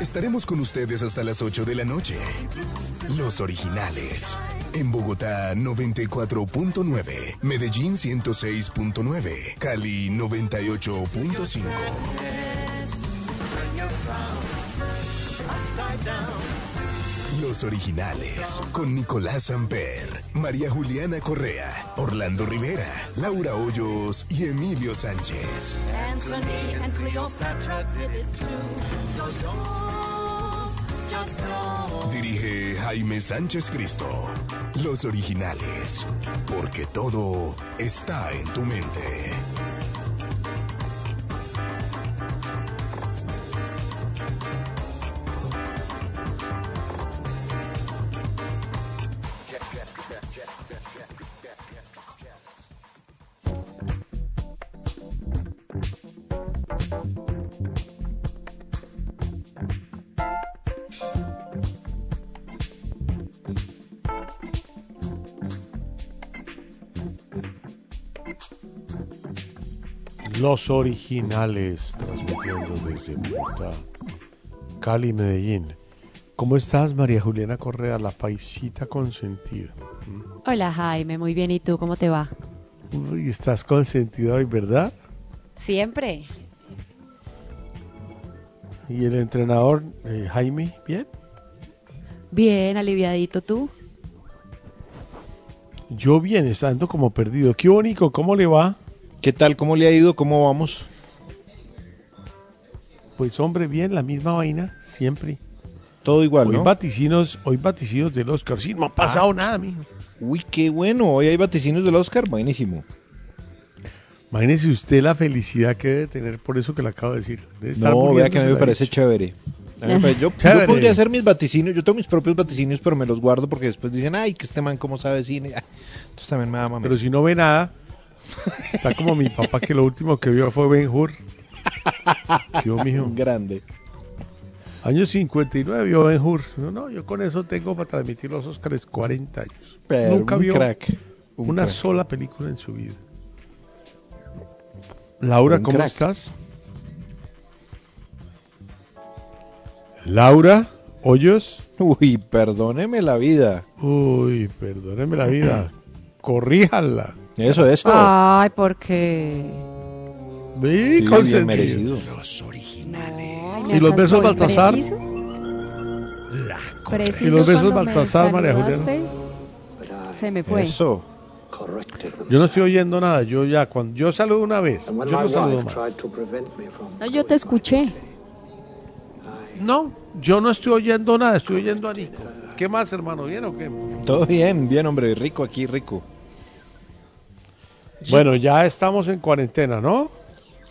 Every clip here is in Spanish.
Estaremos con ustedes hasta las 8 de la noche. Los originales. En Bogotá 94.9, Medellín 106.9, Cali 98.5. Los originales, con Nicolás Amper, María Juliana Correa, Orlando Rivera, Laura Hoyos y Emilio Sánchez. Anthony and Cleopatra did it too. So don't, just know. Dirige Jaime Sánchez Cristo. Los originales, porque todo está en tu mente. Los originales, transmitiendo desde Bogotá, Cali, Medellín. ¿Cómo estás, María Juliana Correa, la paisita consentida? Hola Jaime, muy bien. ¿Y tú cómo te va? Uy, estás consentida hoy, ¿verdad? Siempre. ¿Y el entrenador, eh, Jaime, bien? Bien, aliviadito tú. Yo bien, estando como perdido. Qué bonito, ¿cómo le va? ¿Qué tal? ¿Cómo le ha ido? ¿Cómo vamos? Pues hombre, bien, la misma vaina, siempre. Todo igual, Hoy ¿no? vaticinos, hoy vaticinos del Oscar. Sí, no ha pasado nada, mijo. Uy, qué bueno. Hoy hay vaticinios del Oscar. Buenísimo. Imagínese usted la felicidad que debe tener por eso que le acabo de decir. Debe estar No, vea que a mí me parece chévere. Yo, yo podría hacer mis vaticinios. Yo tengo mis propios vaticinios, pero me los guardo porque después dicen, ay, que este man cómo sabe cine. Entonces también me da mamá. Pero si no ve nada, está como mi papá que lo último que vio fue Ben Hur. Yo, mijo. Grande. Año 59 vio Ben Hur. No, no, yo con eso tengo para transmitir los Oscars 40 años. Pero Nunca un vio crack. Un una crack. sola película en su vida. Laura, Un ¿cómo crack. estás? Laura, Hoyos. Uy, perdóneme la vida. Uy, perdóneme la vida. Corríjala. Eso, eso. Ay, porque. Vi, Sí, bien merecido. ¿Y los besos Baltasar? Preciso, ¿Y los besos Baltasar, María saludaste, Se me fue. Eso. Yo no estoy oyendo nada. Yo ya, cuando yo saludo una vez, yo no saludo más. No, yo te escuché. No, yo no estoy oyendo nada. Estoy oyendo a Nico. ¿Qué más, hermano? ¿Bien o qué? Todo bien, bien, hombre. Rico aquí, rico. Bueno, ya estamos en cuarentena, ¿no?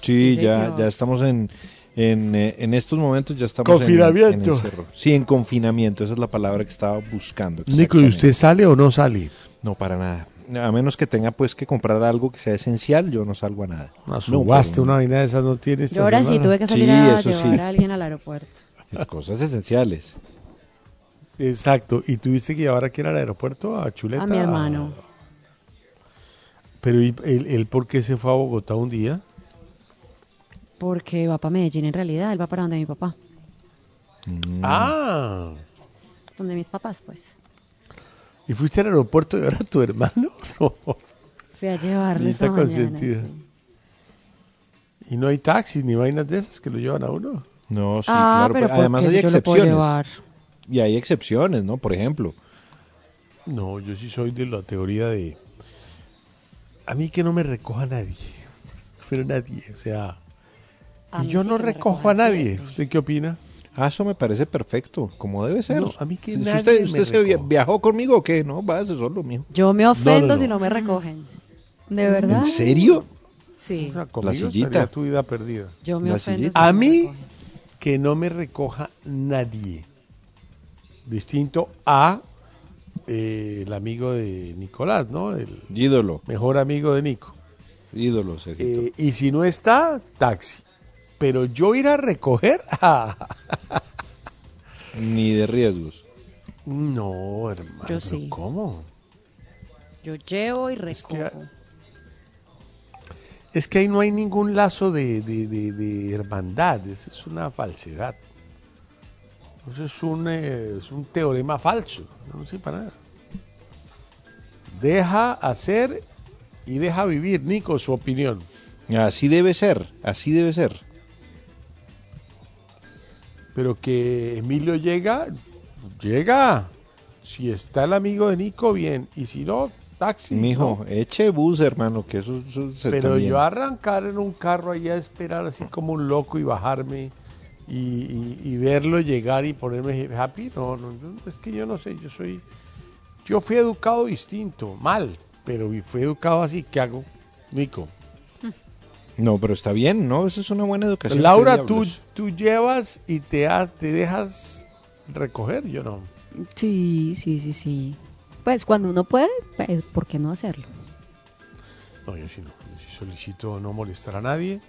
Sí, Sí, ya, ya estamos en, en, eh, en estos momentos, ya estamos en- Confinamiento. en encierro. sí, en confinamiento, esa es la palabra que estaba buscando. Nico, ¿y usted sale o no sale? No, para nada. A menos que tenga pues que comprar algo que sea esencial, yo no salgo a nada. Una No, subasta, una vaina de esas no tiene Yo ahora sí tuve que salir Sí, a llevar sí. a alguien al aeropuerto. Cosas esenciales. Exacto. ¿Y tuviste que llevar aquí al aeropuerto a Chuleta? A mi hermano. Pero ¿y él, él por qué se fue a Bogotá un día? Porque va para Medellín en realidad. Él va para donde mi papá. Ah. Donde mis papás, pues. ¿Y fuiste al aeropuerto y ahora tu hermano? No. Fui a llevarle esta mañana. consentida. sí. ¿Y no hay taxis ni vainas de esas que lo llevan a uno? No, sí, ah, claro. pero pero además hay yo lo puedo excepciones. Y hay excepciones, ¿no? Por ejemplo. No, yo sí soy de la teoría de... A mí que no me recoja nadie. Pero nadie, o sea... A y yo sí no recojo a nadie. siempre. ¿Usted qué opina? Ah, eso me parece perfecto, como debe ser. No, a mí que Si nadie usted, me usted se viajó conmigo o qué? No, váyase solo, mijo. Yo me ofendo no, si no. no me recogen. ¿De verdad? ¿En serio? Sí. O sea, conmigo sillita. tu vida perdida. Yo me La ofendo. si A me mí, recogen. que no me recoja nadie. Distinto a eh, el amigo de Nicolás, ¿no? El Ídolo, mejor amigo de Nico. ídolo, Sergito. Eh, y si no está, taxi. Pero yo ir a recoger, Ni de riesgos. no, hermano. Yo sí. ¿Cómo? Yo llevo y recojo. Es que ahí no hay ningún lazo de, de- de- de hermandad. Eso es una falsedad. Eso es un, eh, es un teorema falso. No sirve para nada. Deja hacer y deja vivir, Nico, su opinión. Así debe ser, así debe ser. Pero que Emilio llega, llega. Si está el amigo de Nico, bien. Y si no, taxi. Mijo, ¿no? eche bus, hermano, que eso, eso se Pero yo arrancar en un carro allá a esperar así como un loco y bajarme y, y- y verlo llegar y ponerme happy, no, no, no, es que yo no sé, yo soy, yo fui educado distinto, mal, pero fui educado así, ¿qué hago? Nico. No, pero está bien, ¿no? Eso es una buena educación. Laura, ¿qué tú, tú llevas y te, ha- te dejas recoger, yo no. Sí, sí, sí, sí. Pues cuando uno puede, pues, ¿por qué no hacerlo? No, yo sí no, yo sí solicito no molestar a nadie.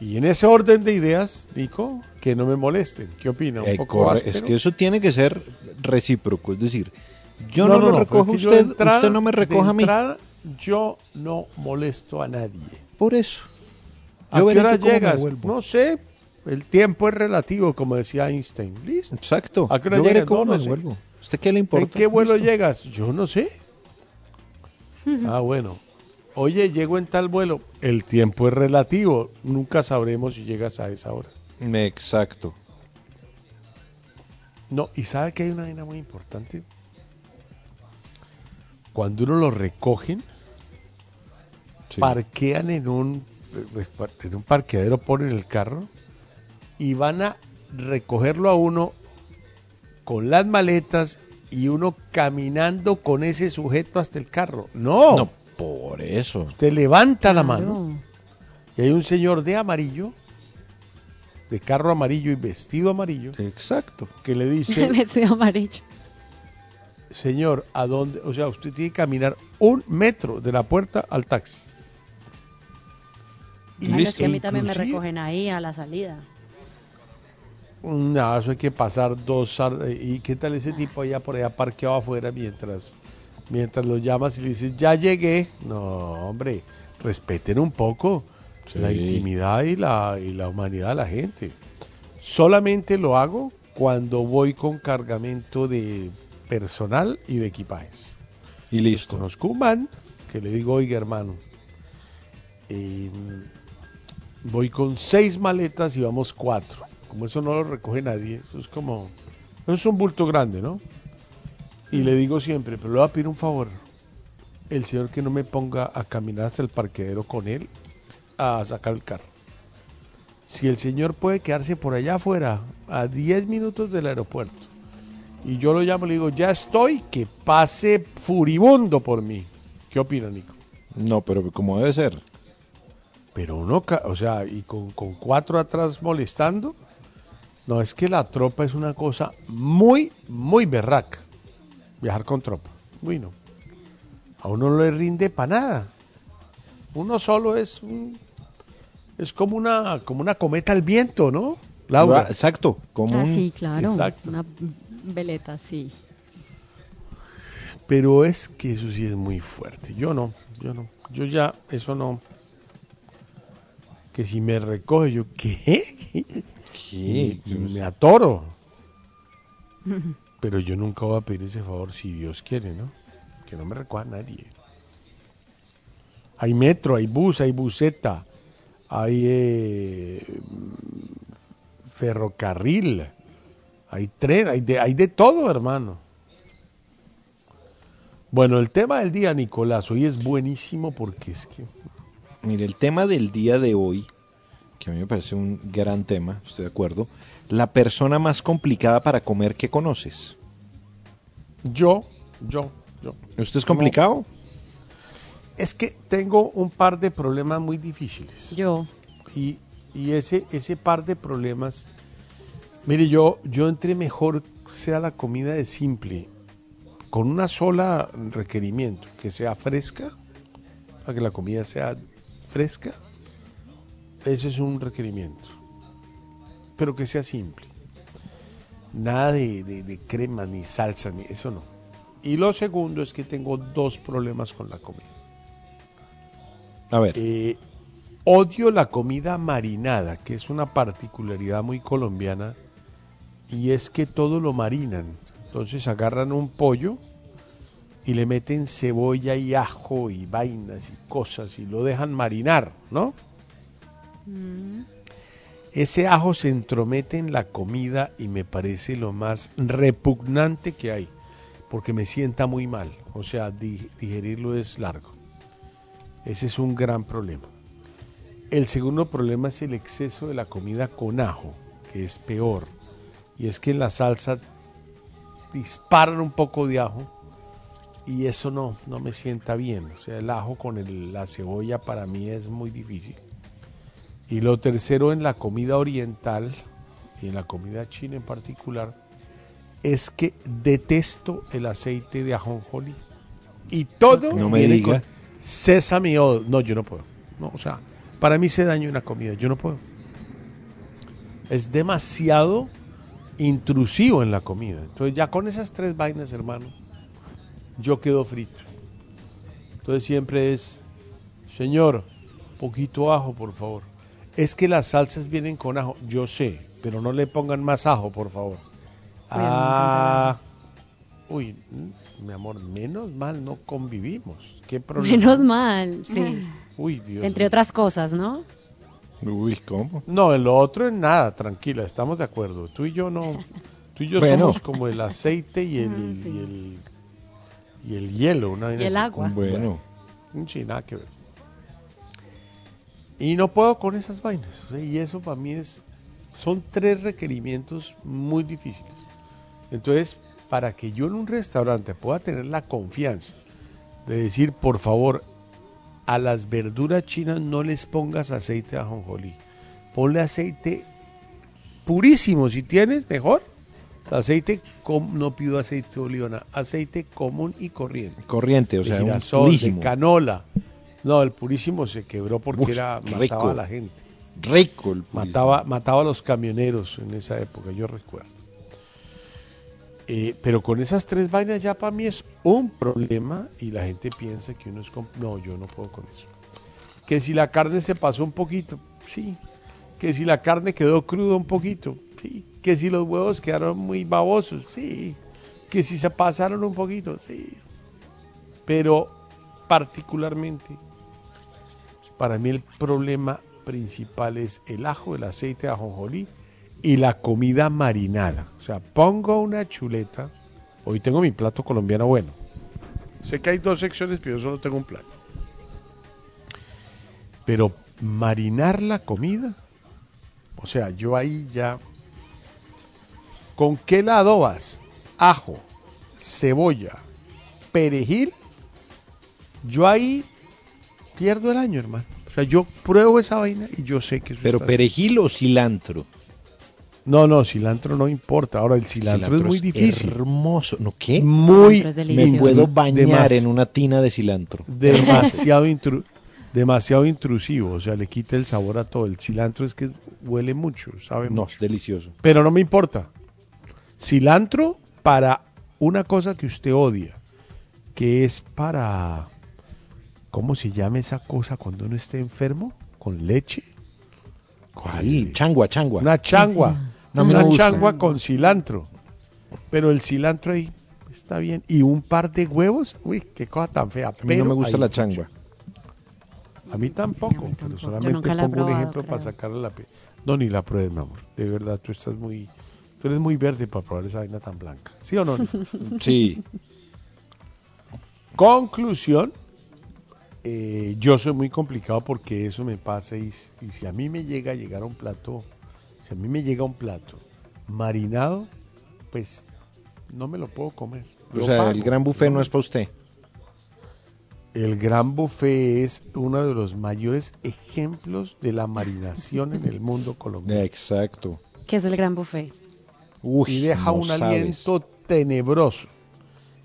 Y en ese orden de ideas, Nico, que no me molesten. ¿Qué opina? ¿Un Eh, poco es que eso tiene que ser recíproco, es decir, yo no, No, no, lo no, recojo yo usted, entrada- usted no me recoja a mí. entrada, Yo no molesto a nadie. Por eso. ¿A Yo qué hora me llegas? No sé. El tiempo es relativo, como decía Einstein. Listo. Exacto. ¿A qué hora yo llegas? cómo No, no me sé. vuelvo. ¿Usted qué le importa? ¿En qué vuelo Listo. llegas? Yo no sé. ah, bueno. Oye, llego en tal vuelo. El tiempo es relativo. Nunca sabremos si llegas a esa hora. Exacto. No, y sabe que hay una vaina muy importante. Cuando uno lo recogen, Sí. parquean en un, pues, en un parqueadero, ponen el carro y van a recogerlo a uno con las maletas y uno caminando con ese sujeto hasta el carro. No, No, por eso. usted levanta la mano y hay un señor de amarillo, de carro amarillo y vestido amarillo, Exacto. que le dice, Vestido amarillo. señor, ¿a dónde? O sea, usted tiene que caminar un metro de la puerta al taxi. Y Ay, es que a mí también me recogen ahí a la salida. No, eso hay que pasar dos... ar- ¿Y qué tal ese tipo allá por allá parqueado afuera mientras, mientras lo llamas y le dices, ya llegué? No, hombre, respeten un poco Sí. la intimidad y la, y la humanidad de la gente. Solamente lo hago cuando voy con cargamento de personal y de equipajes. Y listo. Conozco un man que le digo, oiga hermano, eh, voy con seis maletas y vamos cuatro. Como eso no lo recoge nadie, eso es como, eso es un bulto grande, ¿no? Y le digo siempre, pero le voy a pedir un favor, el señor que no me ponga a caminar hasta el parqueadero con él a sacar el carro. Si el señor puede quedarse por allá afuera, a 10 minutos del aeropuerto, y yo lo llamo y le digo, ya estoy, que pase furibundo por mí. ¿Qué opina, Nico? No, pero como debe ser. Pero uno, o sea, y con, con cuatro atrás molestando, no, es que la tropa es una cosa muy, muy berraca. Viajar con tropa. Uy, no. A uno no le rinde para nada. Uno solo es un- es como una, como una cometa al viento, ¿no? Laura. Exacto. Como Ah, un- sí, claro. Exacto. Una Veleta, sí. Pero es que eso sí es muy fuerte. Yo no, yo no. Yo ya, eso no. Que si me recoge, yo, ¿qué? ¿Qué? Me atoro. Pero yo nunca voy a pedir ese favor si Dios quiere, ¿no? Que no me recoja nadie. Hay metro, hay bus, hay buseta, hay eh, ferrocarril, hay tren, hay de, hay de todo, hermano. Bueno, el tema del día, Nicolás, hoy es buenísimo porque es que Mire, el tema del día de hoy, que a mí me parece un gran tema, estoy de acuerdo. La persona más complicada para comer que conoces. yo, yo, yo. ¿Usted es complicado? Es que tengo un par de problemas muy difíciles. Yo. Y, y ese, ese par de problemas, mire, yo, yo entre mejor sea la comida de simple, con una sola requerimiento, que sea fresca, para que la comida sea fresca, ese es un requerimiento. Pero que sea simple. Nada de, de, de crema, ni salsa, ni eso no. Y lo segundo es que tengo dos problemas con la comida. A ver, Eh, odio la comida marinada, que es una particularidad muy colombiana, y es que todo lo marinan. Entonces agarran un pollo y le meten cebolla y ajo y vainas y cosas y lo dejan marinar, ¿no? Ese ajo se entromete en la comida y me parece lo más repugnante que hay, porque me sienta muy mal. O sea, di- digerirlo es largo. Ese es un gran problema. El segundo problema es el exceso de la comida con ajo, que es peor. Y es que en la salsa disparan un poco de ajo y eso no, no me sienta bien. O sea, el ajo con el- la cebolla para mí es muy difícil. Y lo tercero en la comida oriental y en la comida china en particular es que detesto el aceite de ajonjolí. Y todo No me viene diga. con sésame oil. No, yo no puedo. No, o sea, para mí se daña una comida. Yo no puedo. Es demasiado intrusivo en la comida. Entonces ya con esas tres vainas, hermano, yo quedo frito. Entonces siempre es, señor, poquito ajo, por favor. Es que las salsas vienen con ajo, yo sé, pero no le pongan más ajo, por favor. Ah, uy, mm, mi amor, menos mal no convivimos. ¿Qué problema? Menos mal, sí. Uy, Dios Entre mío. otras cosas, ¿no? uy, ¿cómo? No, en lo otro en nada, tranquila, estamos de acuerdo. Tú y yo no. Tú y yo Bueno. somos como el aceite y el, Ah, sí. y el, y el hielo. Una Y el agua. Bueno, Sí, nada que ver. Y no puedo con esas vainas. y eso para mí es. Son tres requerimientos muy difíciles. Entonces, para que yo en un restaurante pueda tener la confianza de decir, por favor, a las verduras chinas no les pongas aceite de ajonjolí. Ponle aceite purísimo. Si tienes, mejor. Aceite, com- no pido aceite de oliva, aceite común y corriente corriente, o de sea, un girasol, de purísimo. canola. No, el purísimo se quebró porque Uf, era rico. mataba a la gente. Rico el purísimo. Mataba, mataba a los camioneros en esa época, yo recuerdo. Eh, pero con esas tres vainas ya para mí es un problema y la gente piensa que uno es... No, yo no puedo con eso. Que si la carne se pasó un poquito, sí. Que si la carne quedó cruda un poquito, sí. Que si los huevos quedaron muy babosos, sí. Que si se pasaron un poquito, sí. Pero particularmente, para mí el problema principal es el ajo, el aceite de ajonjolí y la comida marinada. O sea, pongo una chuleta. Hoy tengo mi plato colombiano bueno. Sé que hay dos secciones, pero yo solo tengo un plato. Pero marinar la comida, o sea, yo ahí ya... ¿Con qué la adobas? Ajo, cebolla, perejil. Yo ahí pierdo el año, hermano. O sea, yo pruebo esa vaina y yo sé que eso Pero está perejil o cilantro. No, no, cilantro no importa. Ahora, el cilantro, es muy difícil. Hermoso. ¿No qué? Muy es Me puedo bañar Demas- en una tina de cilantro. demasiado, intru- demasiado intrusivo. O sea, le quita el sabor a todo. El cilantro es que huele mucho, sabe No, mucho. delicioso. Pero no me importa. Cilantro, para una cosa que usted odia, que es para, ¿cómo se llama esa cosa cuando uno esté enfermo? ¿Con leche? ¿Cuál? Changua, changua. Una changua. No, una me gusta. changua con cilantro. Pero el cilantro ahí está bien. Y un par de huevos, uy, qué cosa tan fea. A mí no me gusta la changua. A mí tampoco, A mí pero solamente pongo un ejemplo para sacarle la pe... No, ni la pruebes, mi amor. De verdad, tú estás muy... Tú eres muy verde para probar esa vaina tan blanca. ¿Sí o no? Sí. Conclusión, eh, yo soy muy complicado porque eso me pasa y, y si a mí me llega a llegar a un plato, si a mí me llega un plato marinado, pues no me lo puedo comer. O Lo sea, pago. el gran buffet no es para usted. El gran buffet es uno de los mayores ejemplos de la marinación en el mundo colombiano. Exacto. ¿Qué es el gran buffet? Uy, y deja no un sabes. aliento tenebroso.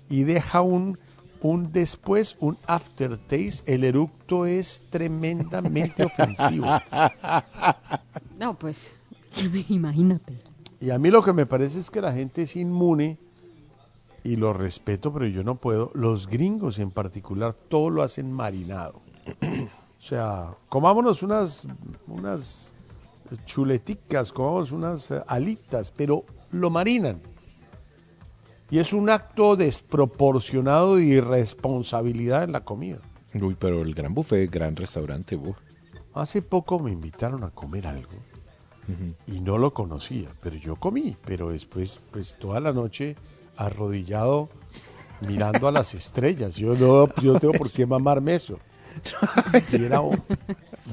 Y deja un, un después, un aftertaste. El eructo es tremendamente ofensivo. No, pues, imagínate. Y a mí lo que me parece es que la gente es inmune, y lo respeto, pero yo no puedo. Los gringos en particular, todo lo hacen marinado. O sea, comámonos unas, unas chuleticas, comamos unas eh, alitas, pero lo marinan. Y es un acto desproporcionado de irresponsabilidad en la comida. Uy, pero el gran buffet, gran restaurante. Hace poco me invitaron a comer algo y no lo conocía, pero yo comí, pero después, pues toda la noche arrodillado mirando a las estrellas. Yo no, yo tengo por qué mamarme eso. Y era un-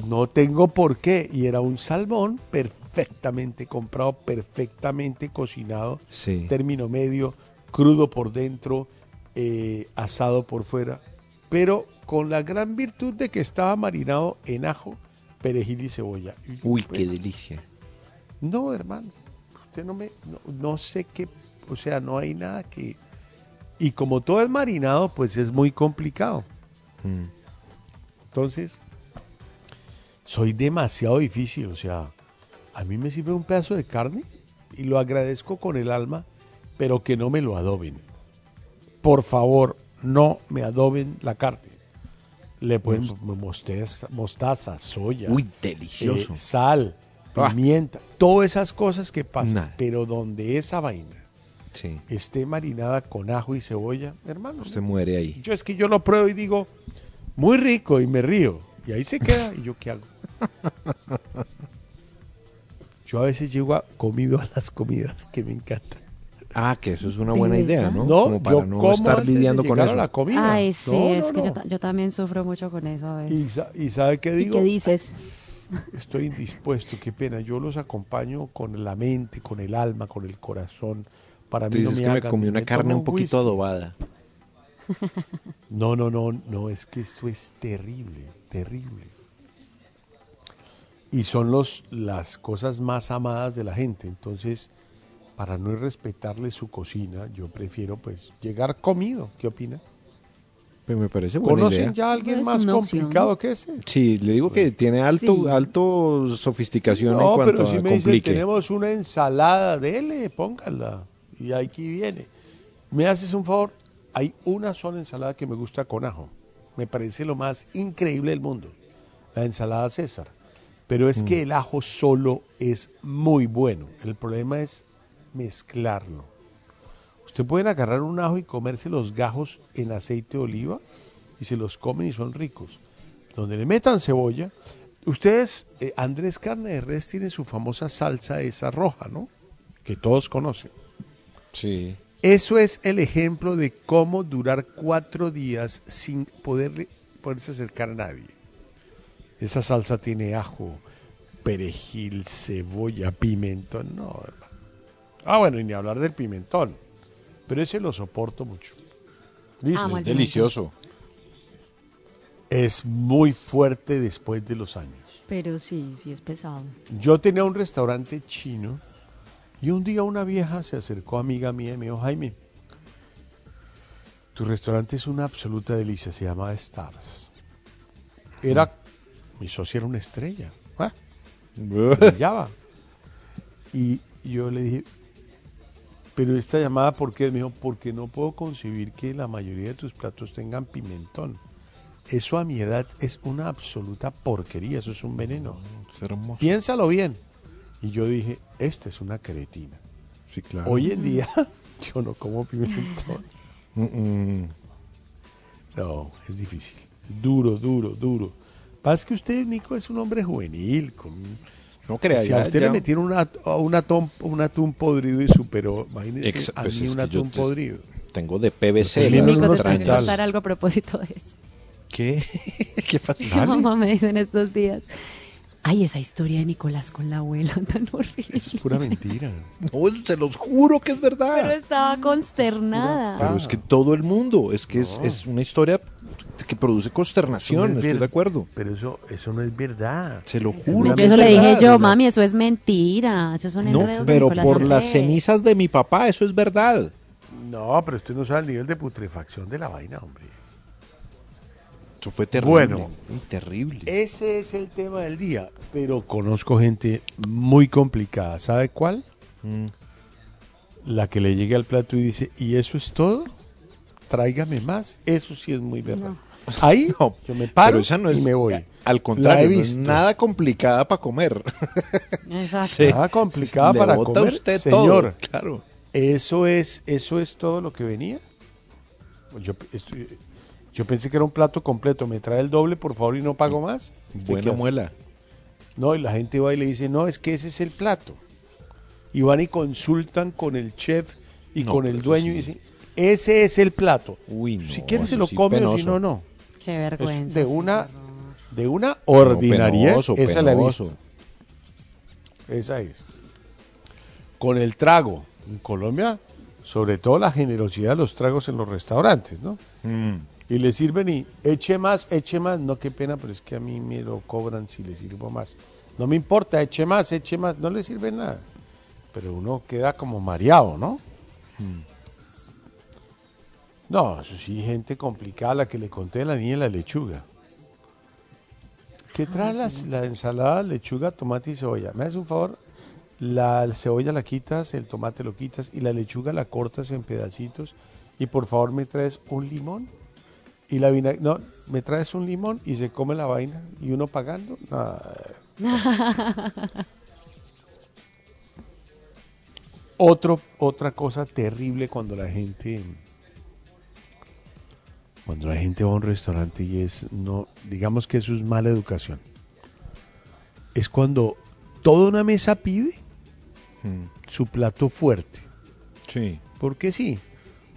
no tengo por qué. Y era un salmón perfectamente comprado, perfectamente cocinado, Sí. término medio, crudo por dentro, eh, asado por fuera, pero con la gran virtud de que estaba marinado en ajo, perejil y cebolla. Y, Uy, pues, qué delicia. No, hermano, usted no me, no, no sé qué, o sea, no hay nada que... Y como todo es marinado, pues es muy complicado. Mm. Entonces, soy demasiado difícil, o sea, a mí me sirve un pedazo de carne y lo agradezco con el alma, pero que no me lo adoben. Por favor, no me adoben la carne. Le ponen mostaza, mostaza, soya. Uy, delicioso. eh, sal, Ah. pimienta, todas esas cosas que pasan. Pero donde esa vaina Sí. esté marinada con ajo y cebolla, hermano. Usted muere ahí. Yo es que yo lo pruebo y digo, muy rico y me río. Y ahí se queda. ¿Y yo qué hago? Yo a veces llego a comido a las comidas que me encantan. Ah, que eso es una ¿De buena idea, ¿no? No, Como para yo no como estar lidiando con eso. a la comida. Ay, sí, No, es no, que no. Yo, ta- yo también sufro mucho con eso a veces. Y, sa- y ¿sabe qué ¿Y digo? qué dices? Estoy indispuesto, qué pena. Yo los acompaño con la mente, con el alma, con el corazón. Para Tú mí no me que me comí una me carne un poquito whisky. adobada. No, no, no, no, es que esto es terrible, terrible. Y son los, las cosas más amadas de la gente. Entonces, para no irrespetarle su cocina, yo prefiero pues llegar comido. ¿Qué opina? Pero me parece buena ¿Conocen idea. ya a alguien más complicado que ese? Sí, le digo que tiene alto, Sí. alto sofisticación en No, cuanto pero a si me dicen, complique. tenemos una ensalada, dele, póngala. Y aquí viene. ¿Me haces un favor? Hay una sola ensalada que me gusta con ajo. Me parece lo más increíble del mundo. La ensalada César. Pero es Mm. que el ajo solo es muy bueno. El problema es mezclarlo. Usted pueden agarrar un ajo y comerse los gajos en aceite de oliva y se los comen y son ricos. Donde le metan cebolla. Ustedes, eh, Andrés Carne de Res tiene su famosa salsa esa roja, ¿no? Que todos conocen. Sí. Eso es el ejemplo de cómo durar cuatro días sin poder, poderse acercar a nadie. Esa salsa tiene ajo, perejil, cebolla, pimentón. No. Ah, bueno, y ni hablar del pimentón. Pero ese lo soporto mucho. Listo. Amo el Delicioso. Es muy fuerte después de los años. Pero sí, sí es pesado. Yo tenía un restaurante chino y un día una vieja se acercó amiga mía y me dijo, Jaime, tu restaurante es una absoluta delicia, se llama Stars. Era, mi socio era una estrella, ¿ah? brillaba. Y yo le dije, Pero esta llamada, ¿por qué? Me dijo, porque no puedo concebir que la mayoría de tus platos tengan pimentón. Eso a mi edad es una absoluta porquería, eso es un veneno. Es hermoso. Piénsalo bien. Y yo dije, esta es una cretina. Sí, claro. Hoy en día yo no como pimentón. Mm, mm. No, es difícil. Duro, duro, duro. Pasa que usted, Nico, es un hombre juvenil. Con... No crea, si ya- a usted ya- le metieron una, un, atún, un atún podrido y superó, imagínese Ex- a pues mí es un atún te- podrido. Tengo de PVC. Nico, unos te tengo que contar algo a propósito de eso. ¿Qué? ¿Qué pasó? Mi mamá me dice en estos días, ay, esa historia de Nicolás con la abuela tan horrible. Es pura mentira. No, se los juro que es verdad. Pero estaba consternada. Pero es que todo el mundo, es que es, es una historia que produce consternación, Eso no es estoy de acuerdo. Pero eso, eso no es verdad. Se lo juro. Yo eso le dije yo, mami, eso es mentira. Esos son No, de pero por las Andrés". cenizas de mi papá, eso es verdad. No, pero usted no sabe el nivel de putrefacción de la vaina, hombre. Eso fue terrible. Bueno. terrible. Ese es el tema del día. Pero conozco gente muy complicada. ¿Sabe cuál? Mm. La que le llegue al plato y dice, ¿y eso es todo? Tráigame más. Eso sí es muy verdad. Ahí No, yo me paro pero esa no es, y me voy. Al contrario, no es nada complicada para comer. Exacto. Sí. Nada complicada Le para bota comer, usted señor. todo, claro. Eso es, eso es todo lo que venía. Yo, estoy- yo pensé que era un plato completo. Me trae el doble, por favor, y no pago más. ¿Usted qué Buena muela. No, y la gente va y le dice, no, es que ese es el plato. Y van y consultan con el chef y No, con el dueño sí. y dicen, ese es el plato. Uy, no, si quiere se lo sí come o si no, no. Qué Es vergüenza. de una, de una ordinariedad. penoso, esa la he visto. Esa es. Con el trago. En Colombia, sobre todo la generosidad de los tragos en los restaurantes, ¿no? Mm. Y le sirven y eche más, eche más. No, qué pena, pero es que a mí me lo cobran si le sirvo más. No me importa, eche más, eche más. No le sirve nada. Pero uno queda como mareado, ¿no? No, eso sí, gente complicada, la que le conté de la niña la lechuga. ¿Qué trae la ensalada, lechuga, tomate y cebolla? ¿Me haces un favor? La cebolla la quitas, el tomate lo quitas y la lechuga la cortas en pedacitos. Y por favor me traes un limón. Y la vinagre, no, me traes un limón y se come la vaina. Y uno pagando. Otro, otra cosa terrible cuando la gente cuando la gente va a un restaurante y es no digamos que eso es mala educación es cuando toda una mesa pide Mm. su plato fuerte Sí. ¿por qué sí?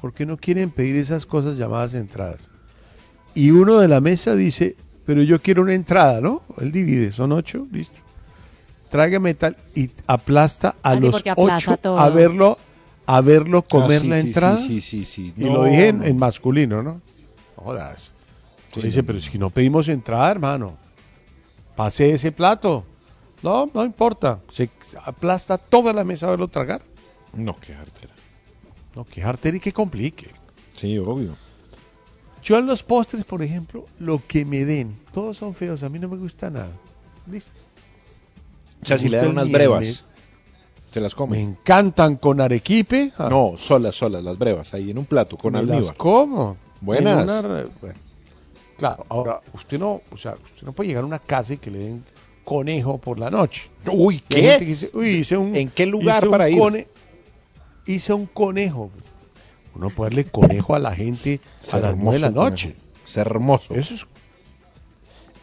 porque no quieren pedir esas cosas llamadas entradas y uno de la mesa dice pero yo quiero una entrada ¿no? él divide son ocho listo tráigame tal y aplasta a Ah, los ocho todo. a verlo a verlo comer Ah, sí, la sí, entrada Sí, sí, sí. y No, lo dije en, no. en masculino, ¿no? Jodas. Sí, dice, no, pero si no pedimos entrada, hermano. Pase ese plato. No, no importa. Se aplasta toda la mesa a verlo tragar. No, qué jartera. No, que harter y que complique. Sí, obvio. Yo en los postres, por ejemplo, lo que me den, todos son feos, a mí no me gusta nada. Listo. O sea, Me si le dan unas miel, brevas, se las Me come. encantan con arequipe. ah, No, solas, solas, las brevas, ahí en un plato, con me las almíbar. como. Buenas. Una bueno. Claro, ahora, usted no, o sea, usted no puede llegar a una casa y que le den conejo por la noche. Uy, Y hay gente que ¿qué? dice, "Uy, hice un- ¿En qué lugar hice un para ir? cone- hice un conejo. Uno puede darle conejo a la gente a Es las nueve de la noche. conejo. Es hermoso. Eso es,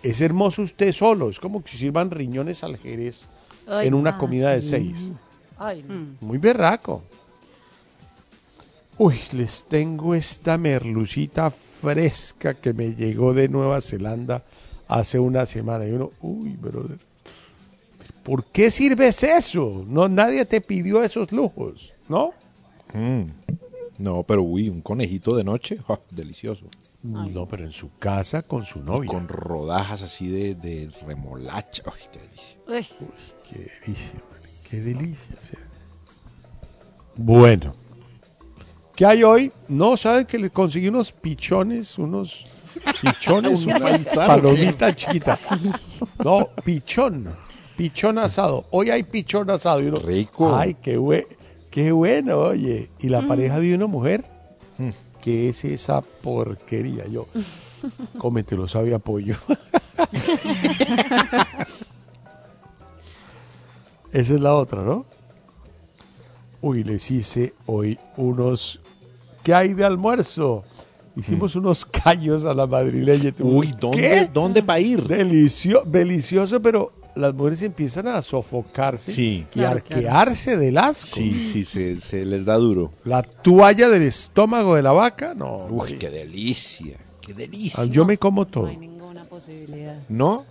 es hermoso usted solo. Es como que sirvan riñones al jerez Ay, en una ah, comida de sí. seis. Ay, no. Muy berraco. Uy, les tengo esta merlucita fresca que me llegó de Nueva Zelanda hace una semana. Y uno, uy, brother, ¿por qué sirves eso? No, nadie te pidió esos lujos, ¿no? Mm. No, pero uy, un conejito de noche, delicioso. No, pero en su casa con su novia. Con rodajas así de, de remolacha. Ay, qué delicia. Uy, Qué delicia, man, qué delicia. Bueno, ¿qué hay hoy? No, ¿saben que le conseguí unos pichones? Unos pichones, Un una palomita chiquita. No, pichón, pichón asado. Hoy hay pichón asado. Y uno, Rico. Ay, qué, Qué bueno, oye. ¿Y la Mm. pareja de una mujer? Mm. ¿Qué es esa porquería? Yo, cómetelo, sabe a pollo. Esa es la otra, ¿no? Uy, les hice hoy unos... ¿Qué hay de almuerzo? Hicimos unos callos a la madrileña. Mm. Uy, ¿dónde, ¿Qué? ¿dónde va a ir? Delicio- delicioso, pero las mujeres empiezan a sofocarse Sí. y Claro, arquearse del asco. Sí, sí, se, se les da duro. La toalla del estómago de la vaca, no. Uy, qué delicia, qué Ah, delicia. Yo me como No todo. hay ninguna posibilidad. ¿No?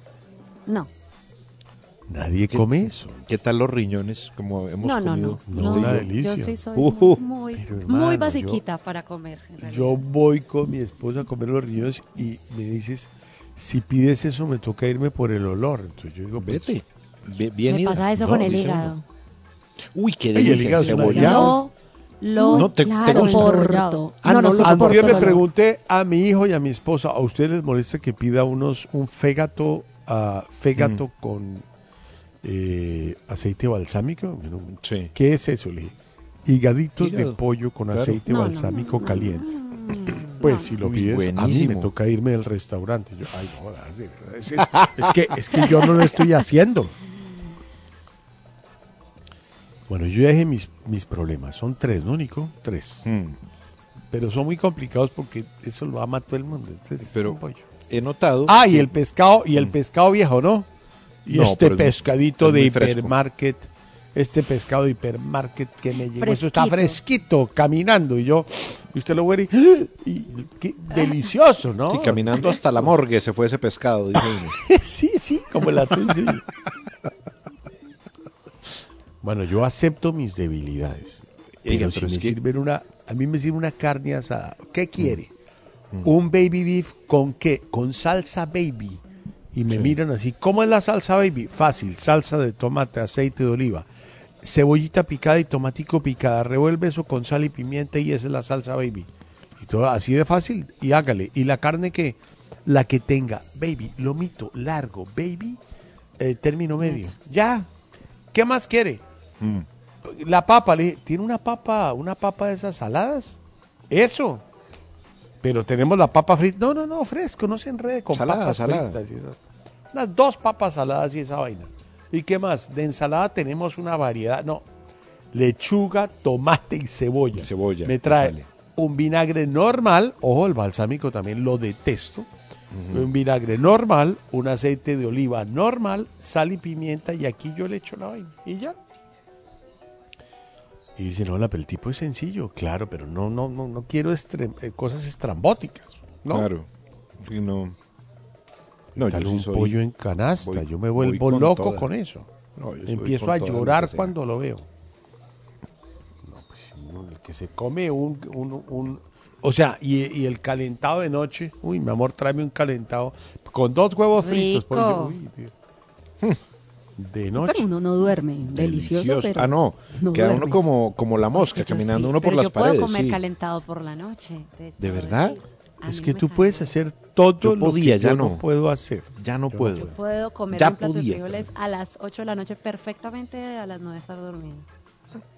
No. Nadie ¿Qué- come eso. ¿Qué tal los riñones? Como hemos No, no, comido no. No, una yo? delicia. Yo sí soy muy, muy basiquita para comer. Yo voy con mi esposa a comer los riñones y me dices, si pides eso me toca irme por el olor. Entonces yo digo, pues, Vete. Ve- bien Me ida. pasa eso No, con el hígado. Uy, qué el delicia. hígado es una cebollado. No lo No, te- te claro, soporto. Ah, no, no no, lo- soporto el le pregunté a mi hijo y a mi esposa, ¿a ustedes les molesta que pida unos un fégato, ah, fégato Mm. con eh, aceite balsámico? Sí. ¿Qué es eso? Le dije, higaditos Hígado, de pollo con claro. aceite No, balsámico no, caliente. Mm, Pues no, si lo pides, a mí me toca irme del restaurante. Yo, ay, no jodas, de verdad, es, es- es que, es que yo no lo estoy haciendo. Bueno, yo ya dejé mis, mis problemas. Son tres, ¿no, Nico? Tres. Mm. Pero son muy complicados porque eso lo ama todo el mundo. Entonces, es Pero- un pollo. He notado. Ah, y el pescado, y el pescado viejo, ¿no? Y No, este pescadito es de hipermarket, este pescado de hipermarket que me llegó, eso está Fresquito. caminando, y yo, y usted lo huele, y, y qué delicioso, ¿no? Sí, caminando hasta la morgue se fue ese pescado, dice uno. sí, sí, como la tuya. sí. bueno, yo acepto mis debilidades, Oiga, pero si me que- sirven una, a mí me sirve una carne asada, ¿qué quiere? Mm. Un baby beef con qué? Con salsa baby. Y me Sí. miran así, ¿cómo es la salsa baby? Fácil, salsa de tomate, aceite de oliva, cebollita picada y tomatico picada. Revuelve eso con sal y pimienta y esa es la salsa baby. Y todo así de fácil y hágale. Y la carne que, la que tenga, baby, lomito, largo, baby, eh, término medio. Ya. ¿Qué más quiere? Mm. La papa, le dije, ¿tiene una papa, una papa de esas saladas? Eso. Pero tenemos la papa frita. No, no, no, fresco, no se enrede con Salada, papas salada. fritas y esas. Unas dos papas saladas y esa vaina. ¿Y qué más? De ensalada tenemos una variedad. No. Lechuga, tomate y cebolla. Cebolla, Me trae sale. un vinagre normal. Ojo, el balsámico también lo detesto. Un vinagre normal, un aceite de oliva normal, sal y pimienta. Y aquí yo le echo la vaina. Y ya. Y dice, no, pero el tipo es sencillo, claro, pero no, no, no, no quiero estre- eh, cosas estrambóticas. ¿no? Claro. Sí, no. No, Tal yo sí un soy- pollo en canasta, voy- yo me vuelvo con loco toda. con eso. No, yo Empiezo con a llorar cuando lo veo. No, pues, el que se come un, un- un- o sea, y, y el calentado de noche, uy, mi amor, tráeme un calentado con dos huevos fritos. porque yo- Rico. uy, Dios. de noche. Pero uno no duerme. Delicioso, Delicioso. pero ah, no. no Queda uno duermes. como, como la mosca, caminando sí, uno por pero las yo puedo paredes. comer sí. calentado por la noche. ¿De todo verdad? Es que tú puedes hacer todo Yo lo podía, que ya yo no. no puedo hacer. Ya no Yo puedo. Yo puedo comer Ya un plato podía. de frijoles a las 8 de la noche perfectamente, a las 9 estar dormido.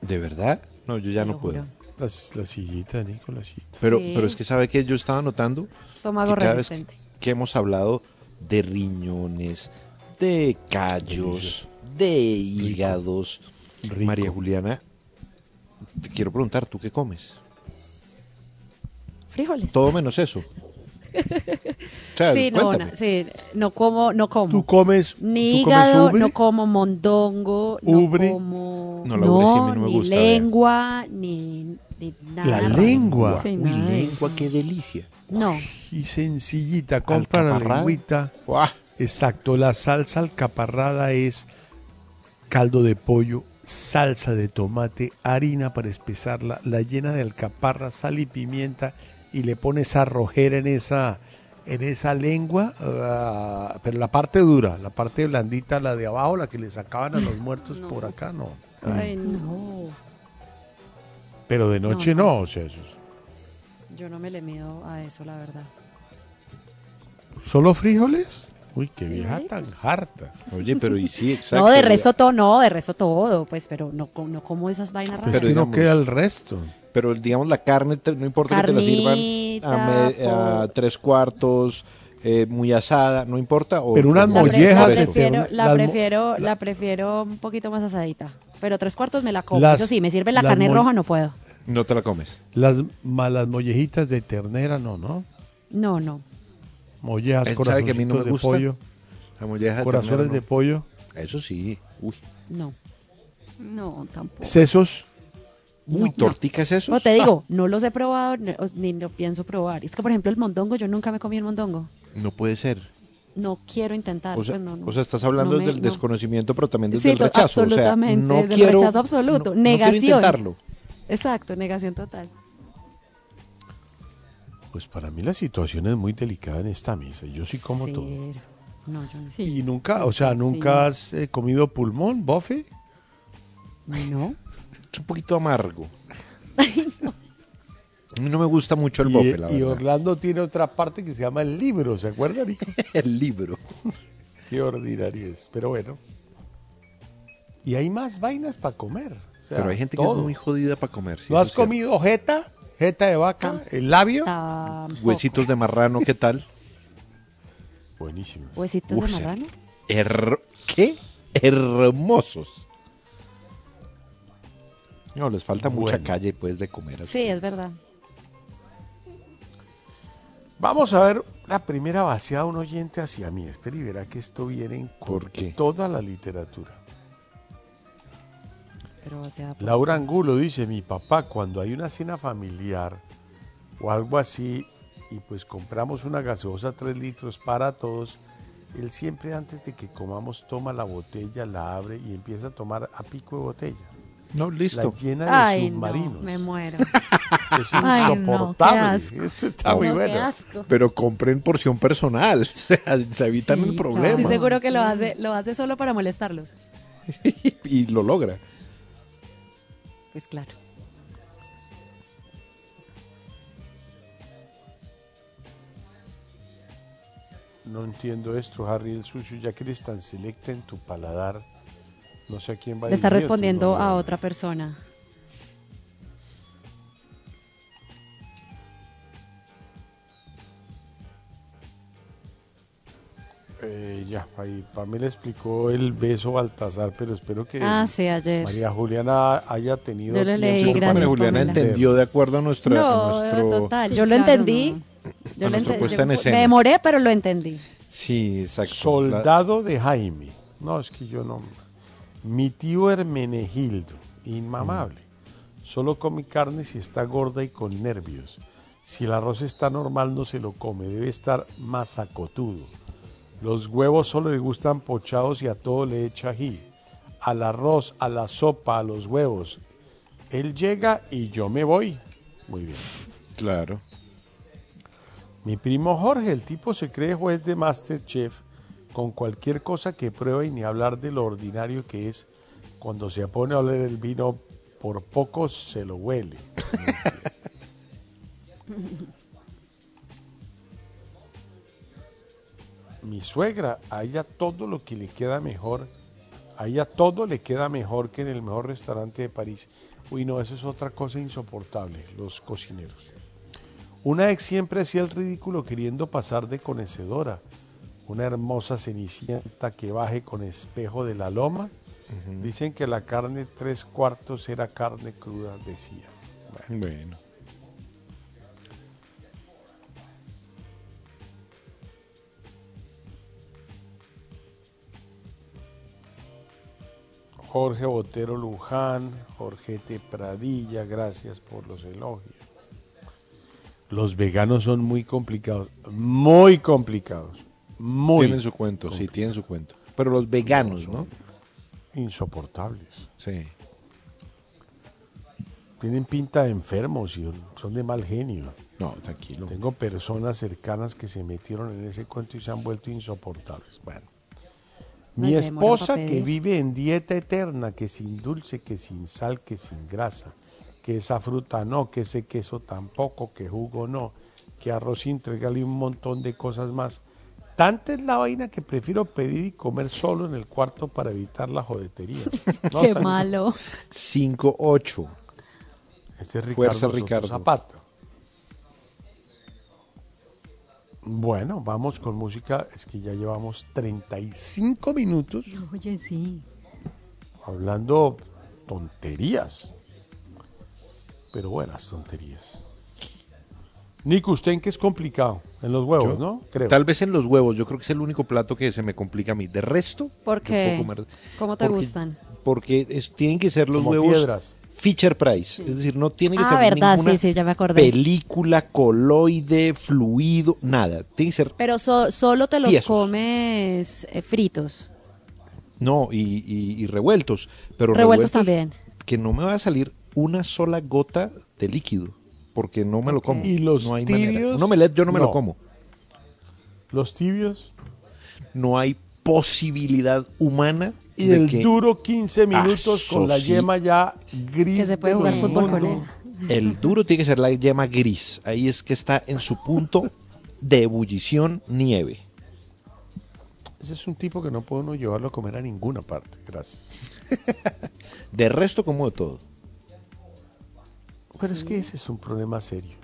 ¿De verdad? No, yo ya Te no puedo. Las- La, sillita, Nico, la sillita. Pero, Sí. pero es que sabe que yo estaba notando Estómago que cada vez resistente. que hemos hablado de riñones, de callos, de hígados, Rico. María Juliana, te quiero preguntar, ¿tú qué comes? Frijoles. Todo menos eso. Sí, no, sí, no como, no como. Tú comes, Ni tú comes hígado, ubre? no como mondongo, Ubre. no como No, la ubre sí no me ni gusta, lengua, ni, ni nada. La lengua. Sí, Uy, nada de lengua, qué delicia. No, Y sencillita, compra la lengüita. Exacto, la salsa alcaparrada es caldo de pollo, salsa de tomate, harina para espesarla, la llena de alcaparra, sal y pimienta y le pones esa rojera en esa en esa lengua, ah, pero la parte dura, la parte blandita, la de abajo, la que le sacaban a los muertos No. por acá, no. ay no, Pero de noche No, no, no. o sea, eso es- yo no me le mido a eso, la verdad. ¿Solo frijoles? Uy, qué vieja tan harta. Oye, pero y sí, exacto. No, de rezo todo, no, de rezo todo, pues, pero no, no como esas vainas Pues raras. que no queda el resto. Pero digamos la carne, te- no importa que te la sirvan a, me- a po- tres cuartos, eh, muy asada, no importa. O, Pero unas La, pre- mollejas la de prefiero, ternera- la, las prefiero, la prefiero un poquito más asadita. Pero tres cuartos me la como. Las- Eso sí, me sirve la carne roja, no puedo. No te la comes. Las malas mollejitas de ternera, no, ¿no? No, no. Mollejas, ¿Sabe que a corazoncitos mí no me de gusta? pollo. La molleja de Corazones ternera, de no. pollo. Eso sí. Uy. No. No, tampoco. Sesos. Uy, No. torticas eso. No te digo, no los he probado ni, lo pienso probar. Es que, por ejemplo, el mondongo, yo nunca me comí el mondongo. No puede ser. No quiero intentar. O sea, pues no, no. o sea, estás hablando No me- desde el no. desconocimiento, pero también desde Sí, el rechazo. absolutamente, o sea, no desde el quiero, rechazo absoluto. no- no quiero Negación. intentarlo. Exacto, negación total. Pues para mí la situación es muy delicada en esta mesa. Yo sí como todo. Cero. No, yo no. Y nunca, o sea, Sí. nunca has eh, comido pulmón, bofe. No. Es un poquito amargo. A mí no me gusta mucho el y, bofe, la y verdad. Orlando tiene otra parte que se llama el libro, ¿se acuerdan? Nico? El libro. Qué ordinario es, pero bueno. Y hay más vainas para comer. o sea, Pero hay gente que es muy jodida para comer. sí, ¿No has comido jeta? ¿Jeta de vaca? ¿El labio? Tampoco. Huesitos de marrano, ¿qué tal? Buenísimos. ¿Huesitos Uf, de marrano? Her- ¿Qué? Hermosos. No, les falta mucha calle, pues, de comer. así. Sí, es verdad. Vamos a ver la primera vaciada un oyente hacia mí. Espera y verá que esto viene en ¿Por qué? toda la literatura. Pero, Laura Angulo dice, mi papá, cuando hay una cena familiar o algo así, y pues compramos una gaseosa 3 litros para todos, él siempre antes de que comamos toma la botella, la abre y empieza a tomar a pico de botella. No, La listo. llena de Ay, no, submarinos. me muero. Es Ay, no, qué insoportable. asco. Eso está muy No, qué bueno. asco. Pero compren porción personal. O sea, se evitan Sí, el claro. problema. Estoy seguro que lo hace, lo hace solo para molestarlos. y lo logra. Pues claro. No entiendo esto, Harry el sucio, ya que eres tan selecta en tu paladar. No sé a quién va Le está respondiendo a otra persona. Eh, ya, ahí Pamela explicó el beso Baltasar, pero espero que Ah, sí, ayer. María Juliana haya tenido Yo lo tiempo leí, gracias, María Juliana Pamela. entendió de acuerdo a, nuestra, a nuestro... total. Yo lo claro, entendí. no. Yo A lo puesta yo- en escena. Me demoré, pero lo entendí. Sí, exacto. Soldado de Jaime. No, es que yo no. Mi tío Hermenegildo, inmamable. Solo come carne si está gorda y con nervios. Si el arroz está normal, no se lo come. Debe estar masacotudo. Los huevos solo le gustan pochados y a todo le echa ají. Al arroz, a la sopa, a los huevos. Él llega y yo me voy. Muy bien. La- Claro. Mi primo Jorge, el tipo se cree juez de Masterchef con cualquier cosa que prueba y ni hablar de lo ordinario que es. Cuando se pone a oler el vino, por poco se lo huele. Mi suegra, a ella todo lo que le queda mejor, a ella todo le queda mejor que en el mejor restaurante de París. Uy, no, eso es otra cosa insoportable, los cocineros. Una ex siempre hacía el ridículo queriendo pasar de conocedora. Una hermosa cenicienta que baje con espejo de la loma. Dicen que la carne tres cuartos era carne cruda, decía. Bueno, Bueno. Jorge Botero Luján, Jorgete Pradilla, gracias por los elogios. Los veganos son muy complicados, muy complicados, muy tienen su cuento, sí, tienen su cuento. Pero los veganos, ¿no? insoportables. Sí. Tienen pinta de enfermos y son de mal genio. No, tranquilo. Tengo personas cercanas que se metieron en ese cuento y se han vuelto insoportables. Bueno. No Mi esposa que vive en dieta eterna, que sin dulce, que sin sal, que sin grasa, que esa fruta no, que ese queso tampoco, que jugo no, que arroz integral y un montón de cosas más, tanta es la vaina que prefiero pedir y comer solo en el cuarto para evitar la jodetería. No, Qué malo. 5-8. Ese es Ricardo, Fuerza, Ricardo. Zapata. Bueno, vamos con música. Es que ya llevamos 35 minutos Oye, sí. hablando tonterías. Pero buenas tonterías. Nico, ¿usted en qué es complicado? En los huevos, Yo- ¿no? Creo. Tal vez en los huevos, yo creo que es el único plato que se me complica a mí. De resto, ¿Por yo qué? puedo comer- ¿Cómo te porque- gustan? Porque es- tienen que ser los Como huevos piedras. feature price, es decir, no tiene que Ah, ser verdad, ninguna sí, sí, ya me acordé. película, coloide, fluido, nada. Tiene que ser Pero so- solo te los Tiesos. comes eh, fritos. no y, y- y revueltos, pero Revueltos también. Que no me va a salir una sola gota de líquido, porque no me lo como. ¿Y los no hay manera. tibios? Un omelette yo no me lo No. como. Los tibios. No hay posibilidad humana Y de el que duro 15 minutos con la sí. yema ya gris. Que se puede de jugar fútbol con él. el duro tiene que ser la yema gris. Ahí es que está en su punto de ebullición nieve. Ese es un tipo que no puede uno llevarlo a comer a ninguna parte. Gracias. De resto como de todo. Pero es que ese es un problema serio.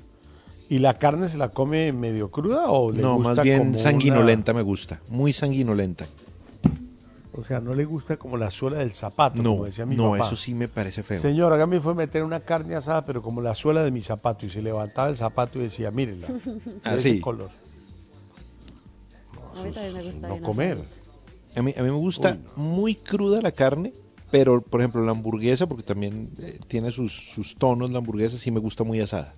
¿Y la carne se la come medio cruda o le No, gusta más bien como sanguinolenta me gusta. Muy sanguinolenta. o sea, no le gusta como la suela del zapato, No, como decía mi no, papá. eso sí me parece feo. Señor, acá me fue meter una carne asada, pero como la suela de mi zapato. Y se levantaba el zapato y decía, mírenla. de Así. ese color. A mí también me gusta No comer. A mí, a mí me gusta Uy, muy cruda la carne, pero por ejemplo la hamburguesa, porque también eh, tiene sus, sus tonos la hamburguesa, sí me gusta muy asada.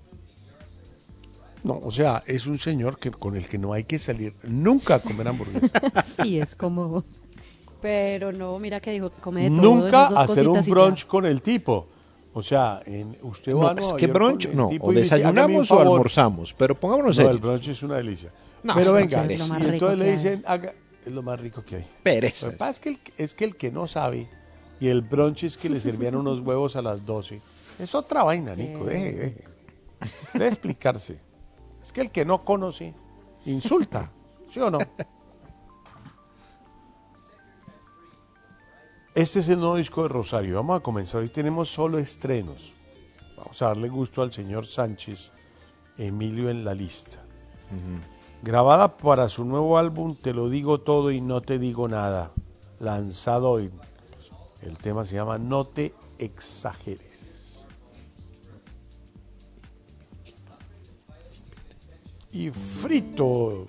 No, o sea, es un señor que, con el que no hay que salir nunca a comer hamburguesa. Sí, es como... Pero no, mira que dijo que come de todo. nunca hacer un brunch con el tipo. O sea, en, usted va No, a es que brunch, no, o y le dice, "Hágame un desayunamos o favor". almorzamos, pero pongámonos No, el brunch es una delicia. No, Pero venga, es lo más y entonces le dicen, haga, es lo más rico que hay. Pereza. Lo que pasa es que, el, es que el que no sabe, y el brunch es que le servían unos huevos a las 12, es otra vaina, Nico, deje, deje. Debe explicarse. Es que el que no conoce, insulta, ¿sí o no? Este es el nuevo disco de Rosario. Vamos a comenzar. Hoy tenemos solo estrenos. Vamos a darle gusto al señor Sánchez, Emilio en la lista. Grabada para su nuevo álbum Te lo digo todo y no te digo nada. Lanzado hoy. El tema se llama No te exageres. Y frito.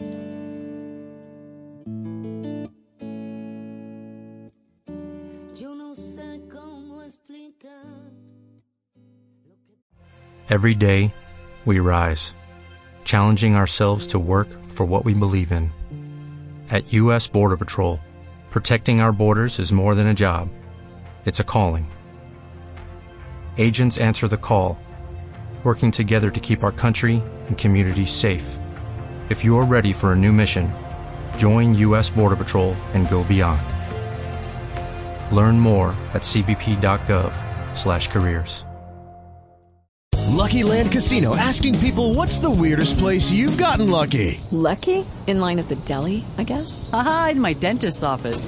Yo no sé cómo explicar. Every day, we rise, challenging ourselves to work for what we believe in. At U.S. Border Patrol, protecting our borders is more than a job, it's a calling. Agents answer the call, working together to keep our country and communities safe. If you're ready for a new mission, join U.S. Border Patrol and go beyond. Learn more at cbp.gov/careers. Lucky Land Casino asking people what's the weirdest place you've gotten lucky? Lucky? In line at the deli, I guess? Aha, in my dentist's office.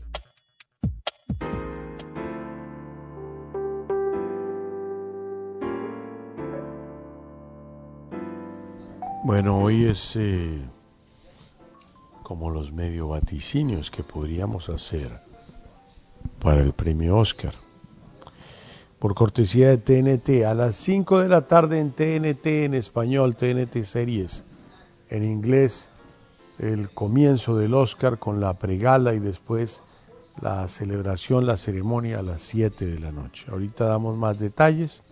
Bueno, hoy es eh, como los medio vaticinios que podríamos hacer para el premio Oscar. Por cortesía de TNT, a las 5 de la tarde en TNT en español, TNT Series, en inglés, el comienzo del Oscar con la pregala y después la celebración, la ceremonia a las 7 de la noche. Ahorita damos más detalles.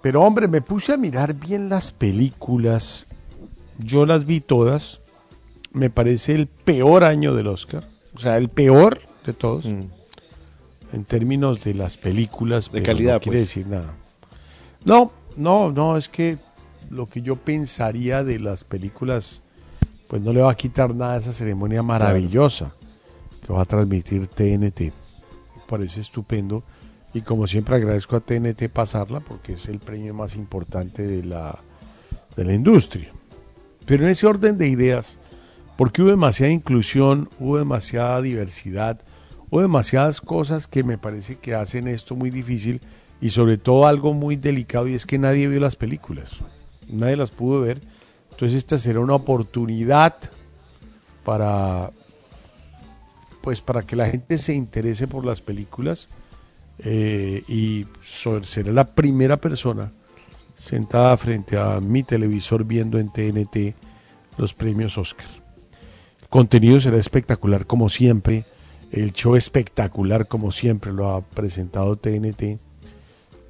Pero hombre, me puse a mirar bien las películas. Yo las vi todas. me parece el peor año del Oscar. O sea, el peor de todos. En términos de las películas. pero calidad, No quiere pues. decir nada. No, no, no, es que lo que yo pensaría de las películas, pues no le va a quitar nada a esa ceremonia maravillosa que va a transmitir TNT. Me parece estupendo. Y como siempre agradezco a TNT pasarla porque es el premio más importante de la, de la industria. Pero en ese orden de ideas, porque hubo demasiada inclusión, hubo demasiada diversidad, hubo demasiadas cosas que me parece que hacen esto muy difícil y sobre todo algo muy delicado y es que nadie vio las películas, nadie las pudo ver. Entonces esta será una oportunidad para pues para que la gente se interese por las películas eh, y será la primera persona sentada frente a mi televisor viendo en TNT los premios Oscar. El contenido será espectacular como siempre, el show espectacular como siempre lo ha presentado TNT,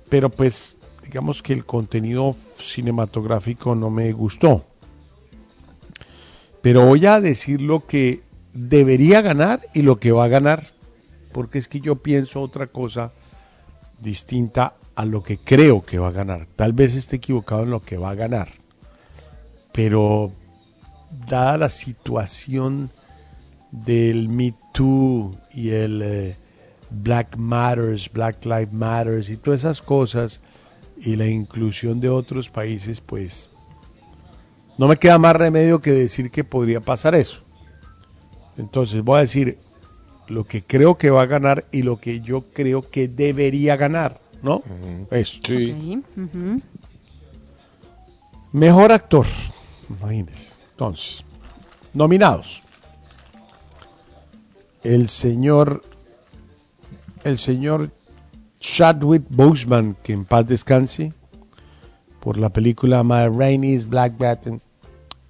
pero pues digamos que el contenido cinematográfico no me gustó. Pero voy a decir lo que debería ganar y lo que va a ganar, porque es que yo pienso otra cosa distinta a lo que creo que va a ganar. Tal vez esté equivocado en lo que va a ganar, pero dada la situación del Me Too y el eh, Black Matters, Black Lives Matters y todas esas cosas y la inclusión de otros países, pues no me queda más remedio que decir que podría pasar eso. Entonces voy a decir lo que creo que va a ganar y lo que yo creo que debería ganar, ¿no? Eso. Ujú. Mejor actor. Imagínense. Entonces, nominados. El señor. El señor Chadwick Boseman, que en paz descanse, por la película My Rainey's Black Baton.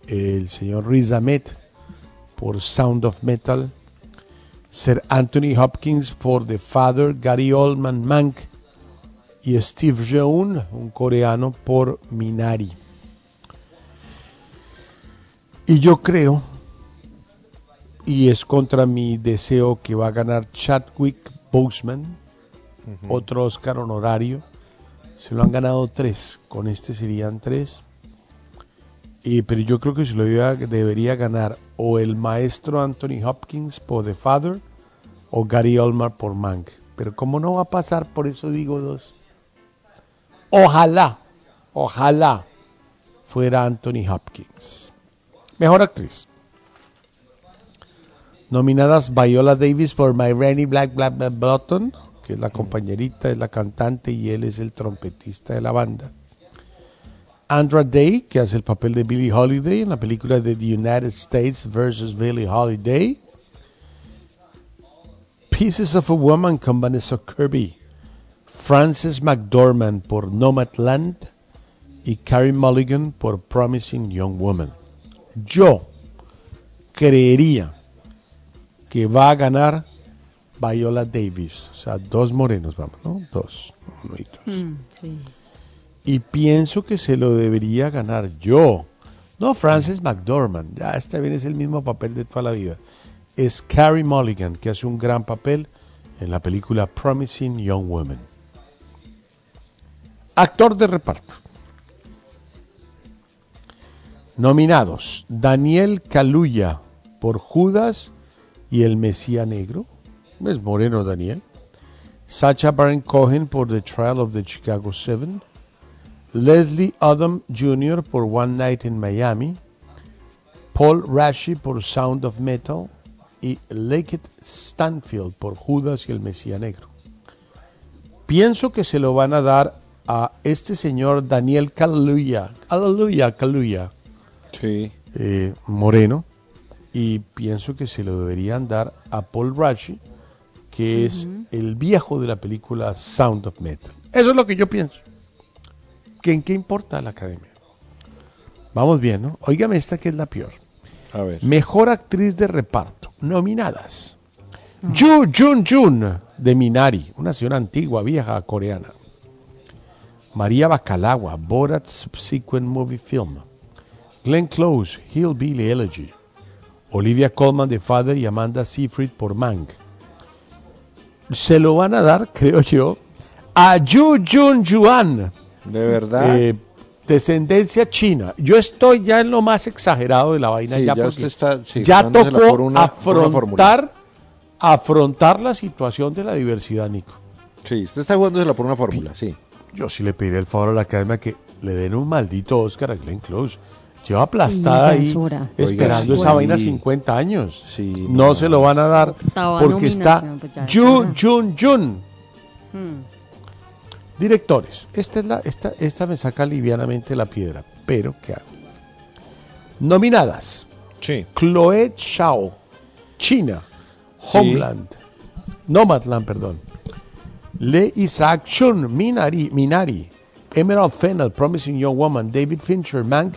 El señor Riz Ahmed, por Sound of Metal. Sir Anthony Hopkins por The Father, Gary Oldman Mank y Steve Yeun, un coreano, por Minari. Y yo creo, y es contra mi deseo que va a ganar Chadwick Boseman, otro Oscar honorario. Se lo han ganado tres, con este serían tres. Y, pero yo creo que se lo debería ganar o el maestro Anthony Hopkins por The Father o Gary Oldman por Mank. Pero como no va a pasar, por eso digo dos. Ojalá, ojalá fuera Anthony Hopkins. Mejor actriz. Nominadas Viola Davis por My Rainy Black Black Black Button, que es la compañerita, es la cantante y él es el trompetista de la banda. Andra Day, que hace el papel de Billie Holiday en la película de The United States vs. Billie Holiday. Pieces of a Woman con Vanessa Kirby. Frances McDormand por Nomadland y Carey Mulligan por Promising Young Woman. Yo creería que va a ganar Viola Davis. O sea, dos morenos, vamos, ¿no? Dos. Mm, sí. Y pienso que se lo debería ganar yo. No Frances McDormand, ya este bien es el mismo papel de toda la vida. Es Carey Mulligan, que hace un gran papel en la película Promising Young Woman. Actor de reparto. Nominados: Daniel Kaluuya por Judas y el Mesías Negro. Es moreno Daniel. Sacha Baron Cohen por The Trial of the Chicago Seven. Leslie Odom Jr. por One Night in Miami. Paul Rashi por Sound of Metal. Y Laket Stanfield por Judas y el Mesías Negro. Pienso que se lo van a dar a este señor Daniel Kaluuya. Aleluya, Kaluuya. Sí. eh, Moreno. Y pienso que se lo deberían dar a Paul Rashi, que es el viejo de la película Sound of Metal. Eso es lo que yo pienso. ¿Que ¿En qué importa la academia? Vamos bien, ¿no? Óigame esta que es la peor. A ver. Mejor actriz de reparto. Nominadas. Ju Jun Jun de Minari, una señora antigua, vieja coreana. María Bacalagua, Borat Subsequent Movie Film. Glenn Close, Hillbilly Elegy. Olivia Colman de Father y Amanda Seyfried por Mank. Se lo van a dar, creo yo, a Yu Jun Yuan. De verdad. Eh, descendencia china. Yo estoy ya en lo más exagerado de la vaina Sí, ya, ya porque usted está, sí, ya dándosela tocó por una- afrontar afrontar la situación de la diversidad, Nico. Sí, usted está jugándosela por una fórmula, sí. Yo sí le pediré el favor a la academia que le den un maldito Oscar a Glenn Close. Lleva aplastada ahí esperando Oiga, esa sí. vaina 50 años. Sí, no, se lo van a dar porque está pues está. Jun Jun. Directores. Esta, es la, esta, esta me saca livianamente la piedra. Pero, ¿qué hago? Nominadas. Sí. Chloe Zhao. China. Sí. Homeland. Nomadland, perdón. Le Isaac Chun. Minari. Minari. Emerald Fennel. Promising Young Woman. David Fincher. Mank.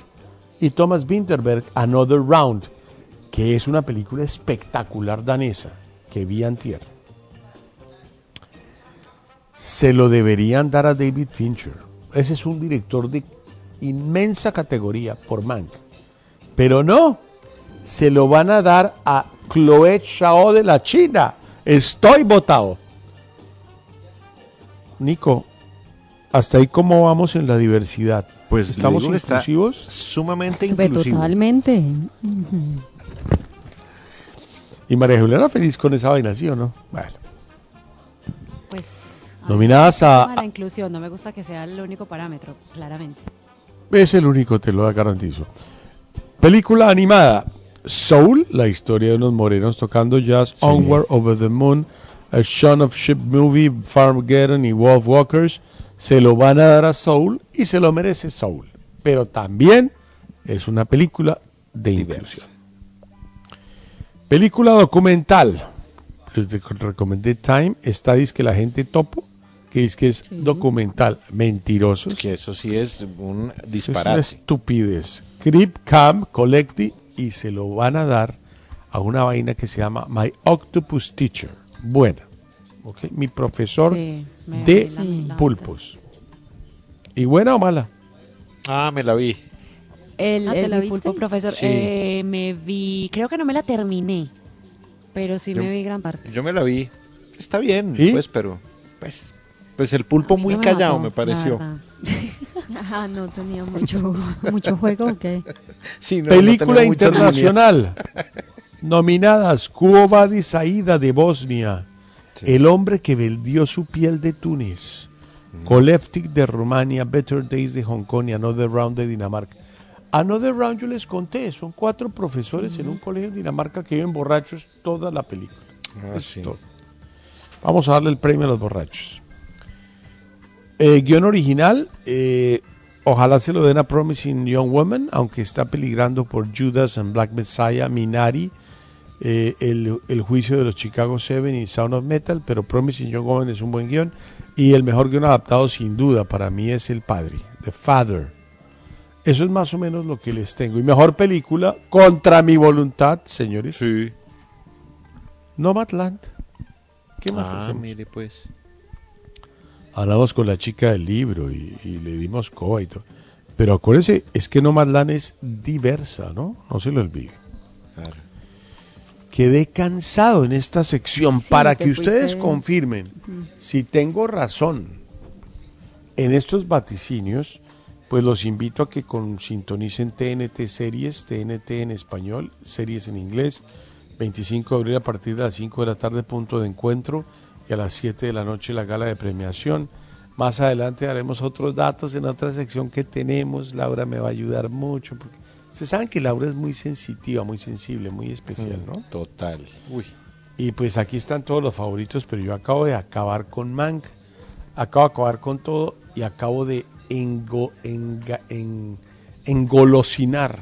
Y Thomas Winterberg. Another Round. Que es una película espectacular danesa. Que vi antier. Se lo deberían dar a David Fincher. Ese es un director de inmensa categoría por Mank. Pero no, se lo van a dar a Chloe Zhao de la China. Estoy votado. Nico, hasta ahí cómo vamos en la diversidad. Pues estamos inclusivos. Sumamente Ve, inclusivo. Totalmente. Y María Juliana feliz con esa vaina, ¿sí o no? Bueno. Pues. Nominadas a- la inclusión, no me gusta que sea el único parámetro, claramente. Es el único, te lo garantizo. Película animada. Soul, la historia de unos morenos tocando jazz. Onward Over the Moon. A Shaun of Ship Movie. Farmageddon y Wolf Walkers. Se lo van a dar a Soul y se lo merece Soul. Pero también es una película de inclusión. Película documental. Les recomendé Time. Está dice que la gente topo. Que dice que es documental. Mentirosos. Que eso sí es un Es una disparate. estupidez. Crip Camp Collective y se lo van a dar a una vaina que se llama My Octopus Teacher. Buena. ¿ok? Mi profesor Sí, de pulpos. ¿Y buena o mala? Ah, me la vi. El, Ah, ¿te el la mi viste? pulpo profesor, Sí. eh, me vi, creo que no me la terminé, pero sí Yo- me vi gran parte. Yo me la vi. Está bien, ¿Y? pues, pero pues, pues el pulpo muy me callado mató, me pareció. Ajá, no tenía mucho, mucho juego, ¿o qué? Sí, no, no Película internacional. Nominadas Cuobadi Saida de Bosnia. El hombre que vendió su piel de Túnez. Mm. Koleftik de Rumania. Better Days de Hong Kong y Another Round de Dinamarca. Another Round yo les conté. Son cuatro profesores en un colegio en Dinamarca que viven borrachos toda la película. Ah, sí. Vamos a darle el premio a los borrachos. Eh, guion original, eh, ojalá se lo den a Promising Young Woman, aunque está peligrando por Judas and Black Messiah, Minari, eh, el, el juicio de los Chicago Seven y Sound of Metal, pero Promising Young Woman es un buen guion. Y el mejor guion adaptado, sin duda, para mí es El Padre, The Father. Eso es más o menos lo que les tengo. Y mejor película, contra mi voluntad, señores. Sí. Nomadland. ¿Qué más Ah, hacemos? mire pues. Hablamos con la chica del libro y, y le dimos coba y todo. Pero acuérdense, es que Nomadland es diversa, ¿no? No se lo olvide. Claro. Quedé cansado en esta sección Sí, para que ustedes fuiste- confirmen si tengo razón en estos vaticinios. Pues los invito a que con, sintonicen TNT Series, TNT en español, series en inglés. 25 de abril a partir de las 5 de la tarde, punto de encuentro. Y a las 7 de la noche la gala de premiación. Más adelante haremos otros datos en otra sección que tenemos. Laura me va a ayudar mucho. Porque ustedes saben que Laura es muy sensitiva, muy sensible, muy especial, ¿no? Total. Uy. Y pues aquí están todos los favoritos, pero yo acabo de acabar con Mank, acabo de acabar con todo y acabo de engo- enga- en- engolosinar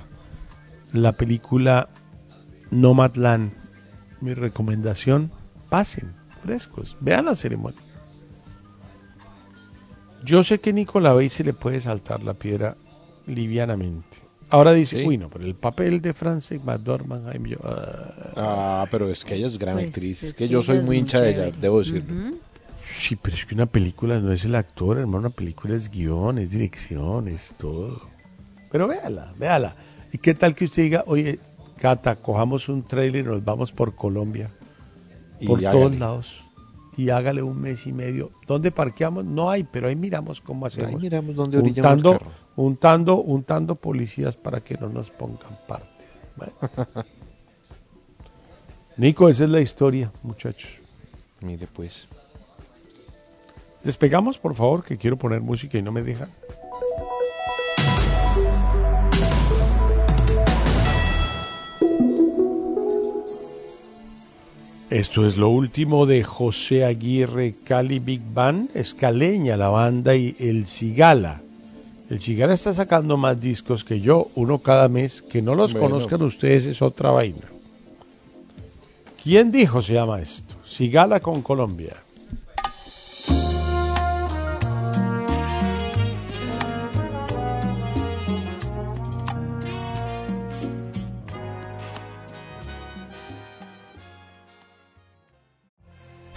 la película Nomadland. Mi recomendación, pasen, frescos, vean la ceremonia. Yo sé que Nico la ve y se le puede saltar la piedra livianamente. Ahora dice, Sí. uy, no, pero el papel de Frances McDormand, yo, ah". Ah, pero es que ella es gran Pues, actriz. es que que yo soy muy hincha de ella, debo decirlo. Sí, pero es que una película no es el actor, hermano. Una película es guion, es dirección, es todo. Pero véala, véala. ¿Y qué tal que usted diga, oye, Cata, cojamos un trailer y nos vamos por Colombia. Y por hágale. todos lados. Y hágale un mes y medio. ¿Dónde parqueamos? No hay, pero ahí miramos cómo hacemos. Ahí miramos dónde orillamos untando, el carro. untando, untando policías para que no nos pongan partes. Bueno. Nico, esa es la historia, muchachos. Mire pues. Despegamos, por favor, que quiero poner música y no me dejan. Esto es lo último de José Aguirre Cali Big Band, Escaleña, la banda y El Cigala. El Cigala está sacando más discos que yo, uno cada mes. Que no los Bueno. conozcan ustedes es otra vaina. ¿Quién dijo se llama esto? Cigala con Colombia.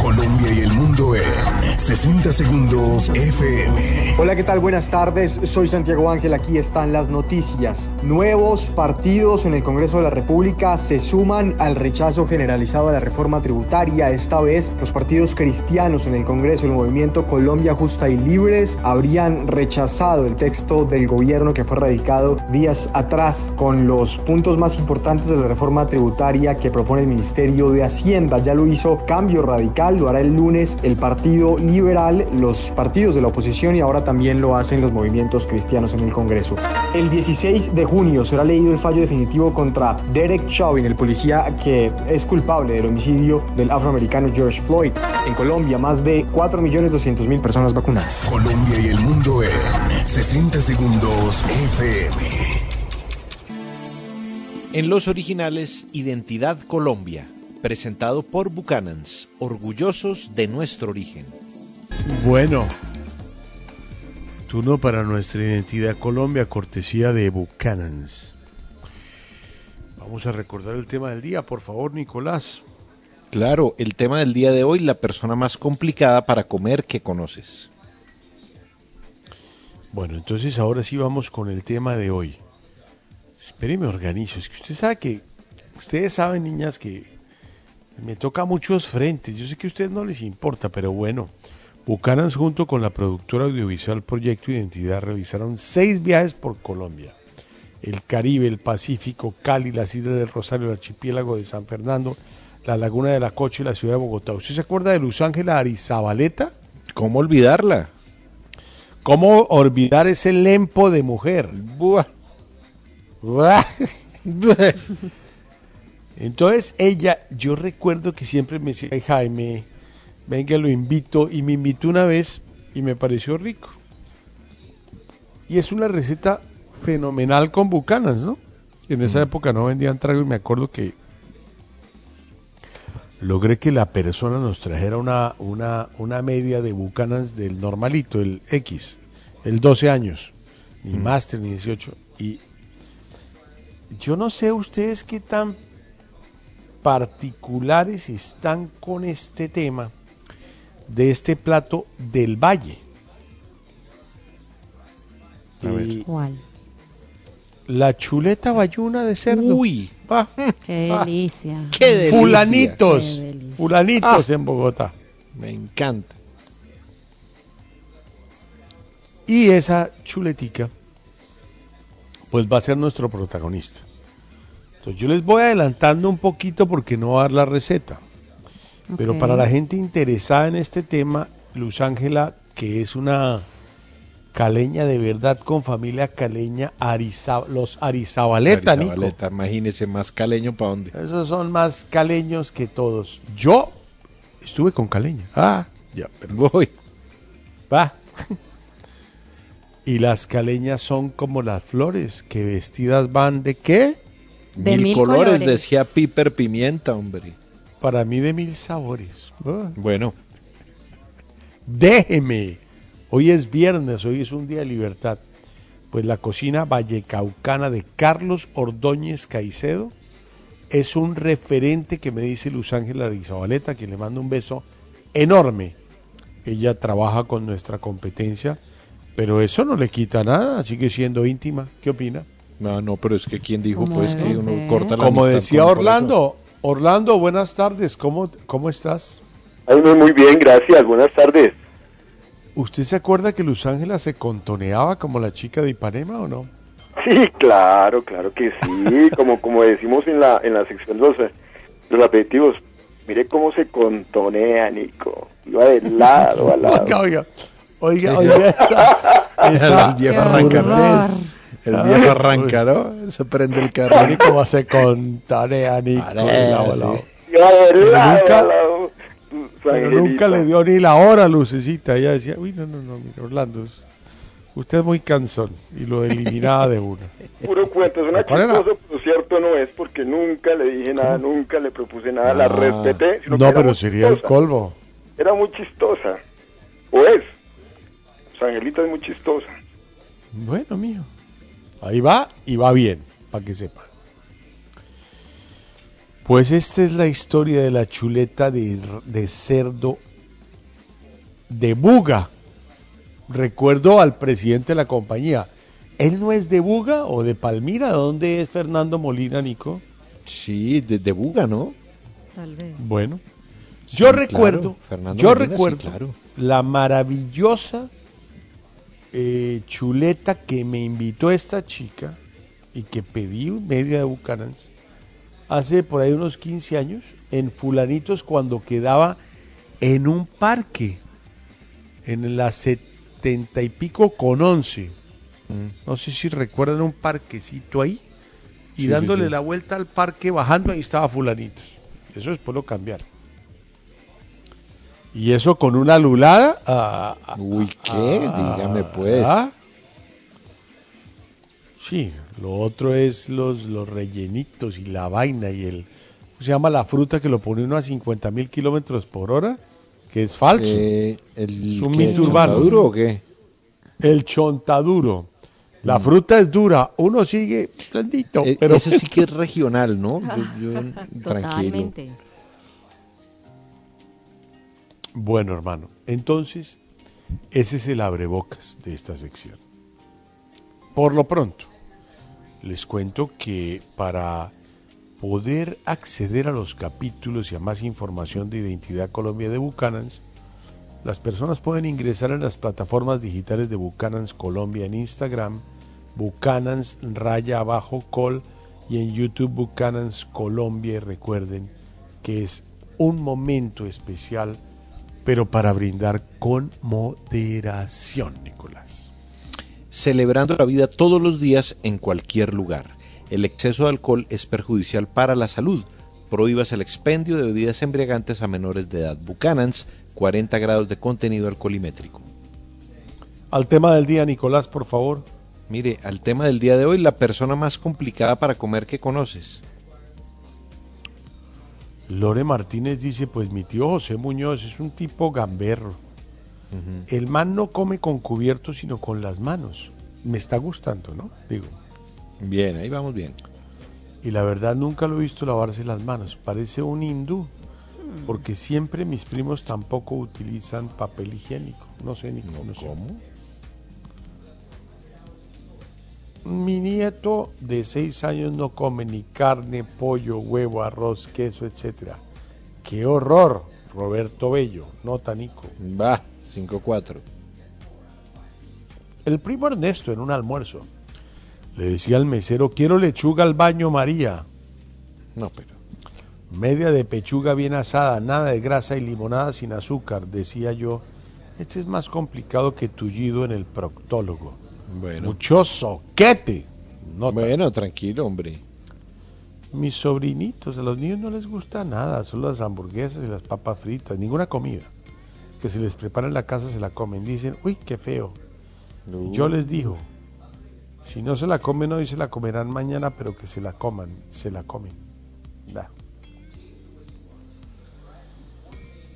Colombia y el mundo en 60 segundos FM. Hola, ¿qué tal? Buenas tardes. Soy Santiago Ángel. Aquí están las noticias. Nuevos partidos en el Congreso de la República se suman al rechazo generalizado a la reforma tributaria. Esta vez, los partidos cristianos en el Congreso, el movimiento Colombia Justa y Libres, habrían rechazado el texto del gobierno que fue radicado días atrás con los puntos más importantes de la reforma tributaria que propone el Ministerio de Hacienda. Ya lo hizo Cambio Radical, lo hará el lunes el Partido Liberal, los partidos de la oposición y ahora también lo hacen los movimientos cristianos en el Congreso. El 16 de junio será leído el fallo definitivo contra Derek Chauvin, el policía que es culpable del homicidio del afroamericano George Floyd. En Colombia, más de 4.200.000 personas vacunadas. Colombia y el mundo en 60 segundos FM. En los originales, Identidad Colombia, presentado por Buchanans, orgullosos de nuestro origen. Bueno, turno para nuestra identidad Colombia, cortesía de Buchanans. Vamos a recordar el tema del día, por favor, Nicolás. Claro, el tema del día de hoy, la persona más complicada para comer que conoces. Bueno, entonces ahora sí vamos con el tema de hoy. Espéreme, organizo. Es que usted sabe que, ustedes saben, niñas, que me toca muchos frentes. Yo sé que a ustedes no les importa, pero bueno. Bucanans junto con la productora audiovisual Proyecto Identidad realizaron seis viajes por Colombia. El Caribe, el Pacífico, Cali, las Islas del Rosario, el archipiélago de San Fernando, la Laguna de la Cocha y la ciudad de Bogotá. ¿Usted se acuerda de Luz Ángela Arizabaleta? ¿Cómo olvidarla? ¿Cómo olvidar ese lempo de mujer? Buah. Buah. Entonces ella, yo recuerdo que siempre me decía, "Ay, Jaime, venga, lo invito, y me invitó una vez y me pareció rico. Y es una receta fenomenal con bucanas, ¿no? En esa época no vendían trago y me acuerdo que logré que la persona nos trajera una, una, una media de bucanas del normalito, el X, el 12 años, ni máster ni 18. Y yo no sé ustedes qué tan particulares están con este tema de este plato del valle. Y ¿Cuál? la chuleta bayuna de cerdo. Uy, Ah, Qué ah, delicia. Qué delicia. fulanitos, Qué delicia. fulanitos Ah. en Bogotá. Me encanta. Y esa chuletica, pues va a ser nuestro protagonista. Entonces yo les voy adelantando un poquito porque no va a dar la receta. Pero para la gente interesada en este tema, Luz Ángela, que es una caleña de verdad con familia caleña, Ariza- los Arizabaleta, Nico. Arizabaleta, imagínese, más caleño para dónde. Esos son más caleños que todos. Yo estuve con caleña. Ah, ya, pero voy. Va. y las caleñas son como las flores, que vestidas van de qué? De mil, mil colores, colores. decía Piper Pimienta, hombre. Para mí de mil sabores. Ah. Bueno, Déjeme. Hoy es viernes, hoy es un día de libertad. Pues la cocina vallecaucana de Carlos Ordóñez Caicedo es un referente que me dice Luz Ángela Arizabaleta, que le mando un beso enorme. Ella trabaja con nuestra competencia, pero eso no le quita nada, sigue siendo íntima. ¿Qué opina? No, no, pero es que quien dijo pues que uno corta la Como decía. Orlando, Orlando, buenas tardes, ¿cómo, cómo estás? Ay, muy, muy bien, gracias. Buenas tardes. ¿Usted se acuerda que Luz Ángela se contoneaba como la chica de Ipanema o no? Sí, claro, claro que sí. Como como decimos en la en la sección de los, los aperitivos, mire cómo se contonea, Nico. Iba de lado a lado. Oiga, oiga, oiga, oiga, esa, esa el Qué arranca, viejo ¿no? Se prende el carro. Ni cómo se contonea, Nico. Pare, de lado a sí. lado. Iba de Pero nunca- le dio ni la hora, Lucecita. Ella decía, uy, no, no, no, mire, Orlando, usted es muy cansón. Y lo eliminaba de una. Puro cuento, es una chistoso, pero cierto no es, porque nunca le dije nada, nunca le propuse nada, la Ah. respeté. sino que No, pero sería el colmo. Era muy chistosa. ¿O es? Su angelita es muy chistosa. Bueno, mío. Ahí va y va bien, para que sepa. Pues esta es la historia de la chuleta de, de cerdo de Buga. Recuerdo al presidente de la compañía. ¿Él no es de Buga o de Palmira? ¿Dónde es Fernando Molina, Nico? Sí, de, de Buga, ¿no? Tal vez. Bueno, yo Sí, recuerdo, claro, Fernando yo Molina, sí, recuerdo claro. la maravillosa eh, chuleta que me invitó esta chica y que pedí media de Bucanans hace por ahí unos 15 años en Fulanitos cuando quedaba en un parque en la setenta y pico con once. No sé si recuerdan un parquecito ahí y Sí, sí, dándole sí. la vuelta al parque, bajando, ahí estaba Fulanitos. Eso después lo cambiaron. Y eso con una lulada. ah, ah, Uy, ¿qué? ah, Dígame, pues. ah. Sí, lo otro es los, los rellenitos y la vaina y el... ¿Cómo se llama la fruta que lo pone uno a 50 mil kilómetros por hora? Que es falso. Eh, el, Es un ¿qué, mito urbano. Chontaduro o qué? El chontaduro. La fruta es dura, uno sigue blandito, Eh, pero Eso sí que es regional, ¿no? Yo- yo- tranquilo. Totalmente. Bueno, hermano, entonces ese es el abrebocas de esta sección. Por lo pronto, les cuento que para poder acceder a los capítulos y a más información de Identidad Colombia de Bucanans, las personas pueden ingresar en las plataformas digitales de Bucanans Colombia en Instagram, Bucanans raya abajo col y en YouTube Bucanans Colombia. Y recuerden que es un momento especial, pero para brindar con moderación, Nicolás. Celebrando la vida todos los días en cualquier lugar. El exceso de alcohol es perjudicial para la salud. Prohíbas el expendio de bebidas embriagantes a menores de edad. Buchanan's, 40 grados de contenido alcoholimétrico. Al tema del día, Nicolás, por favor. Mire, al tema del día de hoy, la persona más complicada para comer que conoces. Lore Martínez dice, pues mi tío José Muñoz es un tipo gamberro. El man no come con cubiertos, sino con las manos. Me está gustando, ¿no? Digo. Bien, ahí vamos bien. Y la verdad nunca lo he visto lavarse las manos. Parece un hindú. Porque siempre mis primos tampoco utilizan papel higiénico. No sé ni cómo. ¿Cómo? Mi nieto de seis años no come ni carne, pollo, huevo, arroz, queso, etcétera. ¡Qué horror! Roberto Bello, nota Nico. Va, 5-4. El primo Ernesto en un almuerzo Le decía al mesero, quiero lechuga al baño, María. No, pero. Media de pechuga bien asada, nada de grasa y limonada sin azúcar, decía yo. Este es más complicado que tullido en el proctólogo. Bueno. Mucho soquete. Nota. Bueno, tranquilo, hombre. Mis sobrinitos, a los niños no les gusta nada, solo las hamburguesas y las papas fritas, ninguna comida. Que se les prepara en la casa se la comen. Dicen, uy, qué feo. Yo les digo, si no se la comen hoy, se la comerán mañana, pero que se la coman, se la comen. Da.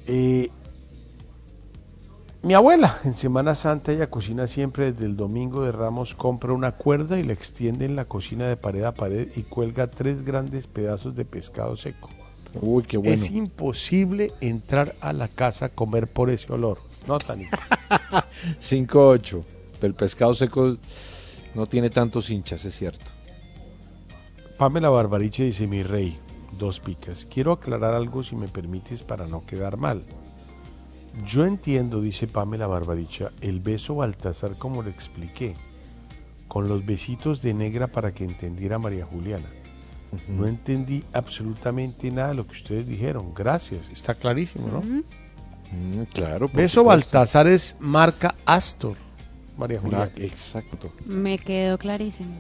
Eh, mi abuela, en Semana Santa, ella cocina siempre desde el domingo de Ramos, compra una cuerda y la extiende en la cocina de pared a pared y cuelga tres grandes pedazos de pescado seco. Uy, qué bueno. Es imposible entrar a la casa a comer por ese olor. No, Tanito. 5-8. El pescado seco no tiene tantos hinchas, es cierto. Pamela Barbariche dice, mi rey, dos picas. Quiero aclarar algo si me permites para no quedar mal. Yo entiendo, dice Pamela Barbaricha, el beso Baltasar como lo expliqué, con los besitos de negra para que entendiera María Juliana. No entendí absolutamente nada de lo que ustedes dijeron. Gracias, está clarísimo, ¿no? Mm, claro. Beso supuesto. Baltasar es marca Astor, María Juliana. Ah, exacto. Me quedó clarísimo.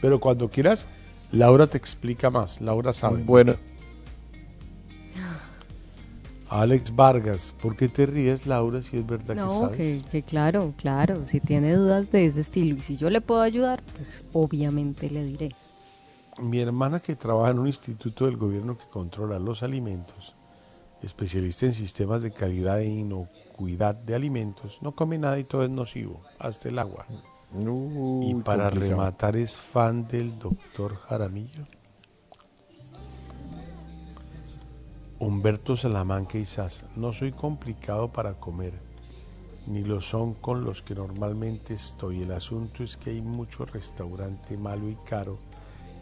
Pero cuando quieras, Laura te explica más. Laura sabe. Bueno. Alex Vargas, ¿por qué te ríes, Laura, si es verdad que No, sabes? que, que claro, claro, si tiene dudas de ese estilo y si yo le puedo ayudar, pues obviamente le diré. Mi hermana que trabaja en un instituto del gobierno que controla los alimentos, especialista en sistemas de calidad e inocuidad de alimentos, no come nada y todo es nocivo, hasta el agua. y para complicado. rematar es fan del doctor Jaramillo. Humberto Salamanca y Sasa, no soy complicado para comer, ni lo son con los que normalmente estoy. El asunto es que hay mucho restaurante malo y caro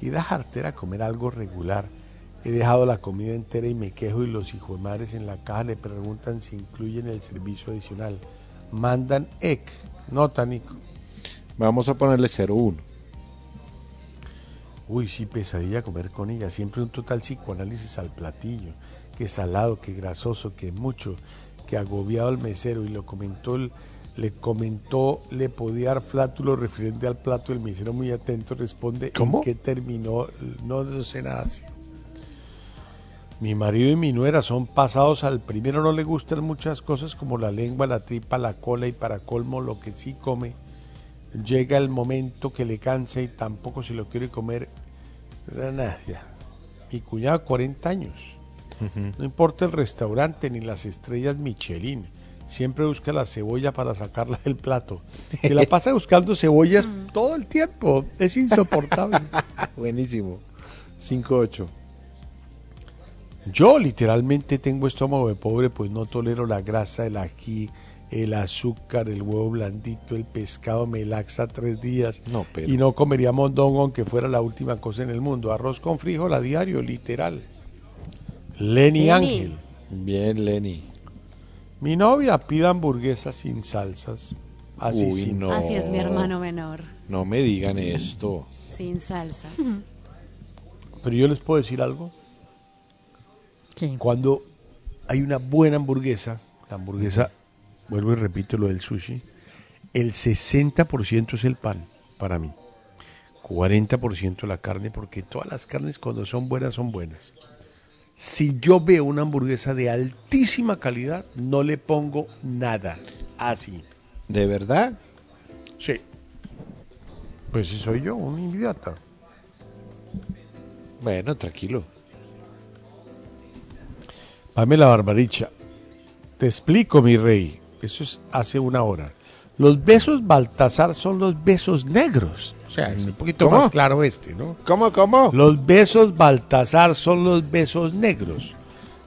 y da jartera comer algo regular. He dejado la comida entera y me quejo y los hijos madres en la caja le preguntan si incluyen el servicio adicional. Mandan EC, nota Nico. Vamos a ponerle 0-1. Uy, sí, pesadilla comer con ella. Siempre un total psicoanálisis al platillo. Que salado, que grasoso, que mucho, que agobiado al mesero. Y lo comentó, el- le comentó, le podía dar flátulo referente al plato. El mesero muy atento responde, ¿Cómo? ¿en qué terminó? No, no sé nada así. Mi marido y mi nuera son pasados al primero, no le gustan muchas cosas como la lengua, la tripa, la cola y para colmo lo que sí come. Llega el momento que le cansa y tampoco se lo quiere comer. Nada. Mi cuñado, 40 años. No importa el restaurante ni las estrellas Michelin. Siempre busca la cebolla para sacarla del plato. Se la pasa buscando cebollas todo el tiempo. Es insoportable. Buenísimo. 5-8. Yo literalmente tengo estómago de pobre, pues no tolero la grasa, el ají, el azúcar, el huevo blandito, el pescado me laxa tres días. No, pero- Y no comería mondongo aunque fuera la última cosa en el mundo. Arroz con frijol a diario, literal. Lenny, Lenny. Ángel. Bien, Lenny. Mi novia pide hamburguesas sin salsas. Así Uy, sin- no. Así es mi hermano menor, No me digan esto. sin salsas. Pero yo les puedo decir algo. Cuando hay una buena hamburguesa, la hamburguesa, vuelvo y repito lo del sushi, el 60% es el pan para mí. 40% la carne, porque todas las carnes cuando son buenas son buenas. Si yo veo una hamburguesa de altísima calidad, no le pongo nada. Así. ¿De verdad? Sí. Pues si soy yo, un idiota. Bueno, tranquilo. Pamela Barbaricha, te explico, mi rey. Eso es hace una hora. Los besos Baltasar son los besos negros. O sea, es un poquito ¿Cómo? más claro este, ¿no? ¿Cómo, cómo? Los besos Baltasar son los besos negros.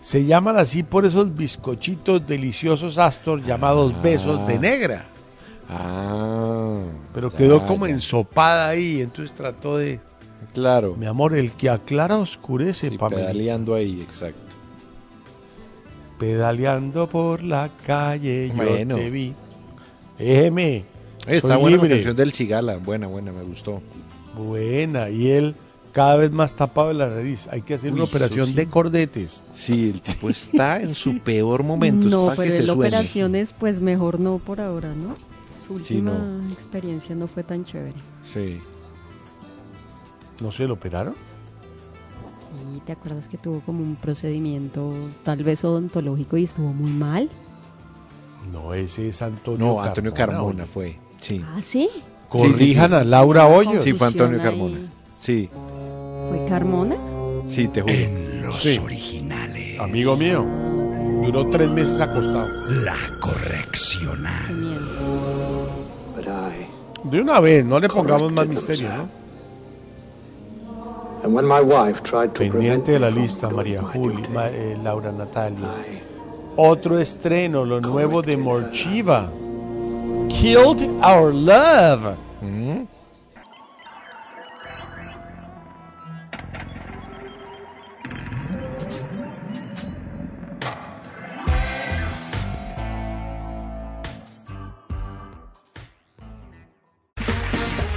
Se llaman así por esos bizcochitos deliciosos Astor llamados besos de negra. Ah. Pero quedó ya, como ya. ensopada ahí, entonces trató de... Claro. Mi amor, el que aclara oscurece, Sí, Pamela. pedaleando ahí, exacto. Pedaleando por la calle, Bueno. yo te vi. Déjeme, Está Soy buena la canción del Cigala. Buena, buena, me gustó. Buena, y él cada vez más tapado de la nariz. Hay que hacer Uy, una operación sí. de cordetes. Sí, el tipo está en su peor momento. es No, pa' que pero se pues mejor no por ahora, ¿no? Su Sí, última no. experiencia no fue tan chévere. Sí. ¿No se lo operaron? Sí, ¿te acuerdas que tuvo como un procedimiento tal vez odontológico y estuvo muy mal? No, ese es Antonio No, Antonio Carmona fue. Sí. ¿Ah, sí? Corrijan a Laura Hoyos. Sí, fue Antonio ahí. Carmona. Sí, ¿Fue Carmona? sí, te juro. Los Sí. originales. Amigo mío. Duró tres meses acostado. La correccional. De una vez, no le pongamos más misterio, ¿no? Pendiente de la lista, María my Juli, duty, Ma- eh, Laura Natalia. Otro estreno, lo nuevo de Morchiva. Killed Our Love. Mm.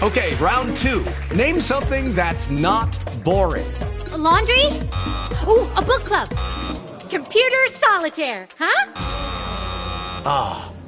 Okay, round two. Name something that's not boring. A laundry? Ooh, a book club. Computer solitaire, huh? Ah,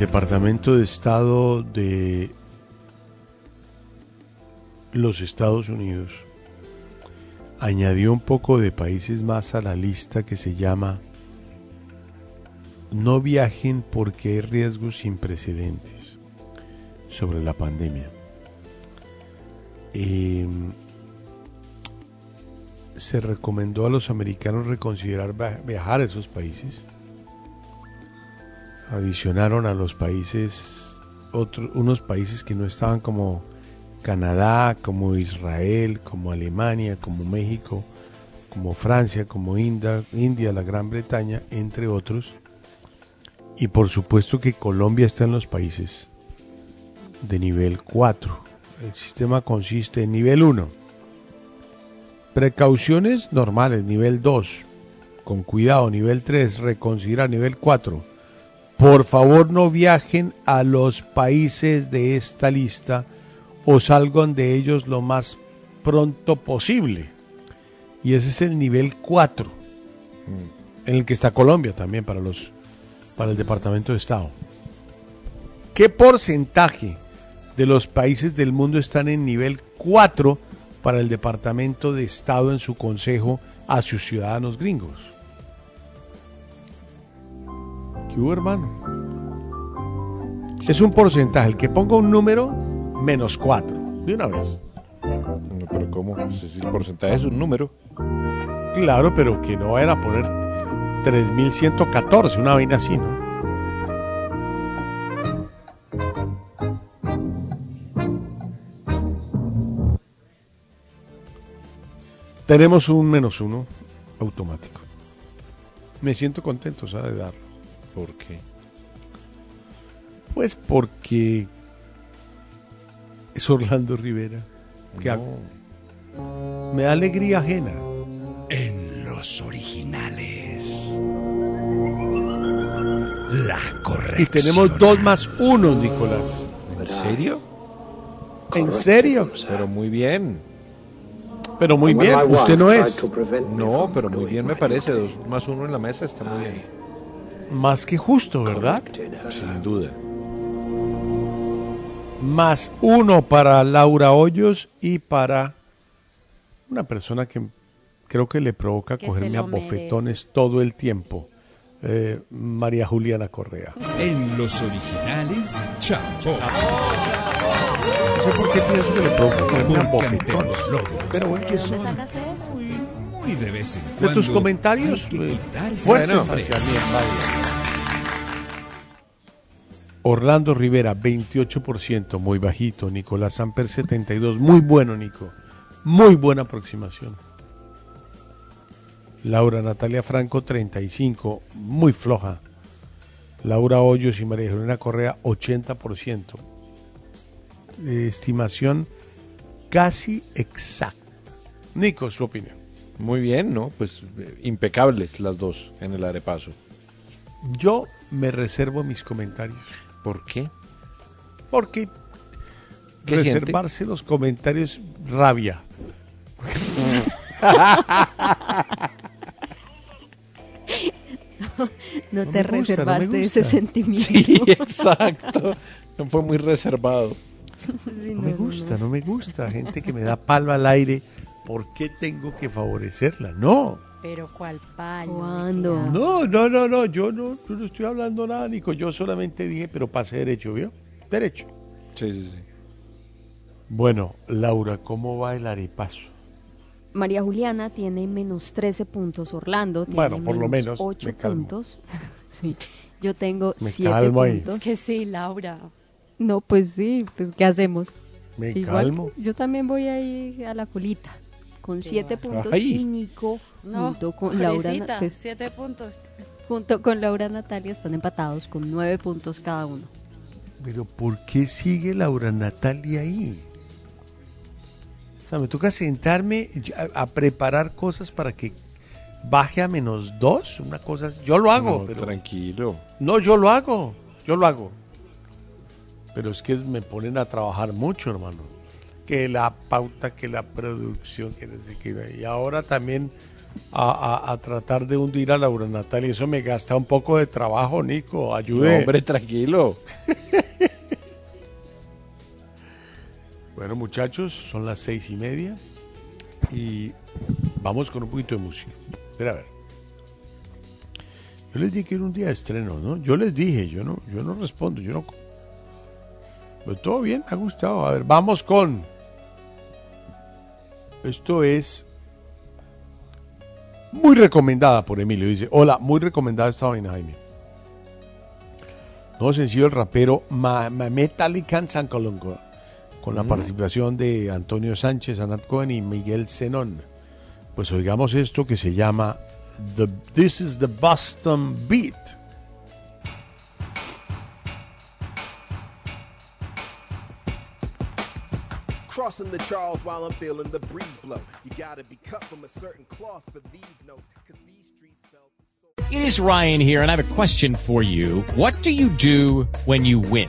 Departamento de Estado de los Estados Unidos añadió un poco de países más a la lista que se llama No viajen porque hay riesgos sin precedentes sobre la pandemia. Eh, se recomendó a los americanos reconsiderar viajar a esos países adicionaron a los países otros unos países que no estaban como Canadá, como Israel, como Alemania, como México, como Francia, como India, India, la Gran Bretaña, entre otros. Y por supuesto que Colombia está en los países de nivel 4. El sistema consiste en nivel 1. Precauciones normales, nivel 2. Con cuidado, nivel 3. Reconsiderar, nivel 4. Por favor no viajen a los países de esta lista o salgan de ellos lo más pronto posible. Y ese es el nivel 4, en el que está Colombia también para, los, para el Departamento de Estado. ¿Qué porcentaje de los países del mundo están en nivel 4 para el Departamento de Estado en su consejo a sus ciudadanos gringos? ¿Qué hubo, hermano? Es un porcentaje. El que ponga un número, menos 4. De una vez. No, pero ¿cómo? Si el porcentaje es un número. Claro, pero que no vayan a poner 3114, una vaina así, ¿no? Tenemos un menos uno automático. Me siento contento, ¿sabe? De darlo. ¿Por qué? Pues porque es Orlando Rivera. que No. Me da alegría ajena. En los originales. La Y corrección. tenemos dos más uno, Nicolás. ¿En serio? ¿En serio? Pero muy bien. Pero muy bien, usted no es. No, pero muy bien me parece. Dos más uno en la mesa está muy bien. Más que justo, ¿verdad? Sin duda. Más uno para Laura Hoyos y para una persona que creo que le provoca Que cogerme a bofetones todo el tiempo. Eh, María Juliana Correa. En los originales, Chapo. No sé por qué pienso que le provoca cogerme a bofetones. logros, Pero bueno, que son sacas eso? Muy de vez en de cuando. tus comentarios. Orlando Rivera, 28%, muy bajito. Nicolás Samper, 72%, muy bueno, Nico. Muy buena aproximación. Laura Natalia Franco, 35%, muy floja. Laura Hoyos y María Juliana Correa, 80%. Eh, estimación casi exacta. Nico, su opinión. Muy bien, ¿no? Pues eh, impecables las dos en el arepaso. Yo me reservo mis comentarios. ¿Por qué? Porque ¿Qué siente? reservarse los comentarios rabia. No, No te no reservaste ese sentimiento. Sí, exacto. Fue muy reservado. Sí, No me gusta, no me gusta. Gente que me da palo al aire. ¿Por qué tengo que favorecerla? No. Pero ¿cuál palo? ¿Cuándo? No, no, no, no. Yo no, yo no estoy hablando nada, Nico. Yo solamente dije, pero pase derecho, ¿vio? Derecho. Sí, sí, sí. Bueno, Laura, ¿cómo va el arepaso? María Juliana tiene menos 13 puntos, Orlando tiene Bueno, por lo menos, 8 me calmo. puntos. sí. Yo tengo Me 7 calmo ahí. puntos. Es que sí, Laura. No, pues sí, pues ¿qué hacemos? Me Igual, calmo. Yo también voy ahí a la colita con 7 puntos Ay. y Nico No, junto con Laura pues, siete puntos. junto con Laura Natalia están empatados con 9 puntos cada uno. Pero ¿por qué sigue Laura Natalia ahí? O sea, me toca sentarme a, a preparar cosas para que baje a menos dos, una cosa. Yo lo hago, No, pero Tranquilo. no, yo lo hago, yo lo hago. Pero es que me ponen a trabajar mucho, hermano. Que la pauta, que la producción, que no sé qué. Y ahora también a, a- a tratar de hundir a Laura Natalia. Eso me gasta un poco de trabajo, Nico. No, Ayude. hombre, tranquilo. Bueno, muchachos, son las seis y media y vamos con un poquito de música. Espera a ver. Yo les dije que era un día de estreno, ¿no? Yo les dije, yo no, yo no respondo, yo no. Pero todo bien, me ha gustado. A ver, vamos con. Esto es muy recomendada por Emilio. Dice, hola, muy recomendada esta vaina, Jaime. No sencillo el rapero Metallican San Colongo con la participación de Antonio Sánchez, Anat Cohen y Miguel Zenón. Pues oigamos esto que se llama the, This is the Boston Beat. Crossing the Charles while I'm feeling the breeze blow. You gotta be cut from a certain cloth for these notes, cause these streets felt It is Ryan here, and I have a question for you. What do you do when you win?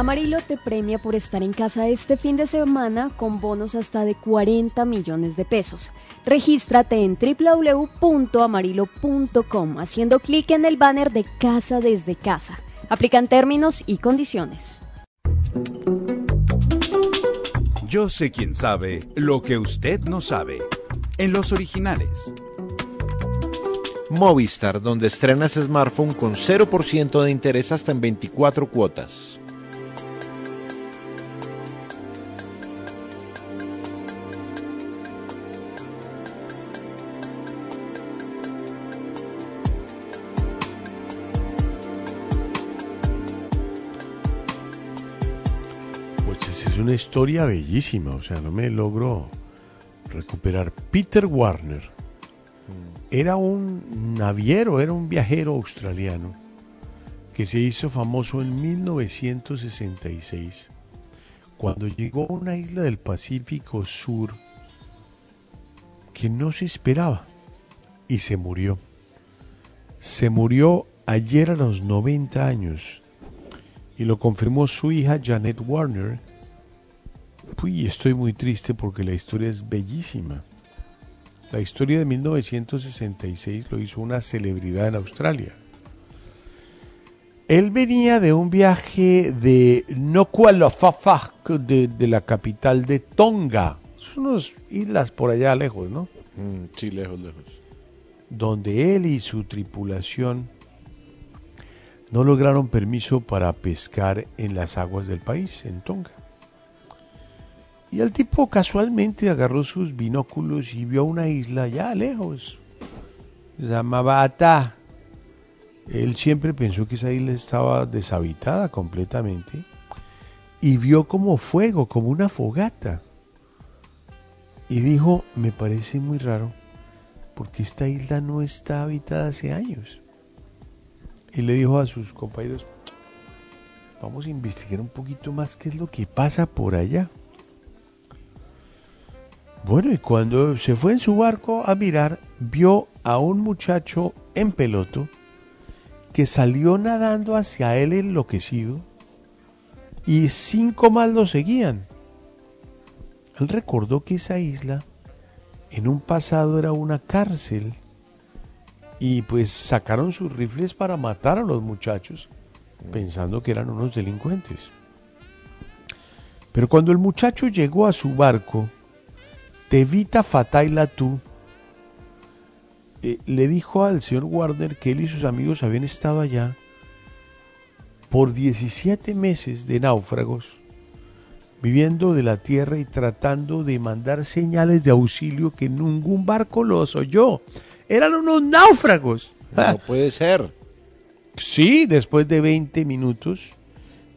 Amarillo te premia por estar en casa este fin de semana con bonos hasta de 40 millones de pesos. Regístrate en www.amarillo.com haciendo clic en el banner de Casa desde casa. Aplican términos y condiciones. Yo sé quién sabe lo que usted no sabe. En los originales. Movistar, donde estrenas smartphone con 0% de interés hasta en 24 cuotas. Una historia bellísima, o sea, no me logro recuperar. Peter Warner era un naviero, era un viajero australiano que se hizo famoso en 1966 cuando llegó a una isla del Pacífico Sur que no se esperaba y se murió. Se murió ayer a los 90 años y lo confirmó su hija Janet Warner. Uy, estoy muy triste porque la historia es bellísima. La historia de 1966 lo hizo una celebridad en Australia. Él venía de un viaje de Nuku'alofa de, de la capital de Tonga. Son unas islas por allá lejos, ¿no? Mm, sí, lejos, lejos. Donde él y su tripulación no lograron permiso para pescar en las aguas del país, en Tonga. Y el tipo casualmente agarró sus binóculos y vio una isla allá lejos. Se llamaba Ata. Él siempre pensó que esa isla estaba deshabitada completamente y vio como fuego, como una fogata. Y dijo, me parece muy raro porque esta isla no está habitada hace años. Y le dijo a sus compañeros, vamos a investigar un poquito más qué es lo que pasa por allá. Bueno, y cuando se fue en su barco a mirar, vio a un muchacho en peloto que salió nadando hacia él enloquecido y cinco más lo seguían. Él recordó que esa isla en un pasado era una cárcel y pues sacaron sus rifles para matar a los muchachos pensando que eran unos delincuentes. Pero cuando el muchacho llegó a su barco, Tevita Fataila tú eh, le dijo al señor Warner que él y sus amigos habían estado allá por 17 meses de náufragos, viviendo de la tierra y tratando de mandar señales de auxilio que ningún barco los oyó. Eran unos náufragos. No puede ser. Sí, después de 20 minutos,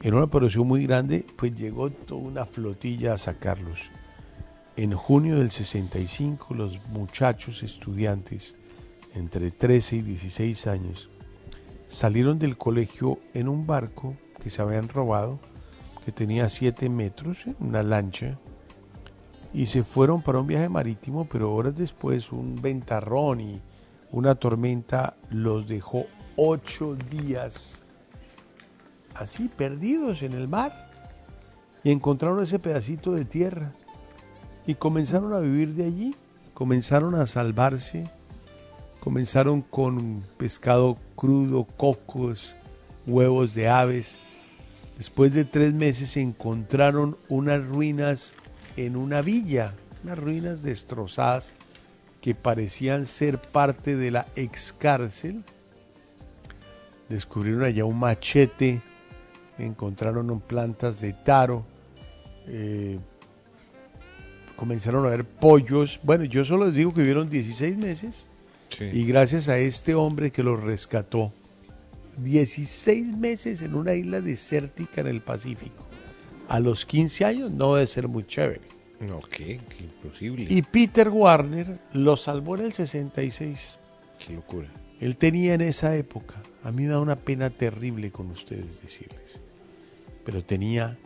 en una operación muy grande, pues llegó toda una flotilla a sacarlos. En junio del 65, los muchachos estudiantes entre 13 y 16 años salieron del colegio en un barco que se habían robado, que tenía 7 metros, en una lancha, y se fueron para un viaje marítimo, pero horas después un ventarrón y una tormenta los dejó ocho días así perdidos en el mar y encontraron ese pedacito de tierra y comenzaron a vivir de allí, comenzaron a salvarse, comenzaron con pescado crudo, cocos, huevos de aves. Después de tres meses encontraron unas ruinas en una villa, unas ruinas destrozadas que parecían ser parte de la ex cárcel. Descubrieron allá un machete, encontraron plantas de taro, eh, comenzaron a ver pollos. Bueno, yo solo les digo que vivieron 16 meses y gracias a este hombre que los rescató, 16 meses en una isla desértica en el Pacífico. A los 15 años no debe ser muy chévere. No, qué, qué imposible. Y Peter Warner lo salvó en el 66. Qué locura. Él tenía en esa época, a mí me da una pena terrible con ustedes decirles, pero tenía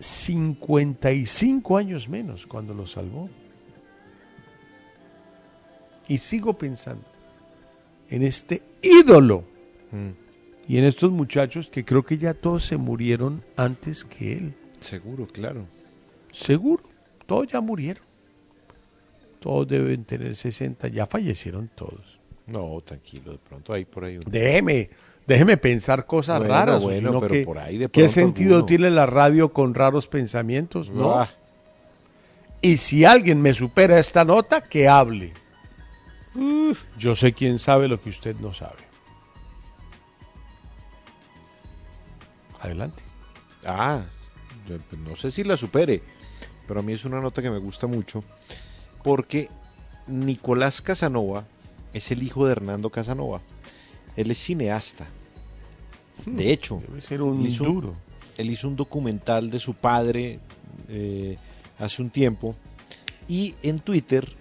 55 años menos cuando lo salvó. Y sigo pensando en este ídolo y en estos muchachos que creo que ya todos se murieron antes que él. Seguro, claro. Seguro, todos ya murieron. Todos deben tener 60, ya fallecieron todos. No, tranquilo, de pronto hay por ahí un... Déjeme, déjeme pensar cosas Bueno, raras. bueno, sino pero que- por ahí de ¿Qué sentido alguno. tiene la radio con raros pensamientos? No. Ah. Y si alguien me supera esta nota, que hable. Yo sé quién sabe lo que usted no sabe. Adelante. Ah, pues, no sé si la supere, pero a mí es una nota que me gusta mucho porque Nicolás Casanova es el hijo de Hernando Casanova. Él es cineasta. De hecho, Debe ser un él hizo, duro. él hizo un documental de su padre eh, hace un tiempo y en Twitter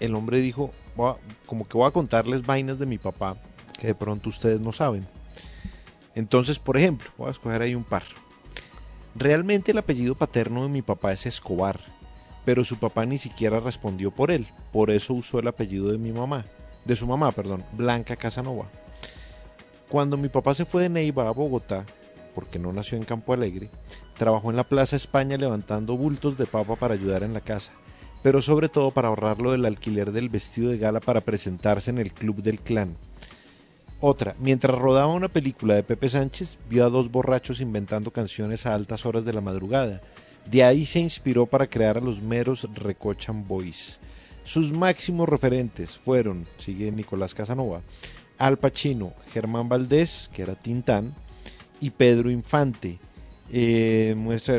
el hombre dijo, "Voy a- como que voy a contarles vainas de mi papá que de pronto ustedes no saben. Entonces, por ejemplo, voy a escoger ahí un par. Realmente el apellido paterno de mi papá es Escobar, pero su papá ni siquiera respondió por él, por eso usó el apellido de mi mamá, de su mamá, perdón, Blanca Casanova. Cuando mi papá se fue de Neiva a Bogotá, porque no nació en Campo Alegre, trabajó en la Plaza España levantando bultos de papa para ayudar en la casa, pero sobre todo para ahorrarlo del alquiler del vestido de gala para presentarse en el Club del Clan. Otra, mientras rodaba una película de Pepe Sánchez, vio a dos borrachos inventando canciones a altas horas de la madrugada. De ahí se inspiró para crear a los meros Recochan Boys. Sus máximos referentes fueron, sigue Nicolás Casanova, Al Pacino, Germán Valdés, que era Tintán, y Pedro Infante. Eh,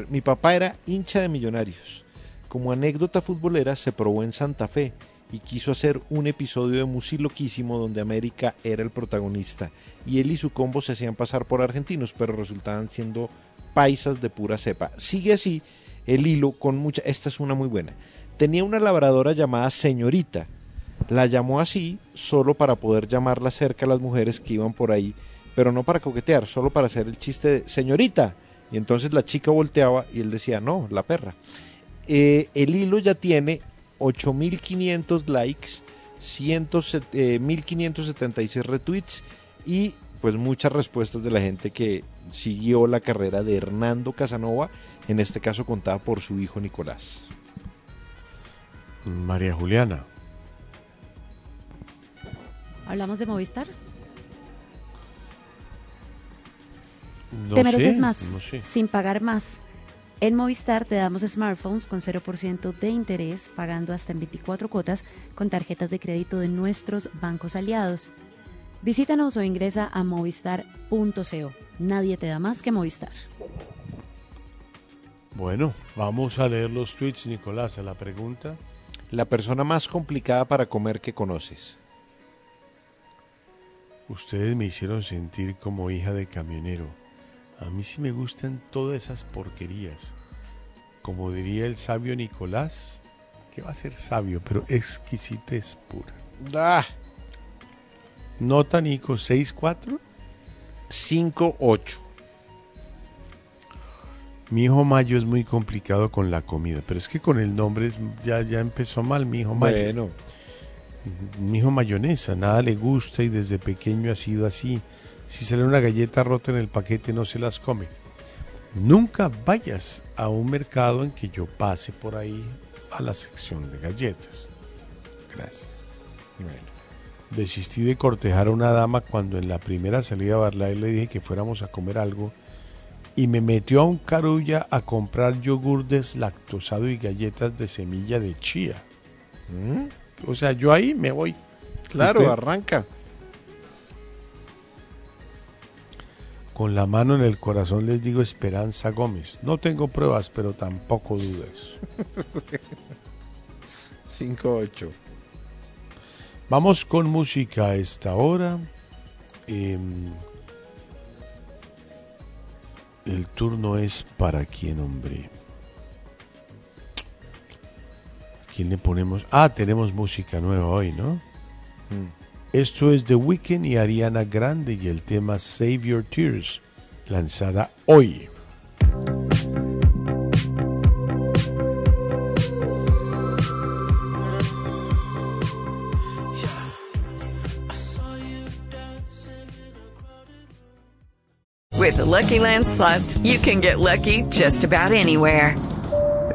mi papá era hincha de millonarios. Como anécdota futbolera se probó en Santa Fe y quiso hacer un episodio de Musi loquísimo donde América era el protagonista y él y su combo se hacían pasar por argentinos pero resultaban siendo paisas de pura cepa. Sigue así el hilo con mucha... Esta es una muy buena. Tenía una labradora llamada Señorita. La llamó así solo para poder llamarla cerca a las mujeres que iban por ahí, pero no para coquetear, solo para hacer el chiste de Señorita. Y entonces la chica volteaba y él decía, no, la perra. Eh, el hilo ya tiene 8.500 likes, 100, eh, 1.576 retweets y pues muchas respuestas de la gente que siguió la carrera de Hernando Casanova, en este caso contada por su hijo Nicolás. María Juliana. ¿Hablamos de Movistar? No te mereces sé, más, no sé. sin pagar más. En Movistar te damos smartphones con 0% de interés, pagando hasta en 24 cuotas con tarjetas de crédito de nuestros bancos aliados. Visítanos o ingresa a movistar.co. Nadie te da más que Movistar. Bueno, vamos a leer los tweets, Nicolás, a la pregunta. La persona más complicada para comer que conoces. Ustedes me hicieron sentir como hija de camionero. A mí sí me gustan todas esas porquerías. Como diría el sabio Nicolás, que va a ser sabio, pero exquisitez pura. Ah. Nota Nico 6-4. 5-8. Mi hijo Mayo es muy complicado con la comida, pero es que con el nombre es- ya, ya empezó mal, mi hijo Mayo. Bueno. Mi hijo mayonesa, nada le gusta y desde pequeño ha sido así. Si sale una galleta rota en el paquete no se las come. Nunca vayas a un mercado en que yo pase por ahí a la sección de galletas. Gracias. Desistí de cortejar a una dama cuando en la primera salida a Barlay le dije que fuéramos a comer algo y me metió a un carulla a comprar yogur deslactosado y galletas de semilla de chía. O sea, yo ahí me voy. Claro, Usted- arranca. Con la mano en el corazón les digo Esperanza Gómez. No tengo pruebas, pero tampoco dudas. 5-8. Vamos con música a esta hora. Em, el turno es para quién, hombre. ¿Quién le ponemos? Ah, tenemos música nueva hoy, ¿no? Esto es The Weeknd y Ariana Grande y el tema Save Your Tears, lanzada hoy. With the Lucky Land slots, you can get lucky just about anywhere.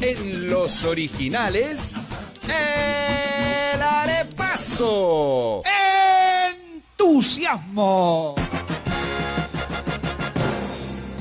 En los originales, el arepaso. ¡Entusiasmo!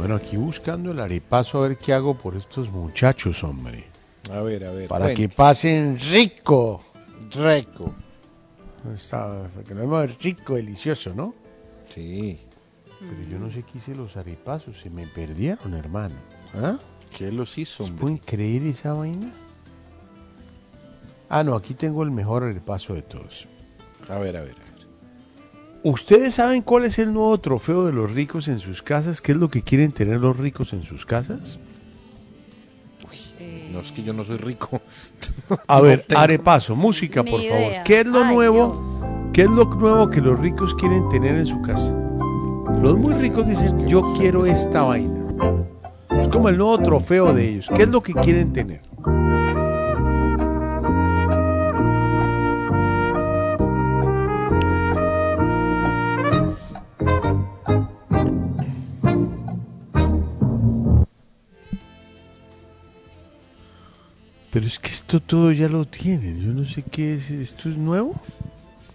Bueno, aquí buscando el arepaso a ver qué hago por estos muchachos, hombre. A ver, a ver. Para cuente. que pasen rico, rico. Está, para que no es rico, delicioso, ¿no? Sí. Pero yo no sé qué hice los arepasos, se me perdieron, hermano. ¿Ah? ¿Qué los hizo, hombre? ¿Pueden creer esa vaina? Ah, no, aquí tengo el mejor arepaso de todos. A ver, a ver. ¿Ustedes saben cuál es el nuevo trofeo de los ricos en sus casas? ¿Qué es lo que quieren tener los ricos en sus casas? No es que yo no soy rico. A No ver, tengo. arepaso, música, Ni por idea. favor. ¿Qué es lo Ay, nuevo? ¿Qué es lo nuevo que los ricos quieren tener en su casa? Los muy ricos dicen, yo quiero esta vaina. Es como el nuevo trofeo de ellos. ¿Qué es lo que quieren tener? Pero es que esto todo ya lo tienen. Yo no sé qué es. ¿Esto es nuevo?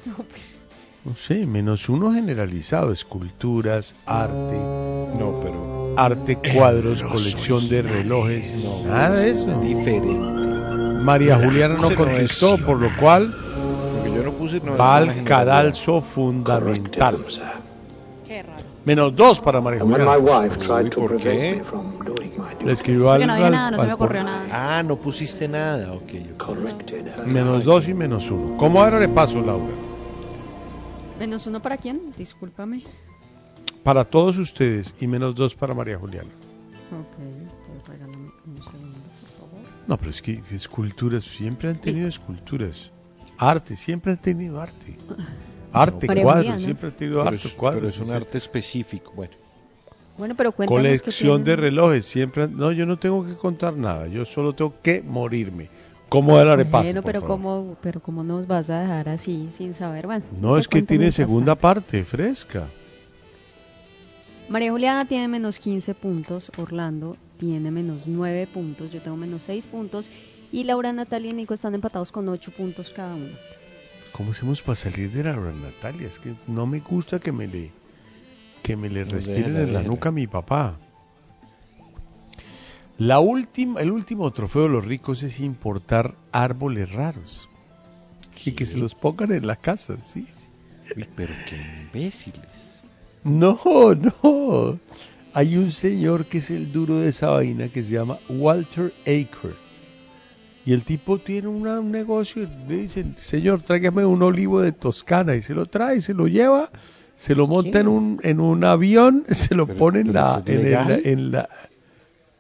No, pues. No sé, menos uno generalizado. Esculturas, arte. No, pero. Arte, cuadros, colección de relojes. No, nada de es eso. Diferente. María Juliana no contestó, por lo cual Lo que yo no puse no es va al cadalso fundamental. Qué raro. Menos dos para María Juliana. ¿por qué? Le escribió al, Porque no dije al- nada, no se al me ocurrió por- nada. Ah, no pusiste nada. Ok. Menos dos y menos uno. ¿Cómo ahora le paso, Laura? ¿Menos uno para quién? Discúlpame. Para todos ustedes y menos dos para María Juliana. Ok, entonces regálame un segundo, por favor. No, pero es que esculturas, siempre han tenido esculturas. Arte, siempre han tenido arte. Arte, María cuadros, Juliana. siempre han tenido Pero arte, es, cuadros. pero es un arte específico. Bueno. Bueno, pero cuéntanos Colección de relojes, siempre. No, yo no tengo que contar nada, yo solo tengo que morirme. ¿Cómo era el repaso? Bueno, por pero favor? cómo, pero cómo nos vas a dejar así sin saber, bueno. No, te es que tiene segunda parte, fresca. María Juliana tiene menos 15 puntos, Orlando tiene menos 9 puntos, yo tengo menos 6 puntos y Laura, Natalia y Nico están empatados con 8 puntos cada uno. ¿Cómo hacemos para salir de la hora, Natalia? Es que no me gusta que me le que me le respiren en la nuca a mi papá. La última, el último trofeo de los ricos es importar árboles raros y que se los pongan en la casa, sí. Uy, pero qué imbéciles. No, no. Hay un señor que es el duro de esa vaina que se llama Walter Aker. Y el tipo tiene una- un negocio y le dicen, señor, tráigame un olivo de Toscana. Y se lo trae, se lo lleva, se lo monta en un, en un avión, se lo pone en pero la, es en, la...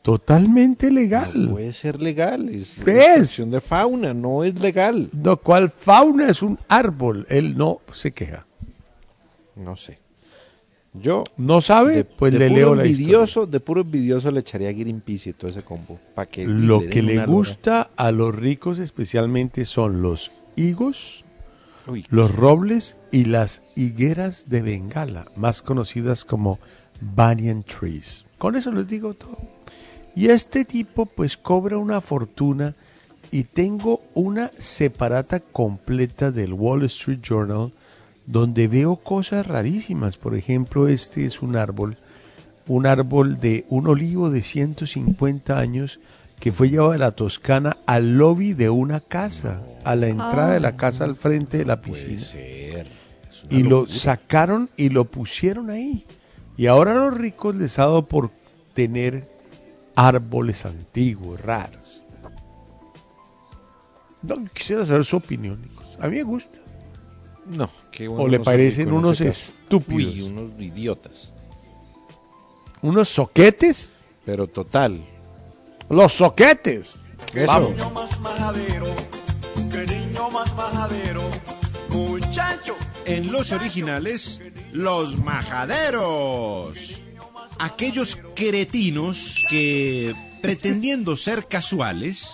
Totalmente legal. No puede ser legal. Es extracción de fauna, no es legal. No, ¿cuál fauna es un árbol? Él no se queja. No sé. Yo. ¿No sabe? de- pues de le puro leo la historia. envidioso, De puro envidioso le echaría a Greenpeace y todo ese combo. Para que Lo que le gusta a los ricos especialmente son los higos. Los robles y las higueras de Bengala, más conocidas como banyan trees. Con eso les digo todo. Y este tipo pues cobra una fortuna y tengo una separata completa del Wall Street Journal donde veo cosas rarísimas. Por ejemplo, este es un árbol, un árbol de un olivo de 150 años que fue llevado de la Toscana al lobby de una casa, a la entrada de la casa al frente de la piscina. Y lo sacaron y lo pusieron ahí. Y ahora a los ricos les ha dado por tener árboles antiguos, raros. No, quisiera saber su opinión, Nicos. A mí me gusta. No, qué O le parecen unos estúpidos. Uy, unos idiotas. ¿Unos soquetes? Pero total. Los soquetes. Eso. Vamos. Más majadero, más muchacho. En los originales, los majaderos. Aquellos cretinos que, pretendiendo ser casuales,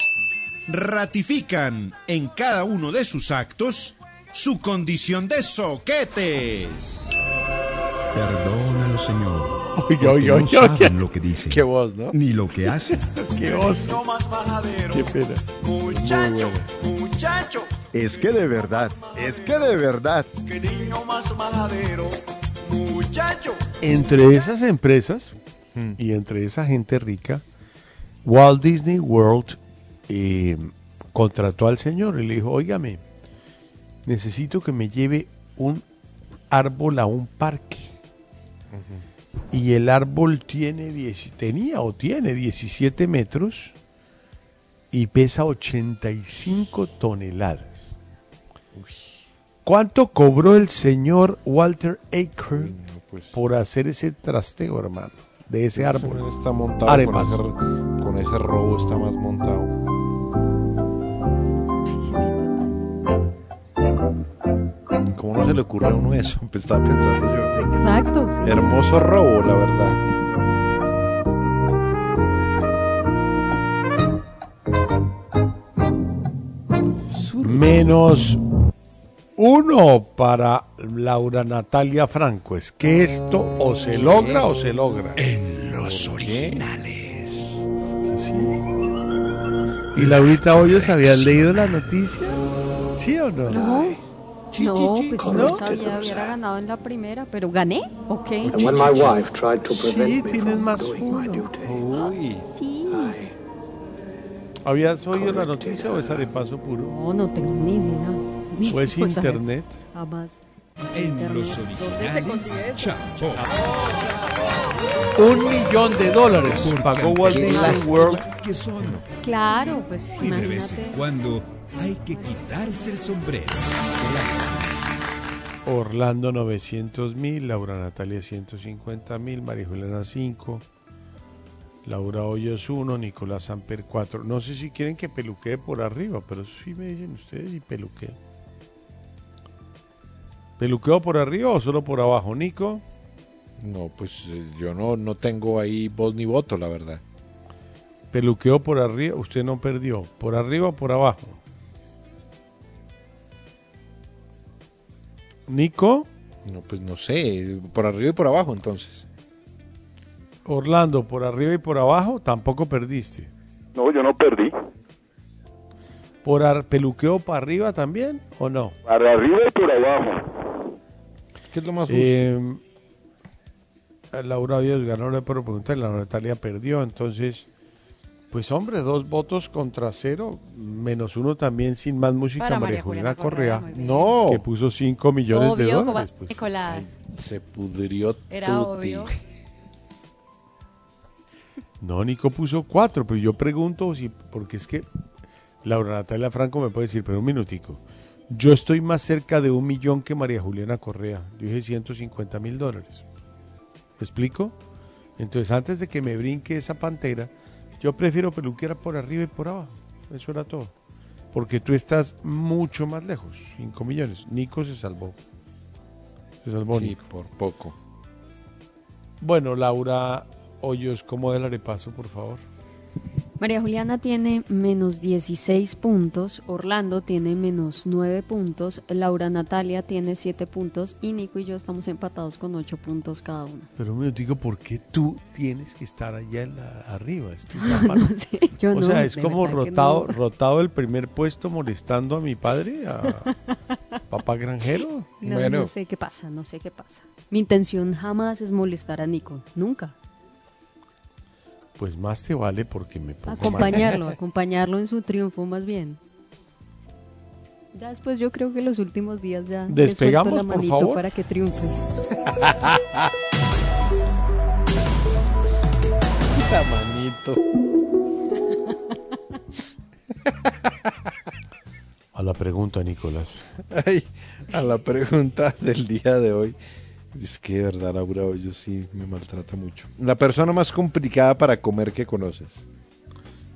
ratifican en cada uno de sus actos su condición de soquetes. Perdónalo, Señor. Oiga, porque oiga, no saben lo que dicen. Qué voz, ¿no? Ni lo que hacen. Qué oso. Qué pena. Muchacho, muchacho, Es que de verdad, es que de verdad. niño más majadero, muchacho. Entre esas empresas y entre esa gente rica, Walt Disney World eh, contrató al señor y le dijo, óigame, necesito que me lleve un árbol a un parque. Y el árbol tiene 10 tenía o tiene 17 metros y pesa 85 toneladas. ¿Cuánto cobró el señor Walter Aker por hacer ese trasteo, hermano, de ese árbol? Está montado Arepas. con ese, con ese robo, está más montado. ¿Cómo no se le ocurre a uno eso? Pues estaba pensando yo. Exacto, sí. Hermoso robo, la verdad. Menos uno para Laura Natalia Franco. Es que esto o se logra o se logra. En los originales. ¿Y Laurita Hoyos habías leído la noticia? ¿Sí o no? No, no, pues ¿no? no sabía, hubiera ganado en la primera, pero gané, ok. And when my wife tried to prevent Sí, tienes más uno. Uy. Sí. ¿Habías oído la noticia o esa de paso puro? No, no tengo ni idea. ¿O es Pues, internet? Jamás. En los ¿Dónde se originales? Chapo. Un millón de dólares pagó Walt Disney World. que son. Claro, pues Y de vez en imagínate. cuando hay que quitarse el sombrero. Orlando 900 mil, Laura Natalia 150 mil, María Juliana 5, Laura Hoyos 1, Nicolás Amper 4. No sé si quieren que peluquee por arriba, pero sí me dicen ustedes y peluqueo. ¿Peluqueo por arriba o solo por abajo, Nico? No, pues eh, yo no, no tengo ahí voz ni voto, la verdad. Peluqueo por arriba, usted no perdió. ¿Por arriba o por abajo? Nico, No, pues no sé, por arriba y por abajo entonces. Orlando, por arriba y por abajo, tampoco perdiste. No, yo no perdí. ¿Por ar- peluqueo para arriba también o no? Para arriba y por abajo. ¿Qué es lo más Eh, Laura Díaz ganó, no le puedo preguntar, la Natalia perdió, entonces, pues hombre, dos votos contra cero, menos uno también sin más música, Para María María Juliana Juliana Correa. No. que puso 5 millones de Obvio, dólares. pues. Nicolás. Se pudrió Era tuti. obvio. No, Nico puso cuatro, pero yo pregunto si, porque es que Laura Natalia Franco me puede decir, pero un minutico, yo estoy más cerca de un millón que María Juliana Correa, yo dije 150 mil dólares. ¿Me explico? Entonces, antes de que me brinque esa pantera, yo prefiero peluquera por arriba y por abajo. Eso era todo. Porque tú estás mucho más lejos, 5 millones. Nico se salvó. Se salvó Sí, Nico. por poco. Bueno, Laura Hoyos, ¿cómo del arepaso, por favor? María Juliana tiene menos 16 puntos, Orlando tiene menos 9 puntos, Laura Natalia tiene 7 puntos y Nico y yo estamos empatados con 8 puntos cada uno. Pero me digo, ¿por qué tú tienes que estar allá en la, arriba? Es que No sé, yo o no, sea, es como rotado, no. rotado el primer puesto molestando a mi padre, a papá granjero. No, no sé qué pasa, no sé qué pasa. Mi intención jamás es molestar a Nico, nunca. Pues más te vale porque me pongo mal. Acompañarlo, acompañarlo en su triunfo más bien. Ya después yo creo que los últimos días ya Despegamos, la por manito favor. para que triunfe. La manito. A la pregunta, Nicolás. Ay, a la pregunta del día de hoy. Es que de verdad, Laura, yo sí me maltrata mucho. La persona más complicada para comer que conoces.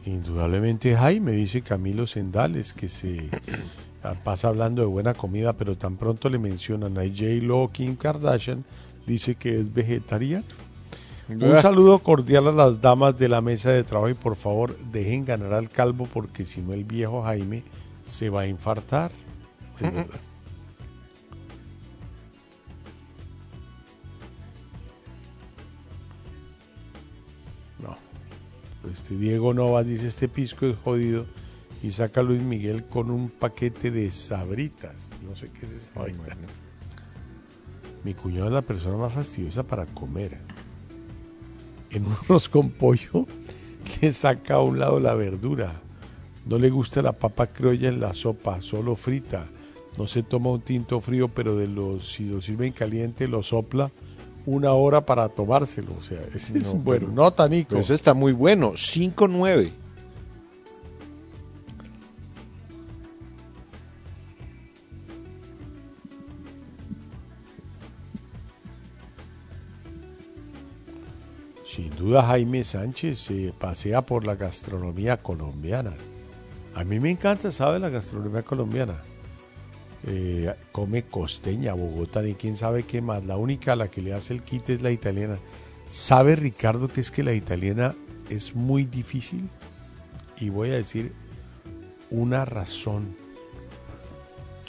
Indudablemente Jaime, dice Camilo Sendales, que se pasa hablando de buena comida, pero tan pronto le mencionan a J-Lo Kim Kardashian, dice que es vegetariano. Un saludo cordial a las damas de la mesa de trabajo y por favor dejen ganar al calvo porque si no el viejo Jaime se va a infartar. Mm, verdad. Este Diego Novas dice este pisco es jodido y saca a Luis Miguel con un paquete de sabritas. No sé qué es esa vaina. Mi cuñado es la persona más fastidiosa para comer. En un arroz con pollo le saca a un lado la verdura. No le gusta la papa criolla en la sopa, solo frita. No se toma un tinto frío, pero de los, si lo sirven caliente lo sopla una hora para tomárselo. O sea, ese es No, bueno. pero- Nota, Nico. Pero ese está muy bueno. 5-9. Sin duda Jaime Sánchez se pasea por la gastronomía colombiana. A mí me encanta, ¿sabe? La gastronomía colombiana. Eh, come costeña, Bogotá, ni quién sabe qué más. La única a la que le hace el quite es la italiana. ¿Sabe Ricardo que es que la italiana es muy difícil? Y voy a decir una razón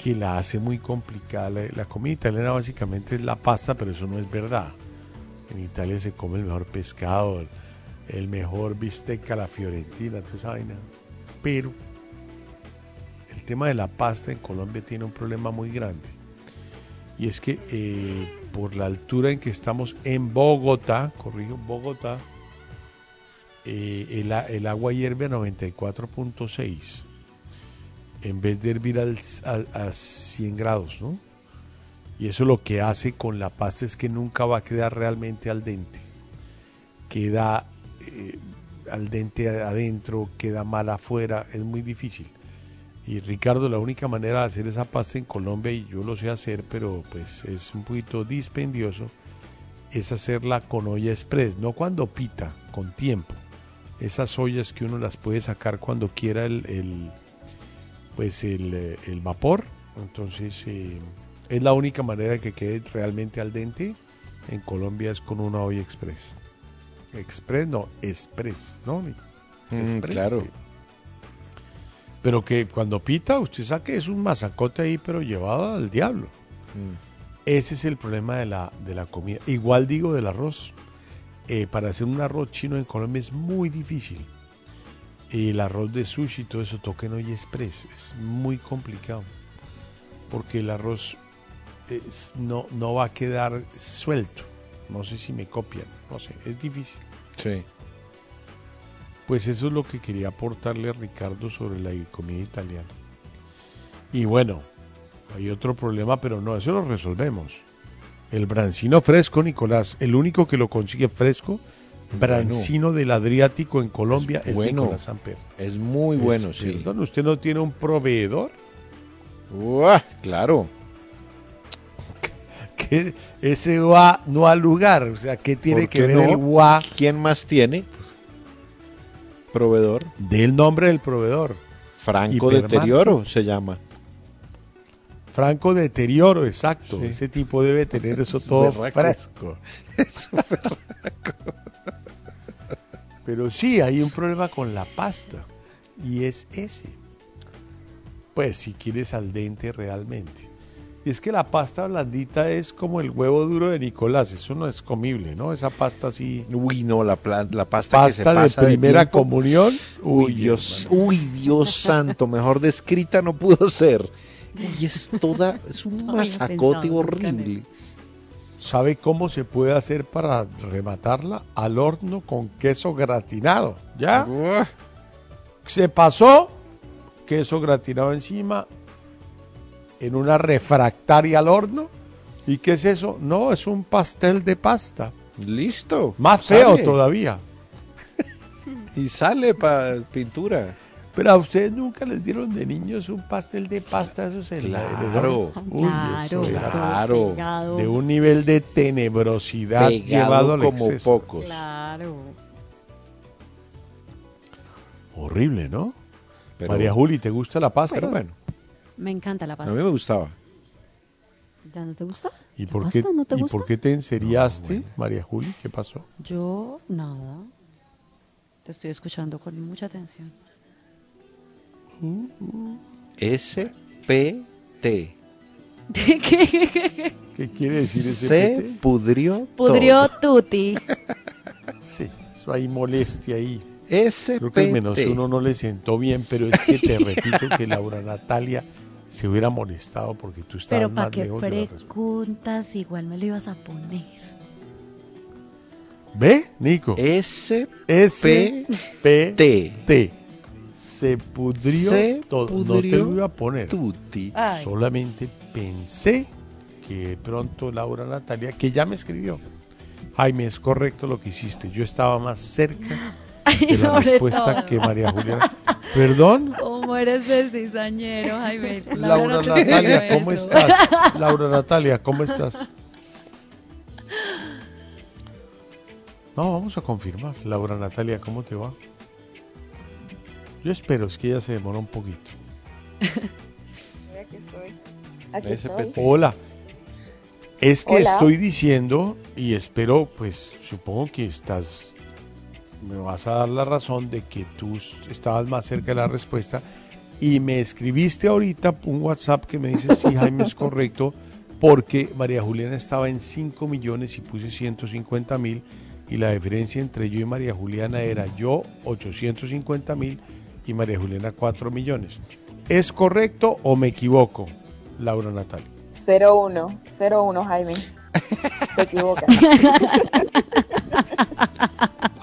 que la hace muy complicada. La, la comida italiana básicamente es la pasta, pero eso no es verdad. En Italia se come el mejor pescado, el, mejor bistec a la fiorentina, toda esa vaina. Pero tema de la pasta en Colombia tiene un problema muy grande. Y es que eh, por la altura en que estamos en Bogotá, corrijo, Bogotá, eh, el, agua hierve a 94.6 en vez de hervir al, a 100 grados, ¿no? Y eso lo que hace con la pasta es que nunca va a quedar realmente al dente. Queda eh, al dente adentro, queda mal afuera, es muy difícil. Y Ricardo, la única manera de hacer esa pasta en Colombia, y yo lo sé hacer, pero pues es un poquito dispendioso, es hacerla con olla express, no cuando pita, con tiempo. Esas ollas que uno las puede sacar cuando quiera el, el- pues el, eh, el vapor. Entonces eh, es la única manera que quede realmente al dente. En Colombia es con una olla express. Express, no, express, ¿no? Mm, Express, claro. sí. Pero que cuando pita, usted saque es un masacote ahí, pero llevado al diablo. Ese es el problema de la, de la comida. Igual digo del arroz. Eh, para hacer un arroz chino en Colombia es muy difícil. El arroz de sushi y todo eso toca en olla express. Es muy complicado. Porque el arroz es- no, no va a quedar suelto. No sé si me copian. No sé, es difícil. Sí. Pues eso es lo que quería aportarle a Ricardo sobre la comida italiana. Y bueno, hay otro problema, pero no, eso lo resolvemos. El brancino fresco, Nicolás, el único que lo consigue fresco, brancino del Adriático en Colombia es, bueno. Nicolás Samper. Es muy Es- bueno, sí. perdón, ¿Usted no tiene un proveedor? Uah, claro. Que ese va no al lugar, o sea, ¿qué tiene ¿Por que ver no? el gua ¿Quién más tiene? Proveedor. del nombre del proveedor? Franco. Deterioro se llama. Franco deterioro, exacto. Sí. Ese tipo debe tener eso Es todo berraco. fresco. Pero sí, hay un problema con la pasta. Y es ese. Pues si quieres al dente realmente. Y es que la pasta blandita es como el huevo duro de Nicolás. Eso no es comible, ¿no? Esa pasta así. Uy, no, la, la pasta, que se Pasta de pasa primera comunión. Uy, Uy, Dios, uy, Dios santo, mejor descrita no pudo ser. Uy, es toda, es un masacote horrible. ¿Sabe cómo se puede hacer para rematarla? Al horno con queso gratinado. ¿Ya? Se pasó queso gratinado encima en una refractaria al horno. ¿Y qué es eso? No, es un pastel de pasta. Listo. Más feo todavía. Y sale para pintura. Pero a ustedes nunca les dieron de niños un pastel de pasta, esos Claro. Uy, eso Claro, Claro. De un nivel de tenebrosidad llevado al como exceso. pocos. Claro. Horrible, ¿no? Pero- María Juli, ¿te gusta la pasta? Pero bueno, Me encanta la a pasta. mí me gustaba. ¿Ya no te gusta? ¿Y ¿La por qué, no te ¿y gusta? por qué te enseriaste, María Juli? ¿Qué pasó? Yo, nada. Te estoy escuchando con mucha atención. SPT. ¿Qué quiere decir ese Se pudrió Pudrió todo. Tuti. Sí, eso hay molestia ahí. SPT. Creo que el menos uno no le sentó bien, pero es que te repito que Laura Natalia se hubiera molestado porque tú estabas Pero más qué lejos de la respuesta. preguntas, igual me lo ibas a poner. ¿Ve, Nico? S S P T. T. Se pudrió Se todo. no te lo iba a poner. Tuti. Solamente pensé que pronto Laura Natalia, que ya me escribió, Jaime, es correcto lo que hiciste. Yo estaba más cerca de la respuesta todo. que María Juliana. Perdón, ¿Cómo eres de cizañero, Jaime? Laura no te Natalia, ¿cómo eso. estás? Laura Natalia, ¿cómo estás? No, vamos a confirmar. Laura Natalia, ¿cómo te va? Yo espero, es que ella se demora un poquito. Aquí estoy. Aquí SPT. estoy. Hola. Es que Hola. estoy diciendo y espero, pues supongo que estás, me vas a dar la razón de que tú estabas más cerca de la respuesta y me escribiste ahorita un WhatsApp que me dice sí, Jaime, es correcto, porque María Juliana estaba en 5 millones y puse 150 mil y la diferencia entre yo y María Juliana era yo 850 mil y María Juliana 4 millones. ¿Es correcto o me equivoco, Laura Natalia? 01, 01, Jaime. Te equivocas.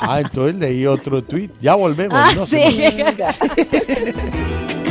Ah, entonces leí otro tweet. Ya volvemos. Ah, no sí.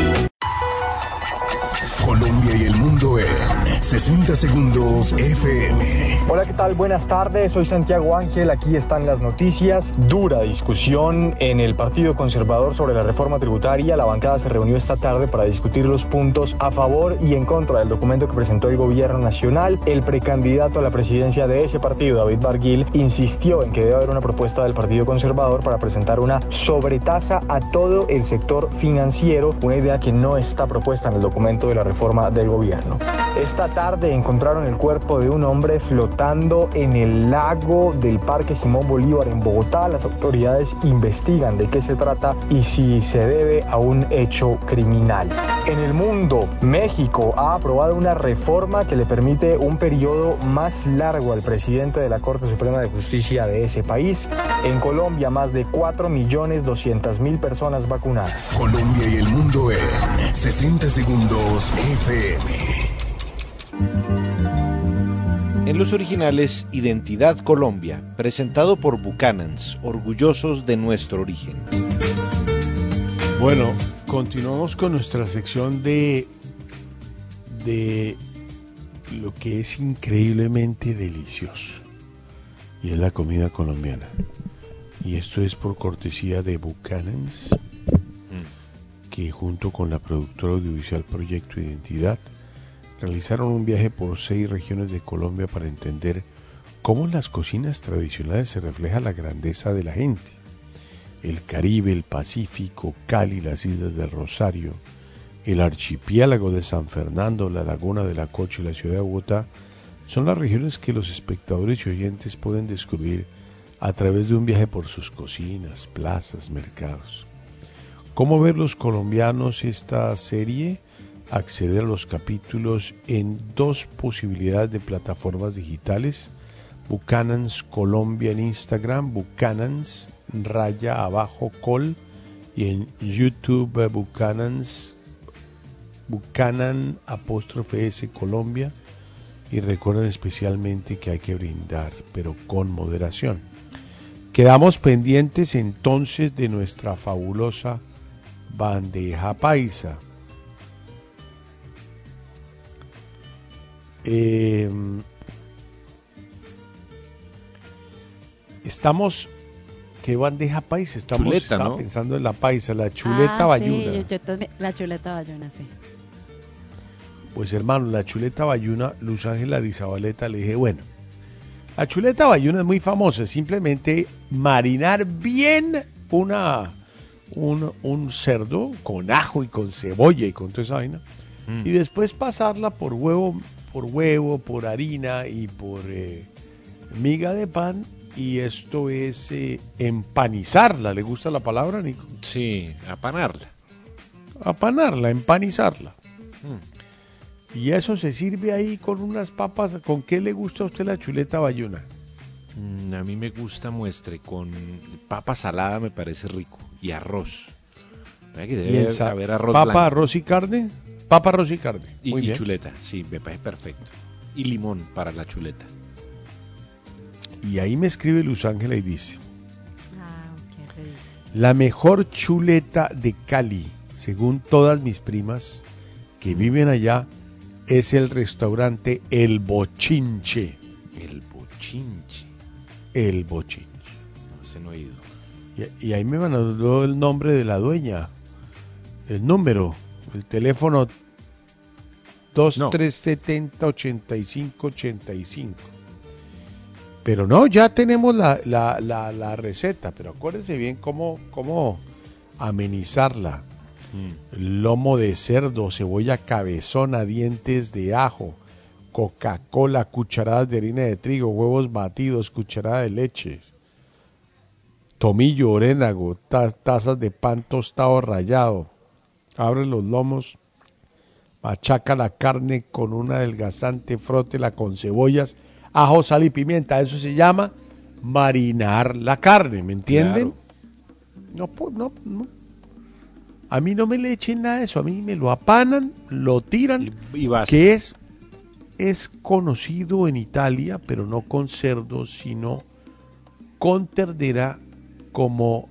60 segundos FM. Hola, ¿qué tal? Buenas tardes. Soy Santiago Ángel. Aquí están las noticias. Dura discusión en el Partido Conservador sobre la reforma tributaria. La bancada se reunió esta tarde para discutir los puntos a favor y en contra del documento que presentó el gobierno nacional. El precandidato a la presidencia de ese partido, David Barguil, insistió en que debe haber una propuesta del Partido Conservador para presentar una sobretasa a todo el sector financiero, una idea que no está propuesta en el documento de la reforma del gobierno. Esta tarde encontraron el cuerpo de un hombre flotando en el lago del Parque Simón Bolívar en Bogotá. Las autoridades investigan de qué se trata y si se debe a un hecho criminal. En el mundo, México ha aprobado una reforma que le permite un periodo más largo al presidente de la Corte Suprema de Justicia de ese país. En Colombia, más de 4.200.000 personas vacunadas. Colombia y el mundo en 60 segundos FM. En los originales, Identidad Colombia, presentado por Buchanans, orgullosos de nuestro origen. Bueno, continuamos con nuestra sección de, de lo que es increíblemente delicioso. Y es la comida colombiana. Y esto es por cortesía de Buchanans, que junto con la productora audiovisual Proyecto Identidad realizaron un viaje por seis regiones de Colombia para entender cómo en las cocinas tradicionales se refleja la grandeza de la gente. El Caribe, el Pacífico, Cali, las islas del Rosario, el archipiélago de San Fernando, la laguna de la Cocha y la ciudad de Bogotá son las regiones que los espectadores y oyentes pueden descubrir a través de un viaje por sus cocinas, plazas, mercados. ¿Cómo ver los colombianos esta serie? Acceder a los capítulos en dos posibilidades de plataformas digitales. Buchanan's Colombia en Instagram, Buchanan's raya abajo col y en YouTube Buchanan's Buchanan apóstrofe S Colombia y recuerden especialmente que hay que brindar, pero con moderación. Quedamos pendientes entonces de nuestra fabulosa bandeja paisa. Eh, estamos, ¿qué bandeja paisa? Estamos Chuleta, estaba ¿no? pensando en la paisa, la chuleta Ah, bayuna. sí, yo- yo también- la chuleta bayuna, sí. Pues hermano, la chuleta bayuna, Luz Ángela Arizabaleta, le dije, bueno, la chuleta bayuna es muy famosa, simplemente marinar bien una, un, un cerdo con ajo y con cebolla y con toda esa vaina, y después pasarla por huevo, por huevo, por harina y por eh, miga de pan, y esto es eh, empanizarla, ¿le gusta la palabra, Nico? Sí, apanarla. Apanarla, empanizarla. Y eso se sirve ahí con unas papas. ¿Con qué le gusta a usted la chuleta bayuna? Mm, a mí me gusta muestre con papa salada, me parece rico. Y arroz. Que debe haber arroz ¿Papa, blanco. arroz y carne? Papa, arroz y carne. Y, Muy y bien. chuleta, sí, me parece perfecto. Y limón para la chuleta. Y ahí me escribe Luz Ángela y dice, Ah, ok, te dice. la mejor chuleta de Cali, según todas mis primas que viven allá, es el restaurante El Bochinche. El bochinche. El Bochinche. No se no he ido. Y, y ahí me mandó el nombre de la dueña, el número, el teléfono 2370 85 85. Pero no, ya tenemos la, la- la- la receta, pero acuérdense bien cómo, cómo amenizarla. Lomo de cerdo, cebolla cabezona, dientes de ajo, Coca-Cola, cucharadas de harina de trigo, huevos batidos, cucharada de leche, tomillo, orénago, ta- tazas de pan tostado rallado. Abre los lomos, machaca la carne con un adelgazante, frótela con cebollas, ajo, sal y pimienta. Eso se llama marinar la carne, ¿me entienden? No, pues, no, no. A mí no me le echen nada de eso, a mí me lo apanan, lo tiran, Y que es, es conocido en Italia, pero no con cerdo, sino con ternera como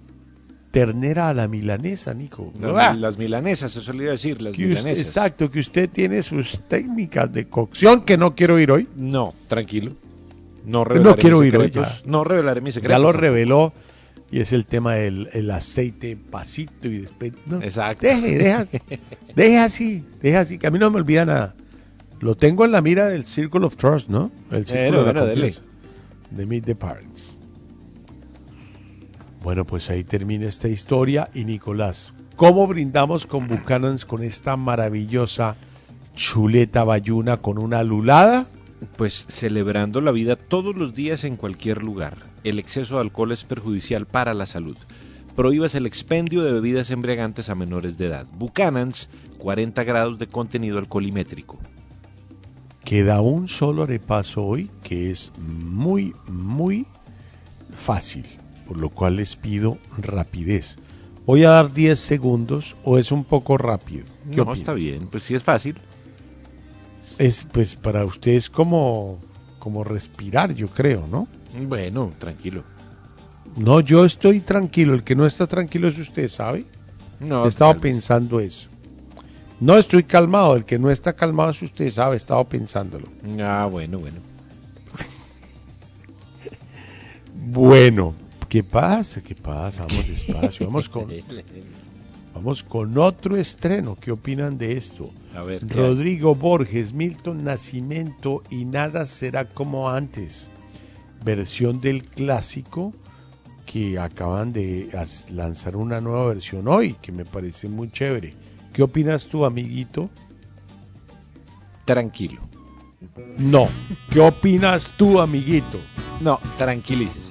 ternera a la milanesa, Nico. Las, Ah, las milanesas, eso le iba a decir, las que usted- milanesas. exacto, que usted tiene sus técnicas de cocción que no quiero ir hoy. No, tranquilo. No revelaré No quiero mis ir hoy. ya. No revelaré mis secretos. Ya lo reveló y es el tema del el aceite pasito y después. no. Exacto. Deje, deja, deje así, deje así, que a mí no me olvida nada. Lo tengo en la mira del Circle of Trust, ¿no? El círculo de la bueno, dele. confianza. De Meet the Parents. Bueno, pues ahí termina esta historia. Y Nicolás, ¿cómo brindamos con Buchanan's con esta maravillosa chuleta bayuna con una lulada? Pues celebrando la vida todos los días en cualquier lugar. El exceso de alcohol es perjudicial para la salud. Prohíbas el expendio de bebidas embriagantes a menores de edad. Buchanan's, 40 grados de contenido alcoholimétrico. Queda un solo repaso hoy que es muy, muy fácil, por lo cual les pido rapidez. Voy a dar 10 segundos o es un poco rápido. ¿Qué No, está bien, pues sí es fácil. Es pues para ustedes como, como respirar, yo creo, ¿no? Bueno, tranquilo. No, yo estoy tranquilo. El que no está tranquilo es usted, ¿sabe? No, He estado pensando eso. No estoy calmado. El que no está calmado es usted, ¿sabe? He estado pensándolo. Ah, bueno, bueno. Bueno, ¿qué pasa? ¿Qué pasa? Vamos despacio. Vamos con, vamos con otro estreno. ¿Qué opinan de esto? A ver, ¿qué Rodrigo Borges, Milton Nacimiento y Nada será como antes. Versión del clásico que acaban de lanzar una nueva versión hoy, que me parece muy chévere. ¿Qué opinas tú, amiguito? Tranquilo. No. ¿Qué opinas tú, amiguito? No, tranquilícese.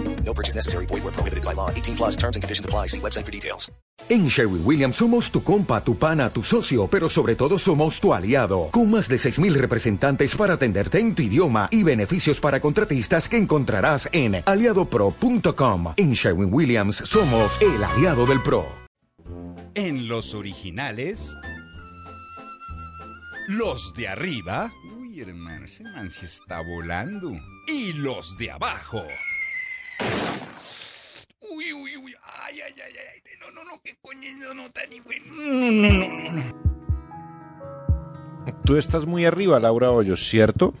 No purchase necessary. Void where prohibited by law. 18 plus terms and conditions apply. See website for details. En Sherwin Williams somos tu compa, tu pana, tu socio, pero sobre todo somos tu aliado, con más de 6.000 representantes para atenderte en tu idioma y beneficios para contratistas que encontrarás en aliadopro.com. En Sherwin Williams somos el aliado del PRO. En los originales, los de arriba. Uy, hermano, ese man sí está volando. Y los de abajo. Uy, uy, uy. Ay, ay, ay, ay. No, no, no, qué coño no, no, tan güey. No, no, no, no. Tú estás muy arriba, Laura Hoyos, ¿cierto?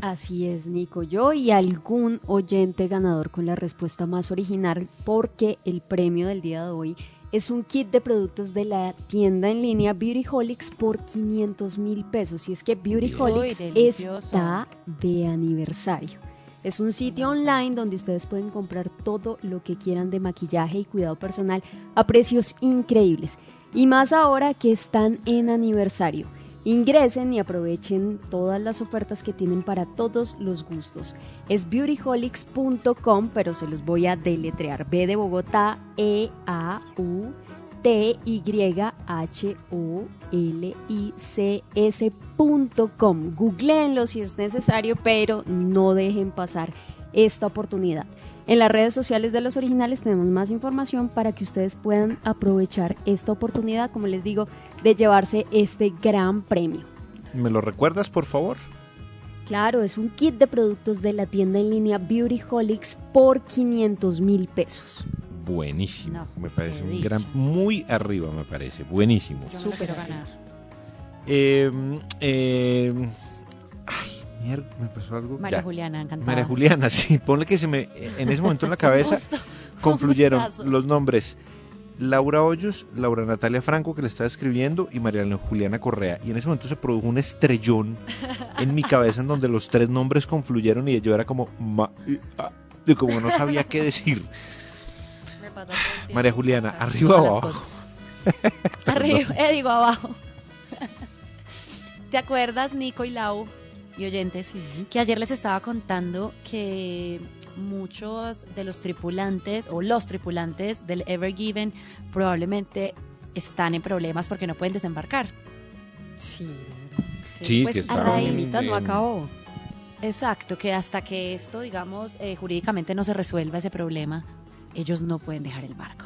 Así es, Nico. Yo y algún oyente ganador con la respuesta más original, porque el premio del día de hoy es un kit de productos de la tienda en línea Beautyholics por 500 mil pesos. Y es que Beautyholics Uy, está de aniversario. Es un sitio online donde ustedes pueden comprar todo lo que quieran de maquillaje y cuidado personal a precios increíbles. Y más ahora que están en aniversario. Ingresen y aprovechen todas las ofertas que tienen para todos los gustos. Es beautyholics.com, pero se los voy a deletrear. B de Bogotá, E, A, U, T, Y, H, O, L, I, C, S.com. Googleenlo si es necesario, pero no dejen pasar esta oportunidad. En las redes sociales de los originales tenemos más información para que ustedes puedan aprovechar esta oportunidad, como les digo, de llevarse este gran premio. ¿Me lo recuerdas, por favor? Claro, es un kit de productos de la tienda en línea Beautyholics por 500 mil pesos. Buenísimo, No, me parece un dicho. gran, muy arriba me parece, buenísimo. Súper ganar. Eh, eh, ay, mierda, me pasó algo. María Ya. Juliana, encantada. María Juliana, sí, ponle que se me, en ese momento en la cabeza confluyeron los nombres Laura Hoyos, Laura Natalia Franco, que le estaba escribiendo, y María Juliana Correa. Y en ese momento se produjo un estrellón en mi cabeza en donde los tres nombres confluyeron y yo era como, ma- y- ah, y como no sabía qué decir. Me pasa todo el tiempo. María Juliana, ¿arriba o abajo? Arriba, eh, digo abajo. ¿Te acuerdas, Nico y Lau y oyentes, que ayer les estaba contando que muchos de los tripulantes o los tripulantes del Ever Given probablemente están en problemas porque no pueden desembarcar? Sí. Sí, Pues, que a estaban raíz- no acabó. Exacto, que hasta que esto, digamos, eh, jurídicamente no se resuelva ese problema, ellos no pueden dejar el barco.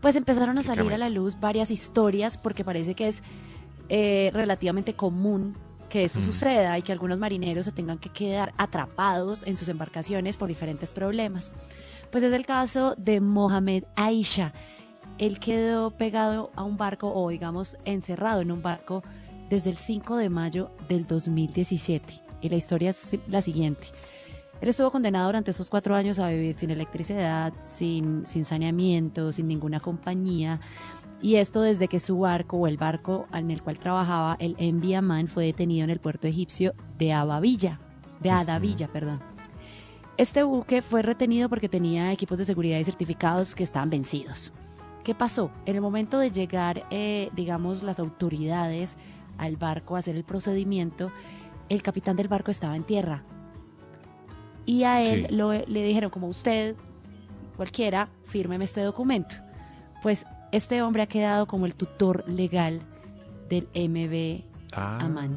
Pues empezaron a salir a la luz varias historias porque parece que es eh, relativamente común que esto Mm. suceda y que algunos marineros se tengan que quedar atrapados en sus embarcaciones por diferentes problemas. Pues es el caso de Mohamed Aisha. Él quedó pegado a un barco o digamos encerrado en un barco desde el 5 de mayo del 2017. Y la historia es la siguiente. Él estuvo condenado durante estos cuatro años a vivir sin electricidad, sin, sin saneamiento, sin ninguna compañía. Y esto desde que su barco o el barco en el cual trabajaba, el Envy Aman, fue detenido en el puerto egipcio de Abavilla, de Adavilla, perdón. Este buque fue retenido porque tenía equipos de seguridad y certificados que estaban vencidos. ¿Qué pasó? En el momento de llegar, eh, digamos, las autoridades al barco a hacer el procedimiento, el capitán del barco estaba en tierra. Y a él Sí. lo- le dijeron, como usted, cualquiera, fírmeme este documento. Pues este hombre ha quedado como el tutor legal del MB Ah, Aman.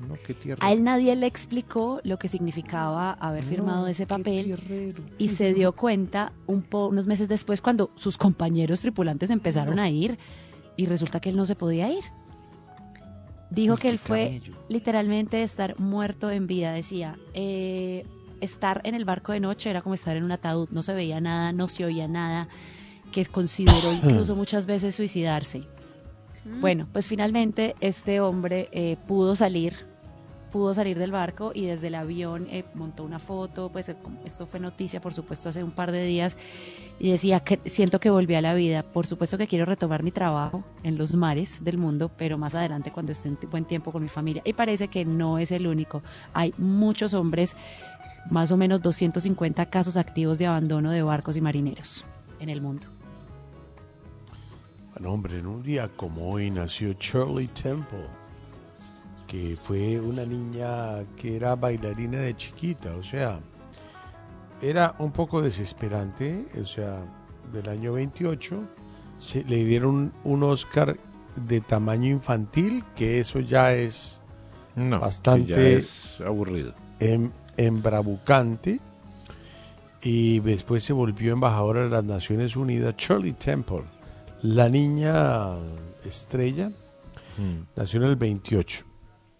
no, qué. A él nadie le explicó lo que significaba haber firmado ese papel y se dio cuenta un po- unos meses después cuando sus compañeros tripulantes empezaron a ir y resulta que él no se podía ir. Dijo que él fue literalmente estar muerto en vida, decía. eh, estar en el barco de noche era como estar en un ataúd, no se veía nada, no se oía nada, que consideró incluso muchas veces suicidarse. Bueno, pues finalmente este hombre eh, pudo salir pudo salir del barco y desde el avión eh, montó una foto, pues eh, esto fue noticia por supuesto hace un par de días y decía que siento que volví a la vida, por supuesto que quiero retomar mi trabajo en los mares del mundo, pero más adelante cuando esté un ti- buen tiempo con mi familia. Y parece que no es el único, hay muchos hombres, más o menos 250 casos activos de abandono de barcos y marineros en el mundo. Bueno, hombre, en un día como hoy nació Shirley Temple, que fue una niña que era bailarina de chiquita, o sea, era un poco desesperante, o sea, del año 28, se, le dieron un Oscar de tamaño infantil, que eso ya es No, bastante sí, ya es aburrido. em- embravucante. Y después se volvió embajadora de las Naciones Unidas, Shirley Temple, la niña estrella, Mm. nació en el 28.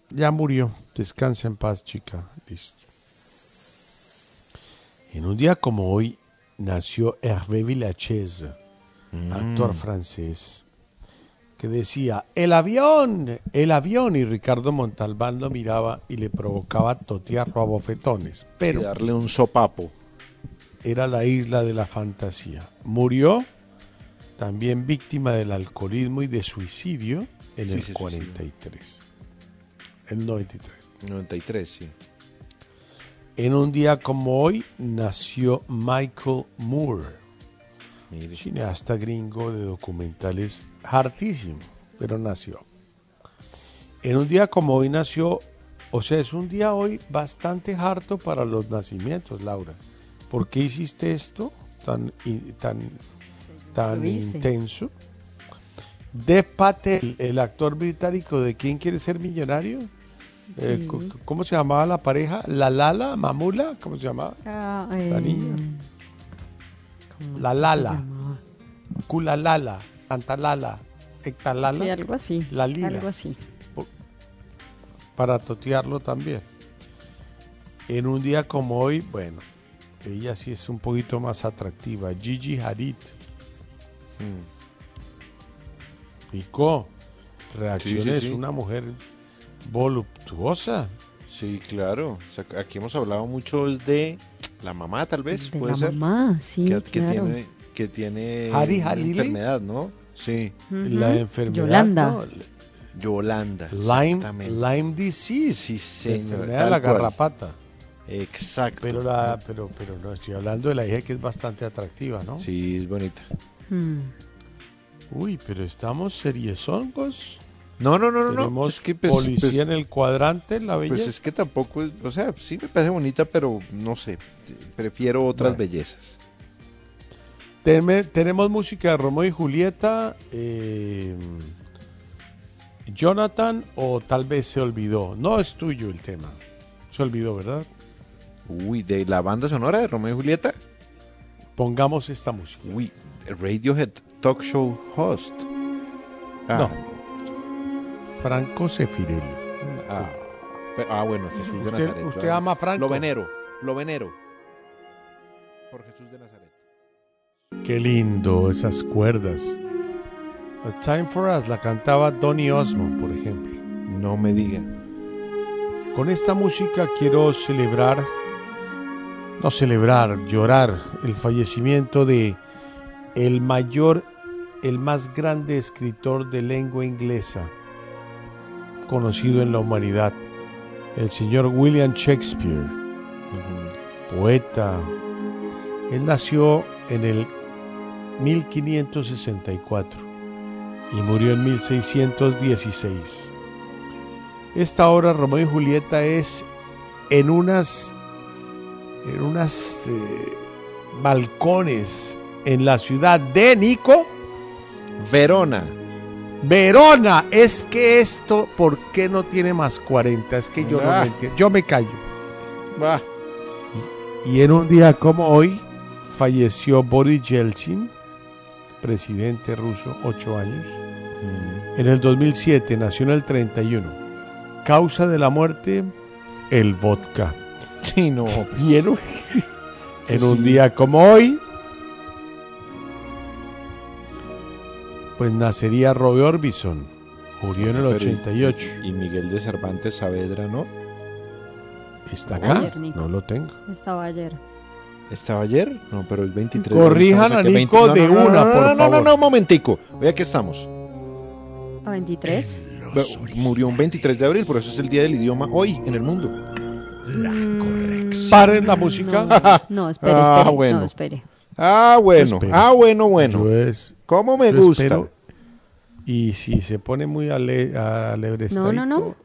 Ya murió. Descansa en paz, chica. Listo. En un día como hoy nació Hervé Villachese, actor francés, que decía, el avión, el avión, y Ricardo Montalbán lo miraba y le provocaba totearlo a bofetones. Pero darle un sopapo. era la isla de la fantasía. Murió también víctima del alcoholismo y de suicidio en Sí, el sí, sí, 43. El 93. 93, sí. En un día como hoy nació Michael Moore, Mire. cineasta gringo de documentales hartísimo, pero nació. En un día como hoy nació, o sea, es un día hoy bastante harto para los nacimientos, Laura. ¿Por qué hiciste esto tan, tan, tan intenso? Patel, el actor británico de ¿Quién quiere ser millonario? Eh, Sí. ¿Cómo se llamaba la pareja? ¿La Lala? ¿Mamula? ¿Cómo se llamaba? Ah, La eh, niña. ¿Cómo La Lala. Culalala, Antalala, Ectalala. Sí, algo así. La Lila. Algo así. Para totearlo también. En un día como hoy, bueno, ella sí es un poquito más atractiva. Gigi Hadid. Pico, reacciones, sí, sí. una mujer voluptuosa. Sí, claro. O sea, aquí hemos hablado mucho de la mamá, tal vez, De puede la ser. mamá, sí, que, que claro. tiene, que tiene una Halili. enfermedad, ¿no? Sí. La enfermedad. Yolanda. ¿no? Yolanda. Lyme, exactamente. Lyme disease. Sí, la señor, enfermedad tal de la cual. garrapata. Exacto. Pero, la, pero, pero no, estoy hablando de la hija que es bastante atractiva, ¿no? Sí, es bonita. Hmm. Uy, pero estamos seriezongos. No, no, no, no, no. Tenemos Es que pues, policía pues- en el cuadrante, la belleza. Pues es que tampoco es, o sea, sí me parece bonita, pero no sé, prefiero otras Bueno. bellezas. Teme- tenemos música de Romeo y Julieta. eh, Jonathan, o tal vez se olvidó. No es tuyo el tema. Se olvidó, ¿verdad? Uy, de la banda sonora de Romeo y Julieta. Pongamos esta música. Uy, Radiohead Talk Show Host. Ah, No. Franco Sefirelli. Ah, ah, bueno, Jesús de ¿Usted- Nazaret. usted claro. ama a Franco? Lo venero, lo venero. Por Jesús de Nazaret. Qué lindo esas cuerdas. A Time for Us la cantaba Donny Osmond, por ejemplo. No me diga. Con esta música quiero celebrar, no celebrar, llorar el fallecimiento de el mayor, el más grande escritor de lengua inglesa conocido en la humanidad, el señor William Shakespeare, poeta. Él nació en el 1564 y murió en 1616. Esta obra Romeo y Julieta es en unas en unas eh, balcones en la ciudad de Nico Verona. Verona, es que esto ¿por qué no tiene más 40? Es que yo no Ah. lo entiendo. Yo me callo. Va. Y en un día como hoy falleció Boris Yeltsin, presidente ruso, ocho años. En el 2007 nació en el 31. Causa de la muerte, el vodka. Sí, no. Y en un, en Sí, un sí. día como hoy, pues nacería Roy Orbison. Murió en el Pero y- 88. Y, Miguel de Cervantes Saavedra, ¿no? Está acá. Ayer. No lo tengo. Estaba ayer. ¿Estaba ayer? No, pero el 23. Corrijan Estamos a aquí, Nico de no, no, una, no, por no, no, favor. No, no, un momentico. Vea que estamos. ¿A 23? Ve- Murió un 23 de abril, por eso es el Día del Idioma hoy en el mundo. Paren la música. No, espere, Ah, espere. bueno. No, espere. Ah, bueno. Ah, bueno, bueno. Es- ¿Cómo me gusta? espero. Y si se pone muy ale, alegre No, no, no.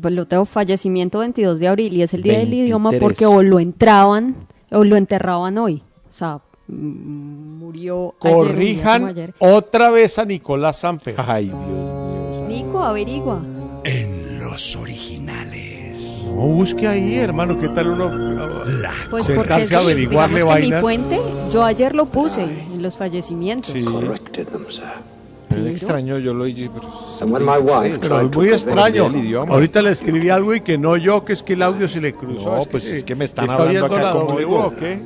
Pues Lo tengo fallecimiento 22 de abril y es el día del 23. idioma porque o lo entraban o lo enterraban hoy. O sea, mm, murió ayer, Corrijan ayer. otra vez a Nicolás Samper. Ay, Dios mío. Nico, averigua. En los originales. No, busque ahí, hermano, ¿qué tal uno Pues porque sentarse a averiguarle que mi fuente, yo ayer lo puse en los fallecimientos. Sí. Es extraño, yo lo oí. Pero, Pero es muy extraño. El idioma. Ahorita le escribí algo y que no yo, que es que el audio se le cruzó. No, pues es que me están ¿está hablando acá la W o qué?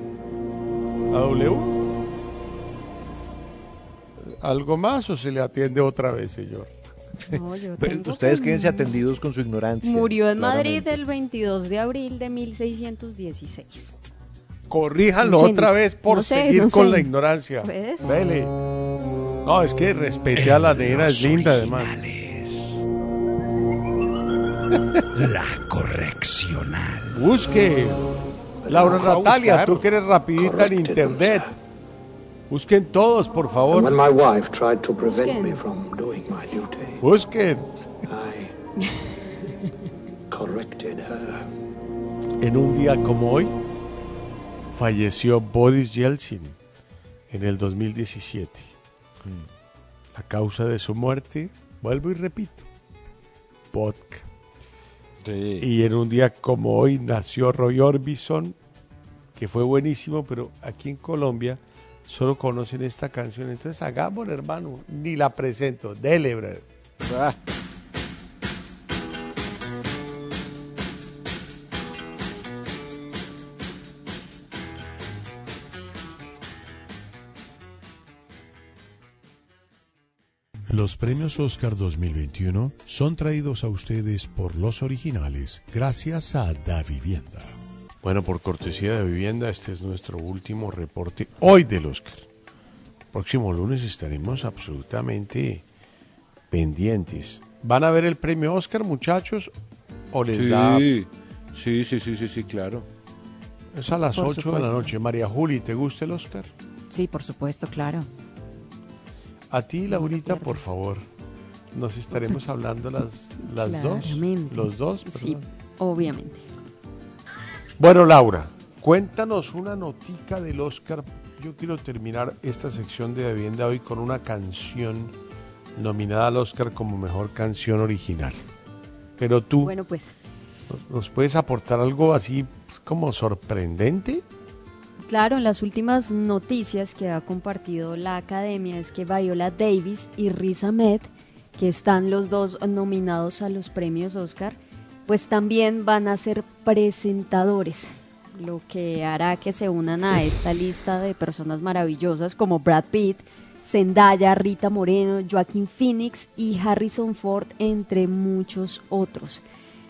¿La W? ¿Algo más o se le atiende otra vez, señor? No, yo Pero tengo ustedes que- quédense atendidos con su ignorancia. Murió en Madrid el 22 de abril de 1616. Corríjanlo No sé, otra vez por no sé, seguir no con sé. la ignorancia. ¿Ves? Dele. No, es que respete a la nena, es linda además. La correccional. Busque. Laura Natalia, tú que eres rapidita en internet. Busquen todos, por favor. When my wife tried to prevent Busquen. me from doing my duty, Busquen. I corrected her. En un día como hoy, falleció Boris Yeltsin en el 2017. La causa de su muerte, vuelvo y repito, vodka. Sí. Y en un día como hoy nació Roy Orbison, que fue buenísimo, pero aquí en Colombia solo conocen esta canción. Entonces hagámoslo, hermano. Ni la presento. Dele, brother. Los premios Oscar 2021 son traídos a ustedes por los originales, gracias a Da Vivienda. Bueno, por cortesía de vivienda, este es nuestro último reporte hoy del Oscar. Próximo lunes estaremos absolutamente pendientes. ¿Van a ver el premio Oscar, muchachos? ¿O les da.? Sí. sí, sí, sí, sí, sí, claro. Es a las Por 8 de la noche. María Juli, ¿te gusta el Oscar? Sí, por supuesto, claro. A ti, Laurita, por favor. Nos estaremos hablando las, las dos. Los dos, Sí, obviamente. Bueno, Laura, cuéntanos una notica del Oscar. Yo quiero terminar esta sección de vivienda hoy con una canción nominada al Oscar como mejor canción original. Pero tú, Bueno, pues ¿nos- ¿nos puedes aportar algo así pues, como sorprendente? Claro, en las últimas noticias que ha compartido la academia es que Viola Davis y Riz Ahmed, que están los dos nominados a los premios Oscar, pues también van a ser presentadores, lo que hará que se unan a esta lista de personas maravillosas como Brad Pitt, Zendaya, Rita Moreno, Joaquín Phoenix y Harrison Ford, entre muchos otros.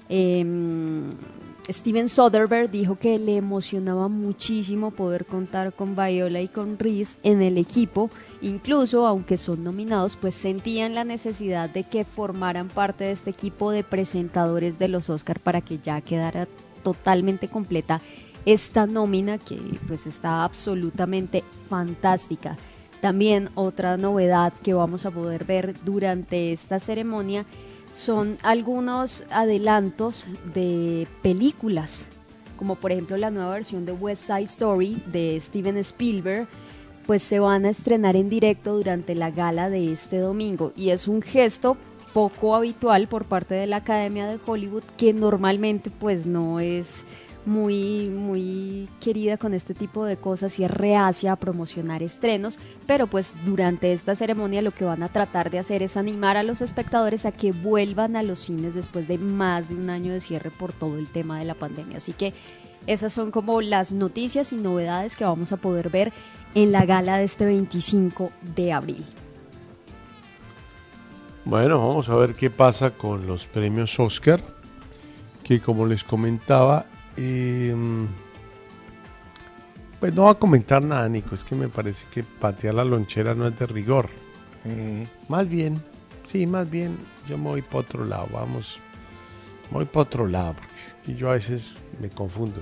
Em, Steven Soderbergh dijo que le emocionaba muchísimo poder contar con Viola y con Reese en el equipo, incluso aunque son nominados, pues sentían la necesidad de que formaran parte de este equipo de presentadores de los Oscar para que ya quedara totalmente completa esta nómina que pues está absolutamente fantástica. También otra novedad que vamos a poder ver durante esta ceremonia son algunos adelantos de películas, como por ejemplo la nueva versión de West Side Story de Steven Spielberg, pues se van a estrenar en directo durante la gala de este domingo. Y es un gesto poco habitual por parte de la Academia de Hollywood que normalmente pues no es muy muy querida con este tipo de cosas y es reacia a promocionar estrenos, pero pues durante esta ceremonia lo que van a tratar de hacer es animar a los espectadores a que vuelvan a los cines después de más de un año de cierre por todo el tema de la pandemia. Así que esas son como las noticias y novedades que vamos a poder ver en la gala de este 25 de abril. Bueno, vamos a ver qué pasa con los premios Oscar, que como les comentaba, Eh, pues no va a comentar nada, Nico. Es que me parece que patear la lonchera no es de rigor. Más bien, sí, más bien, yo me voy para otro lado. Vamos, me voy para otro lado. Porque es que yo a veces me confundo.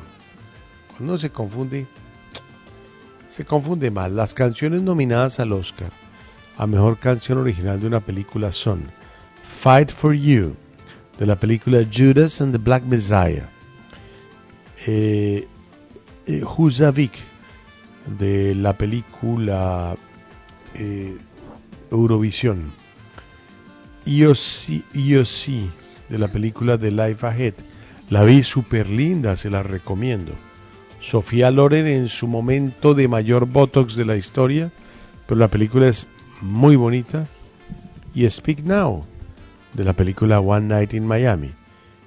Cuando uno se confunde, se confunde más. Las canciones nominadas al Oscar a mejor canción original de una película son Fight for You, de la película Judas and the Black Messiah. Eh, eh, Husavik, de la película eh, Eurovisión. IOC, de la película The Life Ahead. La vi súper linda, se la recomiendo. Sofía Loren en su momento de mayor botox de la historia, pero la película es muy bonita. Y Speak Now, de la película One Night in Miami.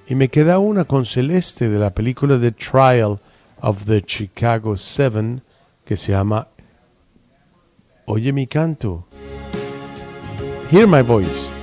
Y me queda una con Celeste de la película The Trial of the Chicago Seven, que se llama Oye mi canto. Hear my voice.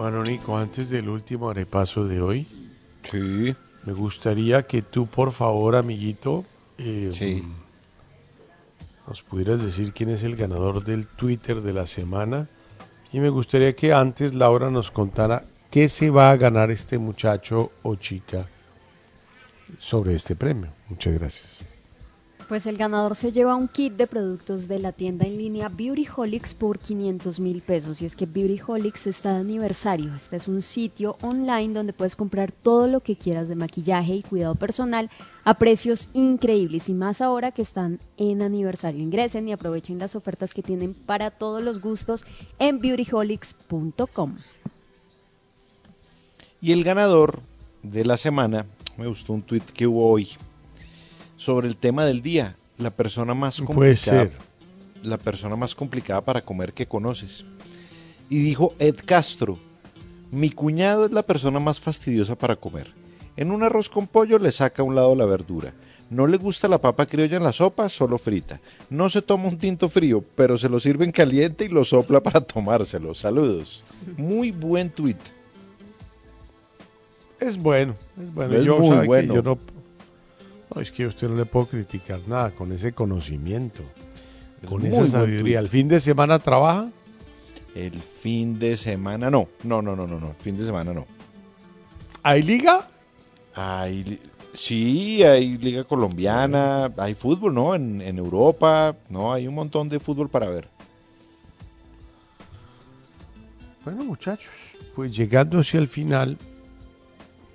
Bueno, Nico, antes del último repaso de hoy, sí. me gustaría que tú, por favor, amiguito, eh, nos pudieras decir quién es el ganador del Twitter de la semana. Y me gustaría que antes Laura nos contara qué se va a ganar este muchacho o chica sobre este premio. Muchas gracias. Pues el ganador se lleva un kit de productos de la tienda en línea Beautyholics por 500 mil pesos. Y es que Beautyholics está de aniversario. Este es un sitio online donde puedes comprar todo lo que quieras de maquillaje y cuidado personal a precios increíbles. Y más ahora que están en aniversario. Ingresen y aprovechen las ofertas que tienen para todos los gustos en beautyholics.com. Y el ganador de la semana, me gustó un tweet que hubo hoy sobre el tema del día, la persona más Puede complicada, ser. la persona más complicada para comer que conoces. Y dijo Ed Castro, mi cuñado es la persona más fastidiosa para comer. En un arroz con pollo le saca a un lado la verdura. No le gusta la papa criolla en la sopa, solo frita. No se toma un tinto frío, pero se lo sirven caliente y lo sopla para tomárselo. Saludos. Muy buen tweet. Es bueno, es bueno. Es yo, muy bueno. yo no, no, es que a usted no le puedo criticar nada con ese conocimiento, con muy esa sabiduría. ¿El fin de semana trabaja? El fin de semana no. No, no, no, no, no. El fin de semana no. ¿Hay liga? Hay, sí, hay liga colombiana, hay fútbol, ¿no? En, en Europa, ¿no? Hay un montón de fútbol para ver. Bueno, muchachos, pues llegando hacia el final,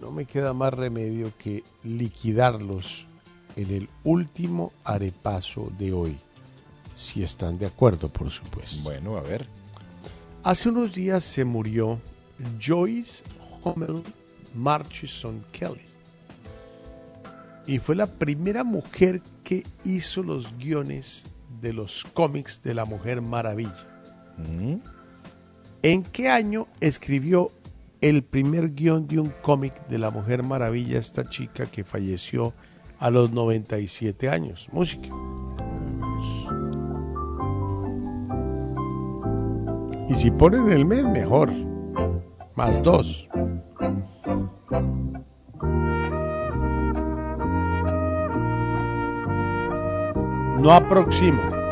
no me queda más remedio que liquidarlos en el último arepaso de hoy. Si están de acuerdo, por supuesto. Bueno, a ver. Hace unos días se murió Joyce Hummel Marchison Kelly. Y fue la primera mujer que hizo los guiones de los cómics de la Mujer Maravilla. ¿En qué año escribió el primer guion de un cómic de la Mujer Maravilla esta chica que falleció a los 97 años? Música. Y si ponen el mes, mejor. Más dos. No aproximo.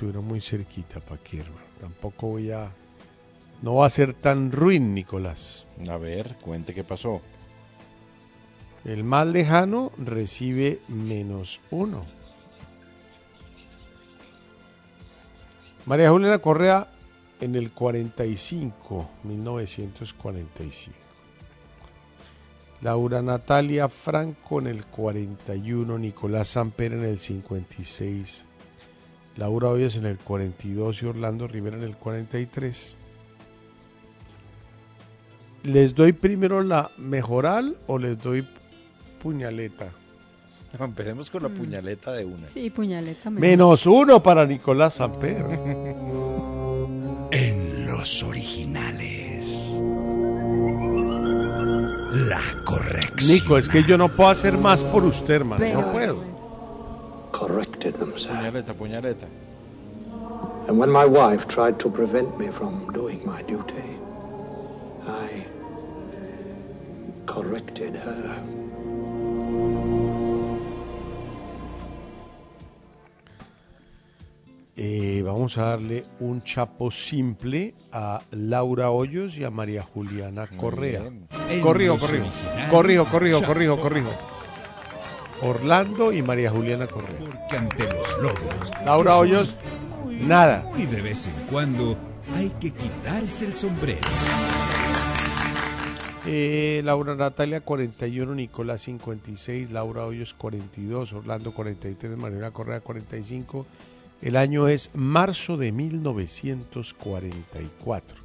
Estuvieron muy cerquita hermano. Tampoco voy a... No va a ser tan ruin, Nicolás. A ver, cuente qué pasó. El más lejano recibe menos uno. María Juliana Correa en el 45, 1945. Laura Natalia Franco en el 41, Nicolás Samper en el 56, Laura Hoyos en el 42 y Orlando Rivera en el 43. ¿Les doy primero la mejoral o les doy puñaleta? No, empecemos con la puñaleta de una. Sí, puñaleta. mejor. Menos uno para Nicolás Samper. En los originales. La corrección. Nico, es que yo no puedo hacer más por usted, hermano. No puedo. Corrected them, sir. Puñaleta, puñaleta. And when my wife tried to prevent me from doing my duty, I corrected her. Eh, vamos a darle un chapo simple a Laura Hoyos y a María Juliana Correa. Corrijo, corrijo. Corrijo, corrijo, corrijo, corrijo. Orlando y María Juliana Correa. Porque ante los logros. Laura Hoyos, nada. Y de vez en cuando hay que quitarse el sombrero. Eh, Laura Natalia 41, Nicolás 56, Laura Hoyos 42, Orlando 43, Mariana Correa 45. El año es marzo de 1944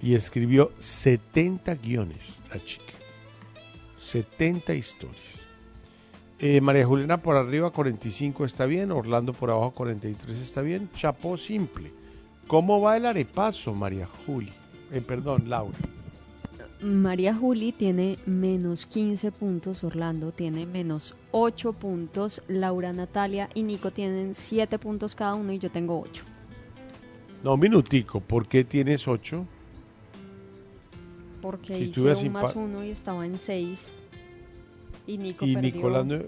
y escribió 70 guiones la chica. 70 historias. Eh, María Juliana por arriba 45 está bien, Orlando por abajo 43 está bien. Chapo simple. ¿Cómo va el arepazo, María Juli? Eh, perdón, Laura. María Juli tiene menos 15 puntos, Orlando tiene menos 8 puntos, Laura Natalia y Nico tienen 7 puntos cada uno y yo tengo 8. No, un minutico. ¿Por qué tienes 8? Porque Si hice un más 1 y estaba en 6. Y Nico Y perdió. Nicolás no-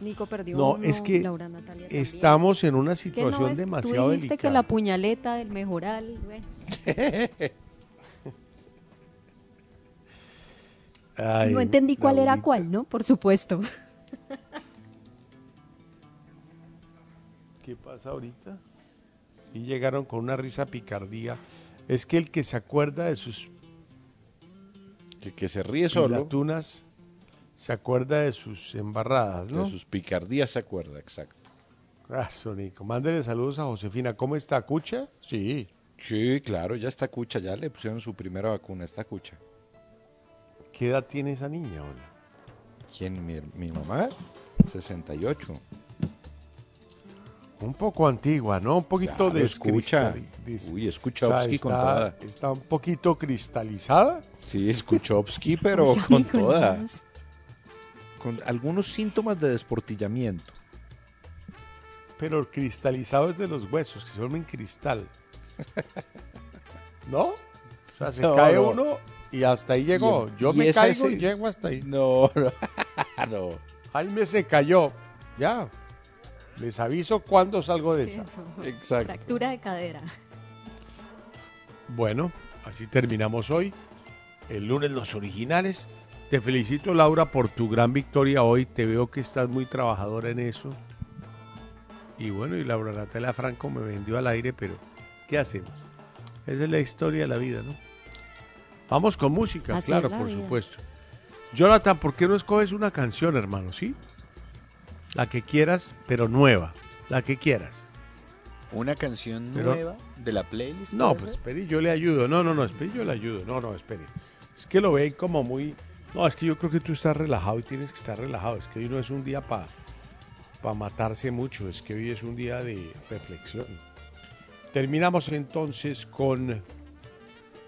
Nico perdió No, uno, es que Laura Natalia estamos en una Que no, situación es- demasiado Tú dijiste que delicada. la puñaleta, el mejoral, bueno. Ay, no entendí cuál era cuál, ¿no? Por supuesto. ¿Qué pasa ahorita? Y llegaron con una risa picardía. Es que el que se acuerda de sus El que se ríe solo, pilatunas se acuerda de sus embarradas, ¿no? de sus picardías se acuerda, exacto. Gracias, Nico. Mándele saludos a Josefina. ¿Cómo está, Cucha? Sí. Sí, claro, ya está cucha, ya le pusieron su primera vacuna, está cucha. ¿Qué edad tiene esa niña ahora? ¿Quién? Mi, mi mamá, 68. Un poco antigua, ¿no? Un poquito Claro, escucha. descristali- dis- Uy, con está, toda. Está un poquito cristalizada. Sí, Escuchovsky, pero con toda. Con algunos síntomas de desportillamiento. Pero el cristalizado es de los huesos, que se vuelven cristal. ¿No? O sea, se No, cae no. uno y hasta ahí llegó. Y- Yo y me caigo y llego hasta ahí. No, no. no. Jaime se cayó. Ya. Les aviso cuándo salgo de Sí, esa. eso. Exacto. Fractura de cadera. Bueno, así terminamos hoy. El lunes los originales. Te felicito Laura por tu gran victoria hoy. Te veo que estás muy trabajadora en eso. Y bueno, y Laura Natalia Franco me vendió al aire, pero ¿qué hacemos? Esa es la historia de la vida, ¿no? Vamos con música, Así claro, por vida. supuesto. Jonathan, ¿por qué no escoges una canción, hermano? ¿Sí? La que quieras, pero nueva. La que quieras. Una canción Pero- nueva de la playlist. No, pues espere, yo le ayudo. No, no, no, espere, yo le ayudo. No, no, espere. Es que lo ve como muy... No, es que yo creo que tú estás relajado y tienes que estar relajado. Es que hoy no es un día para matarse mucho, es que hoy es un día de reflexión. Terminamos entonces con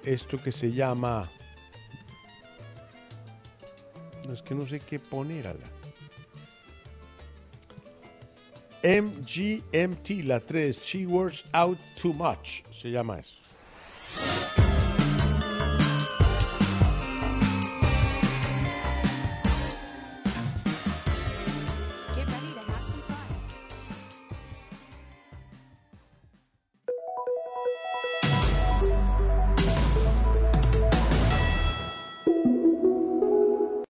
esto que se llama... No es que no sé qué poner, ala. MGMT, la 3, She Works Out Too Much, se llama eso.